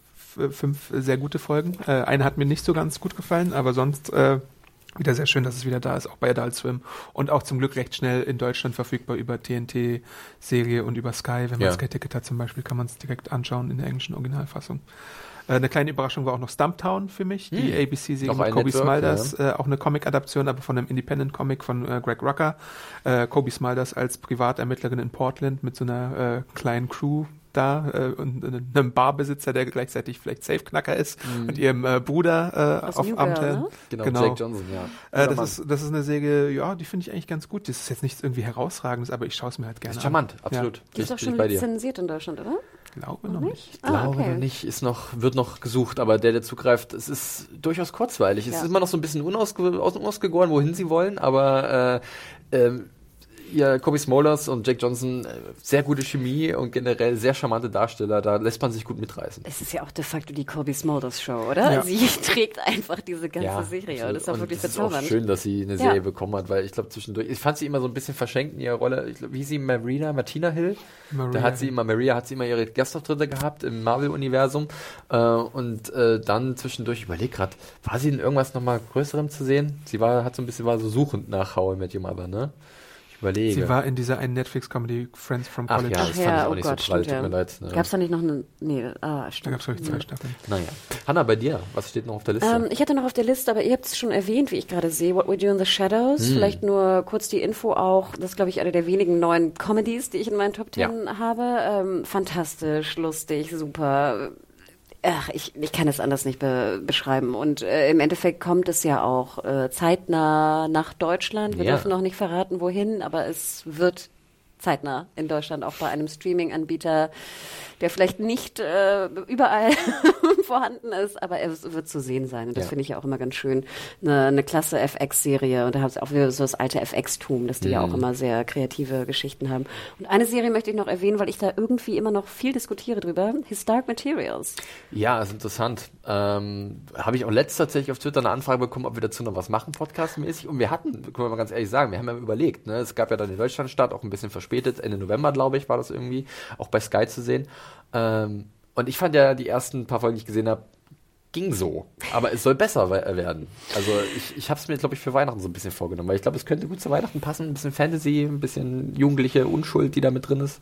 fünf sehr gute Folgen. Äh, eine hat mir nicht so ganz gut gefallen, aber sonst äh, wieder sehr schön, dass es wieder da ist, auch bei Adult Swim. Und auch zum Glück recht schnell in Deutschland verfügbar über TNT-Serie und über Sky. Wenn man Ja. Sky-Ticket hat zum Beispiel, kann man es direkt anschauen in der englischen Originalfassung. Äh, Eine kleine Überraschung war auch noch Stumptown für mich, die Hm. ABC-Serie Noch mit Kobe Network, Smulders, äh, auch eine Comic-Adaption, aber von einem Independent-Comic von äh, Greg Rucker. Äh, Kobe Smulders als Privatermittlerin in Portland mit so einer äh, kleinen Crew da äh, und einem Barbesitzer, der gleichzeitig vielleicht Safeknacker ist und ihrem äh, Bruder äh, Aus auf New Girl, Abenteuer. ne? Genau, Genau. Jake Johnson, ja. Äh, Mann. das, ist, das ist eine Serie, ja, die finde ich eigentlich ganz gut. Das ist jetzt nichts irgendwie herausragendes, aber ich schaue es mir halt gerne ist charmant, an. absolut. Die ist bin schon bei dir. lizenziert in Deutschland, oder? Ja, glaube noch nicht. Ah, glaube okay. noch nicht, ist noch, wird noch gesucht, aber der, der zugreift, es ist durchaus kurzweilig. Es Ja. ist immer noch so ein bisschen unausge, aus- unausgegoren, wohin sie wollen, aber äh, ähm, ja, Kobe Smollers und Jake Johnson, äh, sehr gute Chemie und generell sehr charmante Darsteller. Da lässt man sich gut mitreißen. Es ist ja auch de facto die Kobe Smulders Show, oder? Ja. Sie trägt einfach diese ganze Serie. Und das ist auch wirklich es ist auch bezaubernd. schön, dass sie eine Serie Ja. bekommen hat, weil ich glaube zwischendurch, ich fand sie immer so ein bisschen verschenkt in ihrer Rolle. Ich glaub, wie hieß sie Marina, Martina Hill? Maria da hat sie immer, Maria hat sie immer ihre Gastauftritte gehabt im Marvel-Universum. Äh, und äh, dann zwischendurch, ich überleg grad, war sie in irgendwas nochmal Größerem zu sehen? Sie war, hat so ein bisschen, war so suchend nach How I Met Your Mother, ne? Ich überlege. Sie war in dieser einen Netflix-Comedy Friends from Ach College. ja, Ach das fand ich ja, auch oh nicht Gott, so prall, tut mir ja. leid. Ne? Gab es da nicht noch eine. Nee, ah, Da stimmt. gab es, glaube ich, zwei Staffeln. Naja. Hanna, bei dir, was steht noch auf der Liste? Ähm, ich hatte noch auf der Liste, aber ihr habt es schon erwähnt, wie ich gerade sehe, What We Do in the Shadows. Hm. Vielleicht nur kurz die Info auch. Das ist, glaube ich, eine der wenigen neuen Comedies, die ich in meinen Top Ten habe. Ähm, fantastisch, lustig, super. Ach, ich, ich kann es anders nicht be beschreiben. Und äh, im Endeffekt kommt es ja auch äh, zeitnah nach Deutschland. Wir Ja. dürfen noch nicht verraten, wohin, aber es wird zeitnah in Deutschland auch bei einem Streaming-Anbieter, der vielleicht nicht äh, überall vorhanden ist, aber er wird zu sehen sein. Und das Ja. finde ich ja auch immer ganz schön. Eine, eine klasse FX-Serie. Und da haben sie auch wieder so das alte FX-Tum, dass die ja auch immer sehr kreative Geschichten haben. Und eine Serie möchte ich noch erwähnen, weil ich da irgendwie immer noch viel diskutiere drüber. His Dark Materials. Ja, ist interessant. Ähm, Habe ich auch letzt tatsächlich auf Twitter eine Anfrage bekommen, ob wir dazu noch was machen, podcastmäßig. Und wir hatten, können wir mal ganz ehrlich sagen, wir haben ja überlegt. Ne? Es gab ja dann den Deutschlandstart, auch ein bisschen verspätet. Ende November, glaube ich, war das irgendwie, auch bei Sky zu sehen. Ähm, und ich fand ja die ersten paar Folgen, die ich gesehen habe, ging so. Aber es soll besser we- werden. Also ich, ich habe es mir, glaube ich, für Weihnachten so ein bisschen vorgenommen, weil ich glaube, es könnte gut zu Weihnachten passen. Ein bisschen Fantasy, ein bisschen jugendliche Unschuld, die da mit drin ist.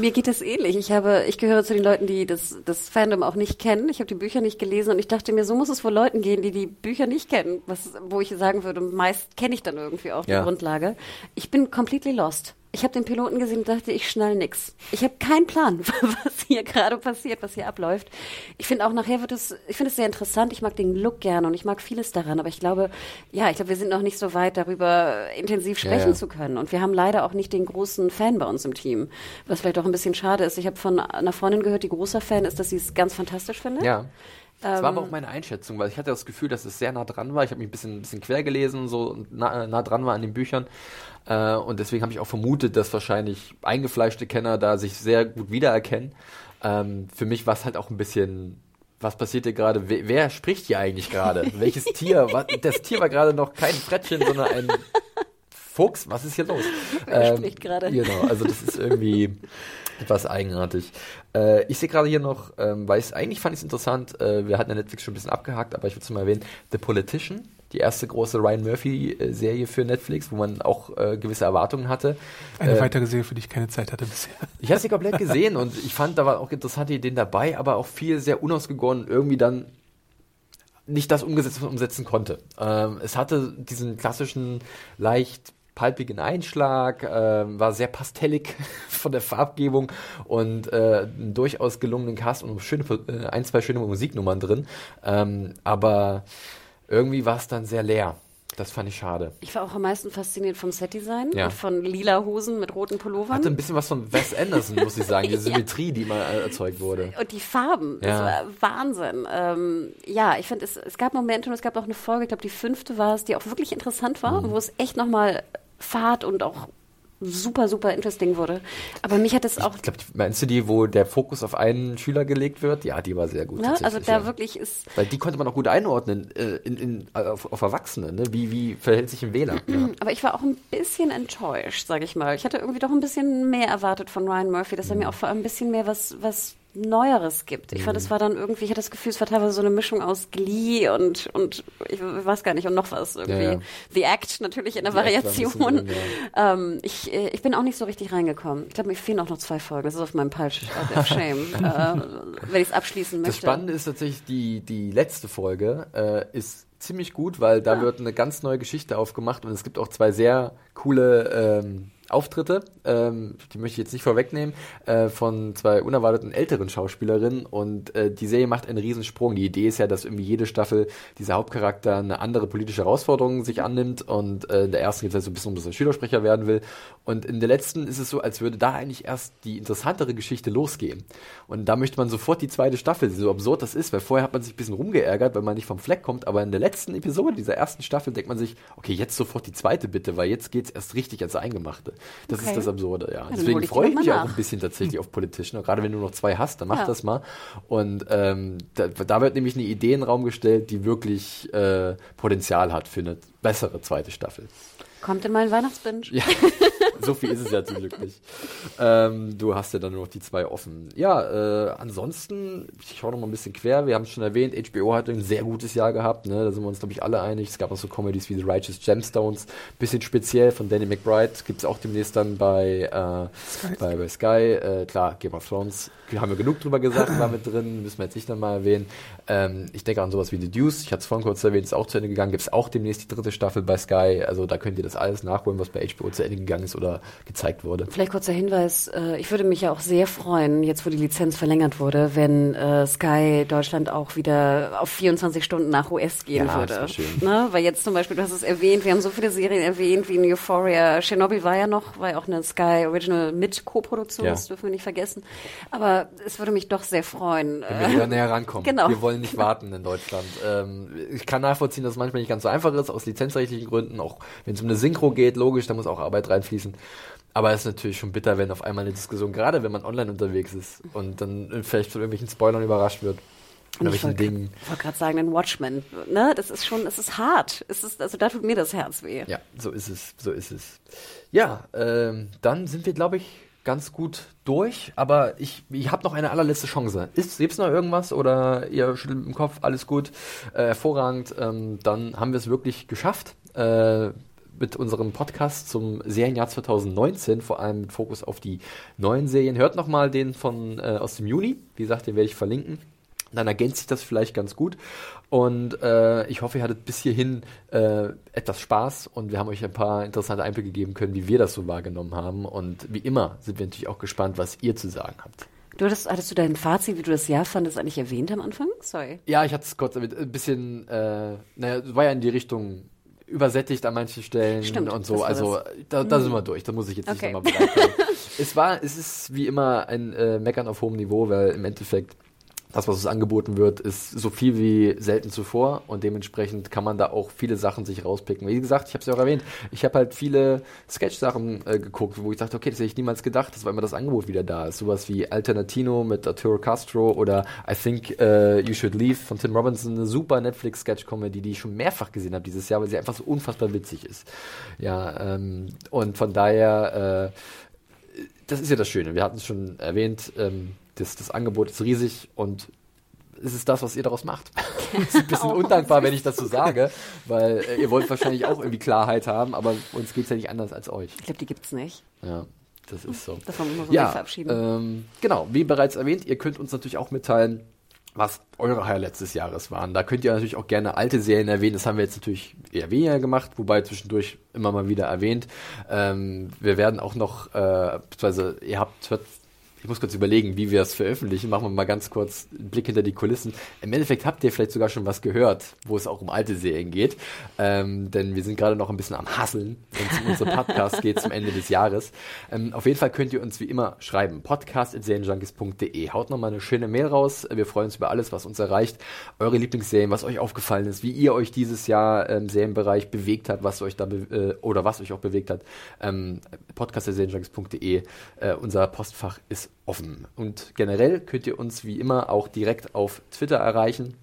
Mir geht es ähnlich. Ich habe, ich gehöre zu den Leuten, die das, das Fandom auch nicht kennen. Ich habe die Bücher nicht gelesen und ich dachte mir, so muss es wohl Leuten gehen, die die Bücher nicht kennen. Was, wo ich sagen würde, meist kenne ich dann irgendwie auch die Ja. Grundlage. Ich bin completely lost. Ich habe den Piloten gesehen und dachte, ich schnall nix. Ich habe keinen Plan, was hier gerade passiert, was hier abläuft. Ich finde auch nachher wird es, ich finde es sehr interessant. Ich mag den Look gerne und ich mag vieles daran, aber ich glaube, ja, ich glaube, wir sind noch nicht so weit, darüber intensiv Ja, sprechen ja. zu können. Und wir haben leider auch nicht den großen Fan bei uns im Team, was vielleicht auch ein bisschen schade ist. Ich habe von einer Freundin gehört, die großer Fan ist, dass sie es ganz fantastisch findet. Ja. Das war aber Ähm, auch meine Einschätzung, weil ich hatte das Gefühl, dass es sehr nah dran war. Ich habe mich ein bisschen, ein bisschen quer gelesen so nah, nah dran war an den Büchern. Äh, und deswegen habe ich auch vermutet, dass wahrscheinlich eingefleischte Kenner da sich sehr gut wiedererkennen. Ähm, für mich war es halt auch ein bisschen, was passiert hier gerade? Wer, wer spricht hier eigentlich gerade? Welches Tier? Was, das Tier war gerade noch kein Frettchen, sondern ein Fuchs. Was ist hier los? Wer spricht gerade? Genau, also das ist irgendwie etwas eigenartig. Äh, ich sehe gerade hier noch, ähm, weil ich eigentlich fand ich es interessant, äh, wir hatten ja Netflix schon ein bisschen abgehakt, aber ich würde es mal erwähnen, The Politician, die erste große Ryan Murphy-Serie für Netflix, wo man auch äh, gewisse Erwartungen hatte. Eine Äh, weitere Serie, für die ich keine Zeit hatte bisher. ich habe sie komplett gesehen und ich fand, da waren auch interessante Ideen dabei, aber auch viel sehr unausgegoren irgendwie dann nicht das umgesetzt, was man umsetzen konnte. Ähm, es hatte diesen klassischen leicht palpigen Einschlag, ähm, war sehr pastellig von der Farbgebung und äh, einen durchaus gelungenen Cast und schöne, äh, ein, zwei schöne Musiknummern drin. Ähm, aber irgendwie war es dann sehr leer. Das fand ich schade. Ich war auch am meisten fasziniert vom Setdesign Ja. und von lila Hosen mit roten Pullovern. Hatte ein bisschen was von Wes Anderson, muss ich sagen, die Symmetrie, die mal äh, erzeugt wurde. Und die Farben, das Ja. war Wahnsinn. Ähm, ja, ich finde, es, es gab Momente und es gab auch eine Folge, ich glaube, die fünfte war es, die auch wirklich interessant war, Mhm. wo es echt nochmal Fahrt und auch super, super interesting wurde. Aber mich hat es auch, Ich glaube, meinst du die, wo der Fokus auf einen Schüler gelegt wird? Ja, die war sehr gut. ne, also da ja. wirklich ist, Weil die konnte man auch gut einordnen äh, in, in, auf, auf Erwachsene. Ne? Wie, wie verhält sich ein Wähler? Ja. aber ich war auch ein bisschen enttäuscht, sage ich mal. Ich hatte irgendwie doch ein bisschen mehr erwartet von Ryan Murphy, dass er Mhm. mir auch vor allem ein bisschen mehr was, was Neueres gibt. Ich fand, Mhm. es war dann irgendwie, ich hatte das Gefühl, es war teilweise so eine Mischung aus Glee und, und ich weiß gar nicht, und noch was irgendwie. Ja, ja. The Act natürlich in der bisschen Variation. drin, ähm, ich, äh, ich bin auch nicht so richtig reingekommen. Ich glaube, mir fehlen auch noch zwei Folgen. Das ist auf meinem Pile of Shame, äh, wenn ich es abschließen möchte. Das Spannende ist tatsächlich, die, die letzte Folge äh, ist ziemlich gut, weil da wird eine ganz neue Geschichte aufgemacht und es gibt auch zwei sehr coole ähm, Auftritte, ähm, die möchte ich jetzt nicht vorwegnehmen, äh, von zwei unerwarteten älteren Schauspielerinnen und äh, die Serie macht einen Riesensprung. Die Idee ist ja, dass irgendwie jede Staffel dieser Hauptcharakter eine andere politische Herausforderung sich annimmt und äh, in der ersten geht es halt so ein bisschen um, dass er Schülersprecher werden will und in der letzten ist es so, als würde da eigentlich erst die interessantere Geschichte losgehen und da möchte man sofort die zweite Staffel, so absurd das ist, weil vorher hat man sich ein bisschen rumgeärgert, weil man nicht vom Fleck kommt, aber in der letzten Episode dieser ersten Staffel denkt man sich, okay, jetzt sofort die zweite bitte, weil jetzt geht's erst richtig ans Eingemachte. Das Okay. ist das Absurde, ja. dann Deswegen freue ich mich auch ein bisschen tatsächlich auf Politician. Und gerade wenn du noch zwei hast, dann mach Ja. das mal. Und ähm, da, da wird nämlich eine Idee in den Raum gestellt, die wirklich äh, Potenzial hat für eine bessere zweite Staffel. Kommt in meinen Weihnachtsbinge. Ja, so viel ist es ja zum Glück nicht. Ähm, du hast ja dann nur noch die zwei offen. Ja, äh, ansonsten, ich schaue noch mal ein bisschen quer. Wir haben es schon erwähnt, HBO hat ein sehr gutes Jahr gehabt. Ne? Da sind wir uns, glaube ich, alle einig. Es gab auch so Comedies wie The Righteous Gemstones. Bisschen speziell von Danny McBride. Gibt es auch demnächst dann bei, äh, bei, bei Sky. Äh, klar, Game of Thrones. Haben wir genug drüber gesagt, war mit drin. Müssen wir jetzt nicht nochmal erwähnen. Ähm, ich denke an sowas wie The Deuce. Ich hatte es vorhin kurz erwähnt, ist auch zu Ende gegangen. Gibt es auch demnächst die dritte Staffel bei Sky. Also da könnt ihr das alles nachholen, was bei HBO zu Ende gegangen ist oder gezeigt wurde. Vielleicht kurzer Hinweis, äh, ich würde mich ja auch sehr freuen, jetzt wo die Lizenz verlängert wurde, wenn äh, Sky Deutschland auch wieder auf 24 Stunden nach US gehen Ja, das würde. wär schön. Ne? Weil jetzt zum Beispiel, du hast es erwähnt, wir haben so viele Serien erwähnt wie in Euphoria. Chernobyl war ja noch, war ja auch eine Sky Original mit Co-Produktion, Ja. das dürfen wir nicht vergessen. Aber es würde mich doch sehr freuen. Wenn wir wieder näher rankommen. Genau. Wir wollen nicht warten in Deutschland. Ähm, ich kann nachvollziehen, dass es manchmal nicht ganz so einfach ist, aus lizenzrechtlichen Gründen. Auch wenn es um eine Synchro geht, logisch, da muss auch Arbeit reinfließen. Aber es ist natürlich schon bitter, wenn auf einmal eine Diskussion, gerade wenn man online unterwegs ist und dann vielleicht von irgendwelchen Spoilern überrascht wird. Und ich wollte gerade sagen, den Watchmen, ne, das ist schon, es ist hart. Es ist, also da tut mir das Herz weh. Ja, so ist es, so ist es. Ja, ähm, dann sind wir, glaube ich, ganz gut durch. Aber ich, ich habe noch eine allerletzte Chance. Ist gibt's noch irgendwas oder ihr schüttelt dem Kopf, alles gut, äh, hervorragend. Ähm, dann haben wir es wirklich geschafft. Äh, mit unserem Podcast zum Serienjahr 2019, vor allem mit Fokus auf die neuen Serien. Hört nochmal den von äh, aus dem Juni. Wie gesagt, den werde ich verlinken. Dann ergänzt sich das vielleicht ganz gut. Und äh, ich hoffe, ihr hattet bis hierhin äh, etwas Spaß und wir haben euch ein paar interessante Einblicke geben können, wie wir das so wahrgenommen haben. Und wie immer sind wir natürlich auch gespannt, was ihr zu sagen habt. Du hattest, hattest du dein Fazit, wie du das Jahr fandest, eigentlich erwähnt am Anfang? Sorry. Ja, ich hatte es kurz ein bisschen, äh, naja, es war ja in die Richtung übersättigt an manchen Stellen Stimmt, und so. Also da, da sind wir durch. Da muss ich jetzt Okay. nicht nochmal es war, es ist wie immer ein äh, Meckern auf hohem Niveau, weil im Endeffekt das, was uns angeboten wird, ist so viel wie selten zuvor und dementsprechend kann man da auch viele Sachen sich rauspicken. Wie gesagt, ich habe es ja auch erwähnt, ich habe halt viele Sketch-Sachen äh, geguckt, wo ich dachte, okay, das hätte ich niemals gedacht, das war immer das Angebot wieder da ist. Sowas wie Alternatino mit Arturo Castro oder I Think uh, You Should Leave von Tim Robinson, eine super Netflix-Sketch-Comedy, die ich schon mehrfach gesehen habe dieses Jahr, weil sie einfach so unfassbar witzig ist. Ja, ähm, und von daher, äh, das ist ja das Schöne. Wir hatten es schon erwähnt, ähm, das, das Angebot ist riesig und es ist das, was ihr daraus macht. Es ist ein bisschen undankbar, wenn ich das so sage, weil äh, ihr wollt wahrscheinlich auch irgendwie Klarheit haben, aber uns geht es ja nicht anders als euch. Ich glaube, die gibt's nicht. Ja, das ist so. Davon muss man sich Ja, verabschieden. ähm, genau, wie bereits erwähnt, ihr könnt uns natürlich auch mitteilen, was eure Highlights des Jahres waren. Da könnt ihr natürlich auch gerne alte Serien erwähnen. Das haben wir jetzt natürlich eher weniger gemacht, wobei zwischendurch immer mal wieder erwähnt. Ähm, wir werden auch noch, äh, beziehungsweise ihr habt, hört, ich muss kurz überlegen, wie wir es veröffentlichen. Machen wir mal ganz kurz einen Blick hinter die Kulissen. Im Endeffekt habt ihr vielleicht sogar schon was gehört, wo es auch um alte Serien geht. Ähm, denn wir sind gerade noch ein bisschen am Hasseln, wenn es um unsere Podcasts geht zum Ende des Jahres. Ähm, auf jeden Fall könnt ihr uns wie immer schreiben. podcast.serienjunkies.de. Haut nochmal eine schöne Mail raus. Wir freuen uns über alles, was uns erreicht. Eure Lieblingsserien, was euch aufgefallen ist, wie ihr euch dieses Jahr im Serienbereich bewegt hat, was euch da äh, oder was euch auch bewegt hat. Ähm, podcast.serienjunkies.de. Äh, unser Postfach ist offen. Und generell könnt ihr uns wie immer auch direkt auf Twitter erreichen.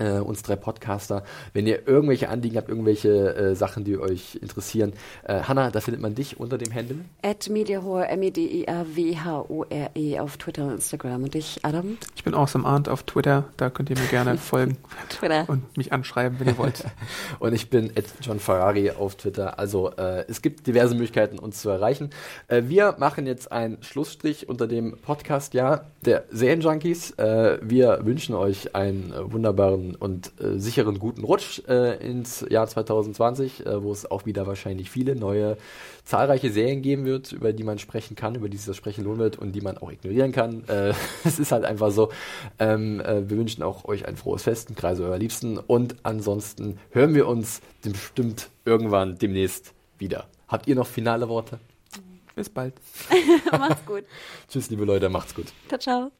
Äh, uns drei Podcaster. Wenn ihr irgendwelche Anliegen habt, irgendwelche äh, Sachen, die euch interessieren. Äh, Hanna, da findet man dich unter dem Handle. At Mediahore, M-E-D-I-A-W-H-O-R-E E auf Twitter und Instagram. Und ich, Adam? Ich bin Awesome Arndt auf Twitter, da könnt ihr mir gerne folgen Twitter. und mich anschreiben, wenn ihr wollt. Und ich bin at John Ferrari auf Twitter. Also äh, es gibt diverse Möglichkeiten, uns zu erreichen. Äh, wir machen jetzt einen Schlussstrich unter dem Podcast-Jahr der Serienjunkies. Äh, wir wünschen euch einen äh, und äh, sicheren guten Rutsch äh, ins Jahr 2020, äh, wo es auch wieder wahrscheinlich viele neue, zahlreiche Serien geben wird, über die man sprechen kann, über die sich das Sprechen lohnen wird und die man auch ignorieren kann. Äh, es ist halt einfach so. Ähm, äh, wir wünschen auch euch ein frohes Fest im Kreise eurer Liebsten und ansonsten hören wir uns bestimmt irgendwann demnächst wieder. Habt ihr noch finale Worte? Bis bald. Macht's gut. Tschüss, liebe Leute, macht's gut. Ciao, ciao.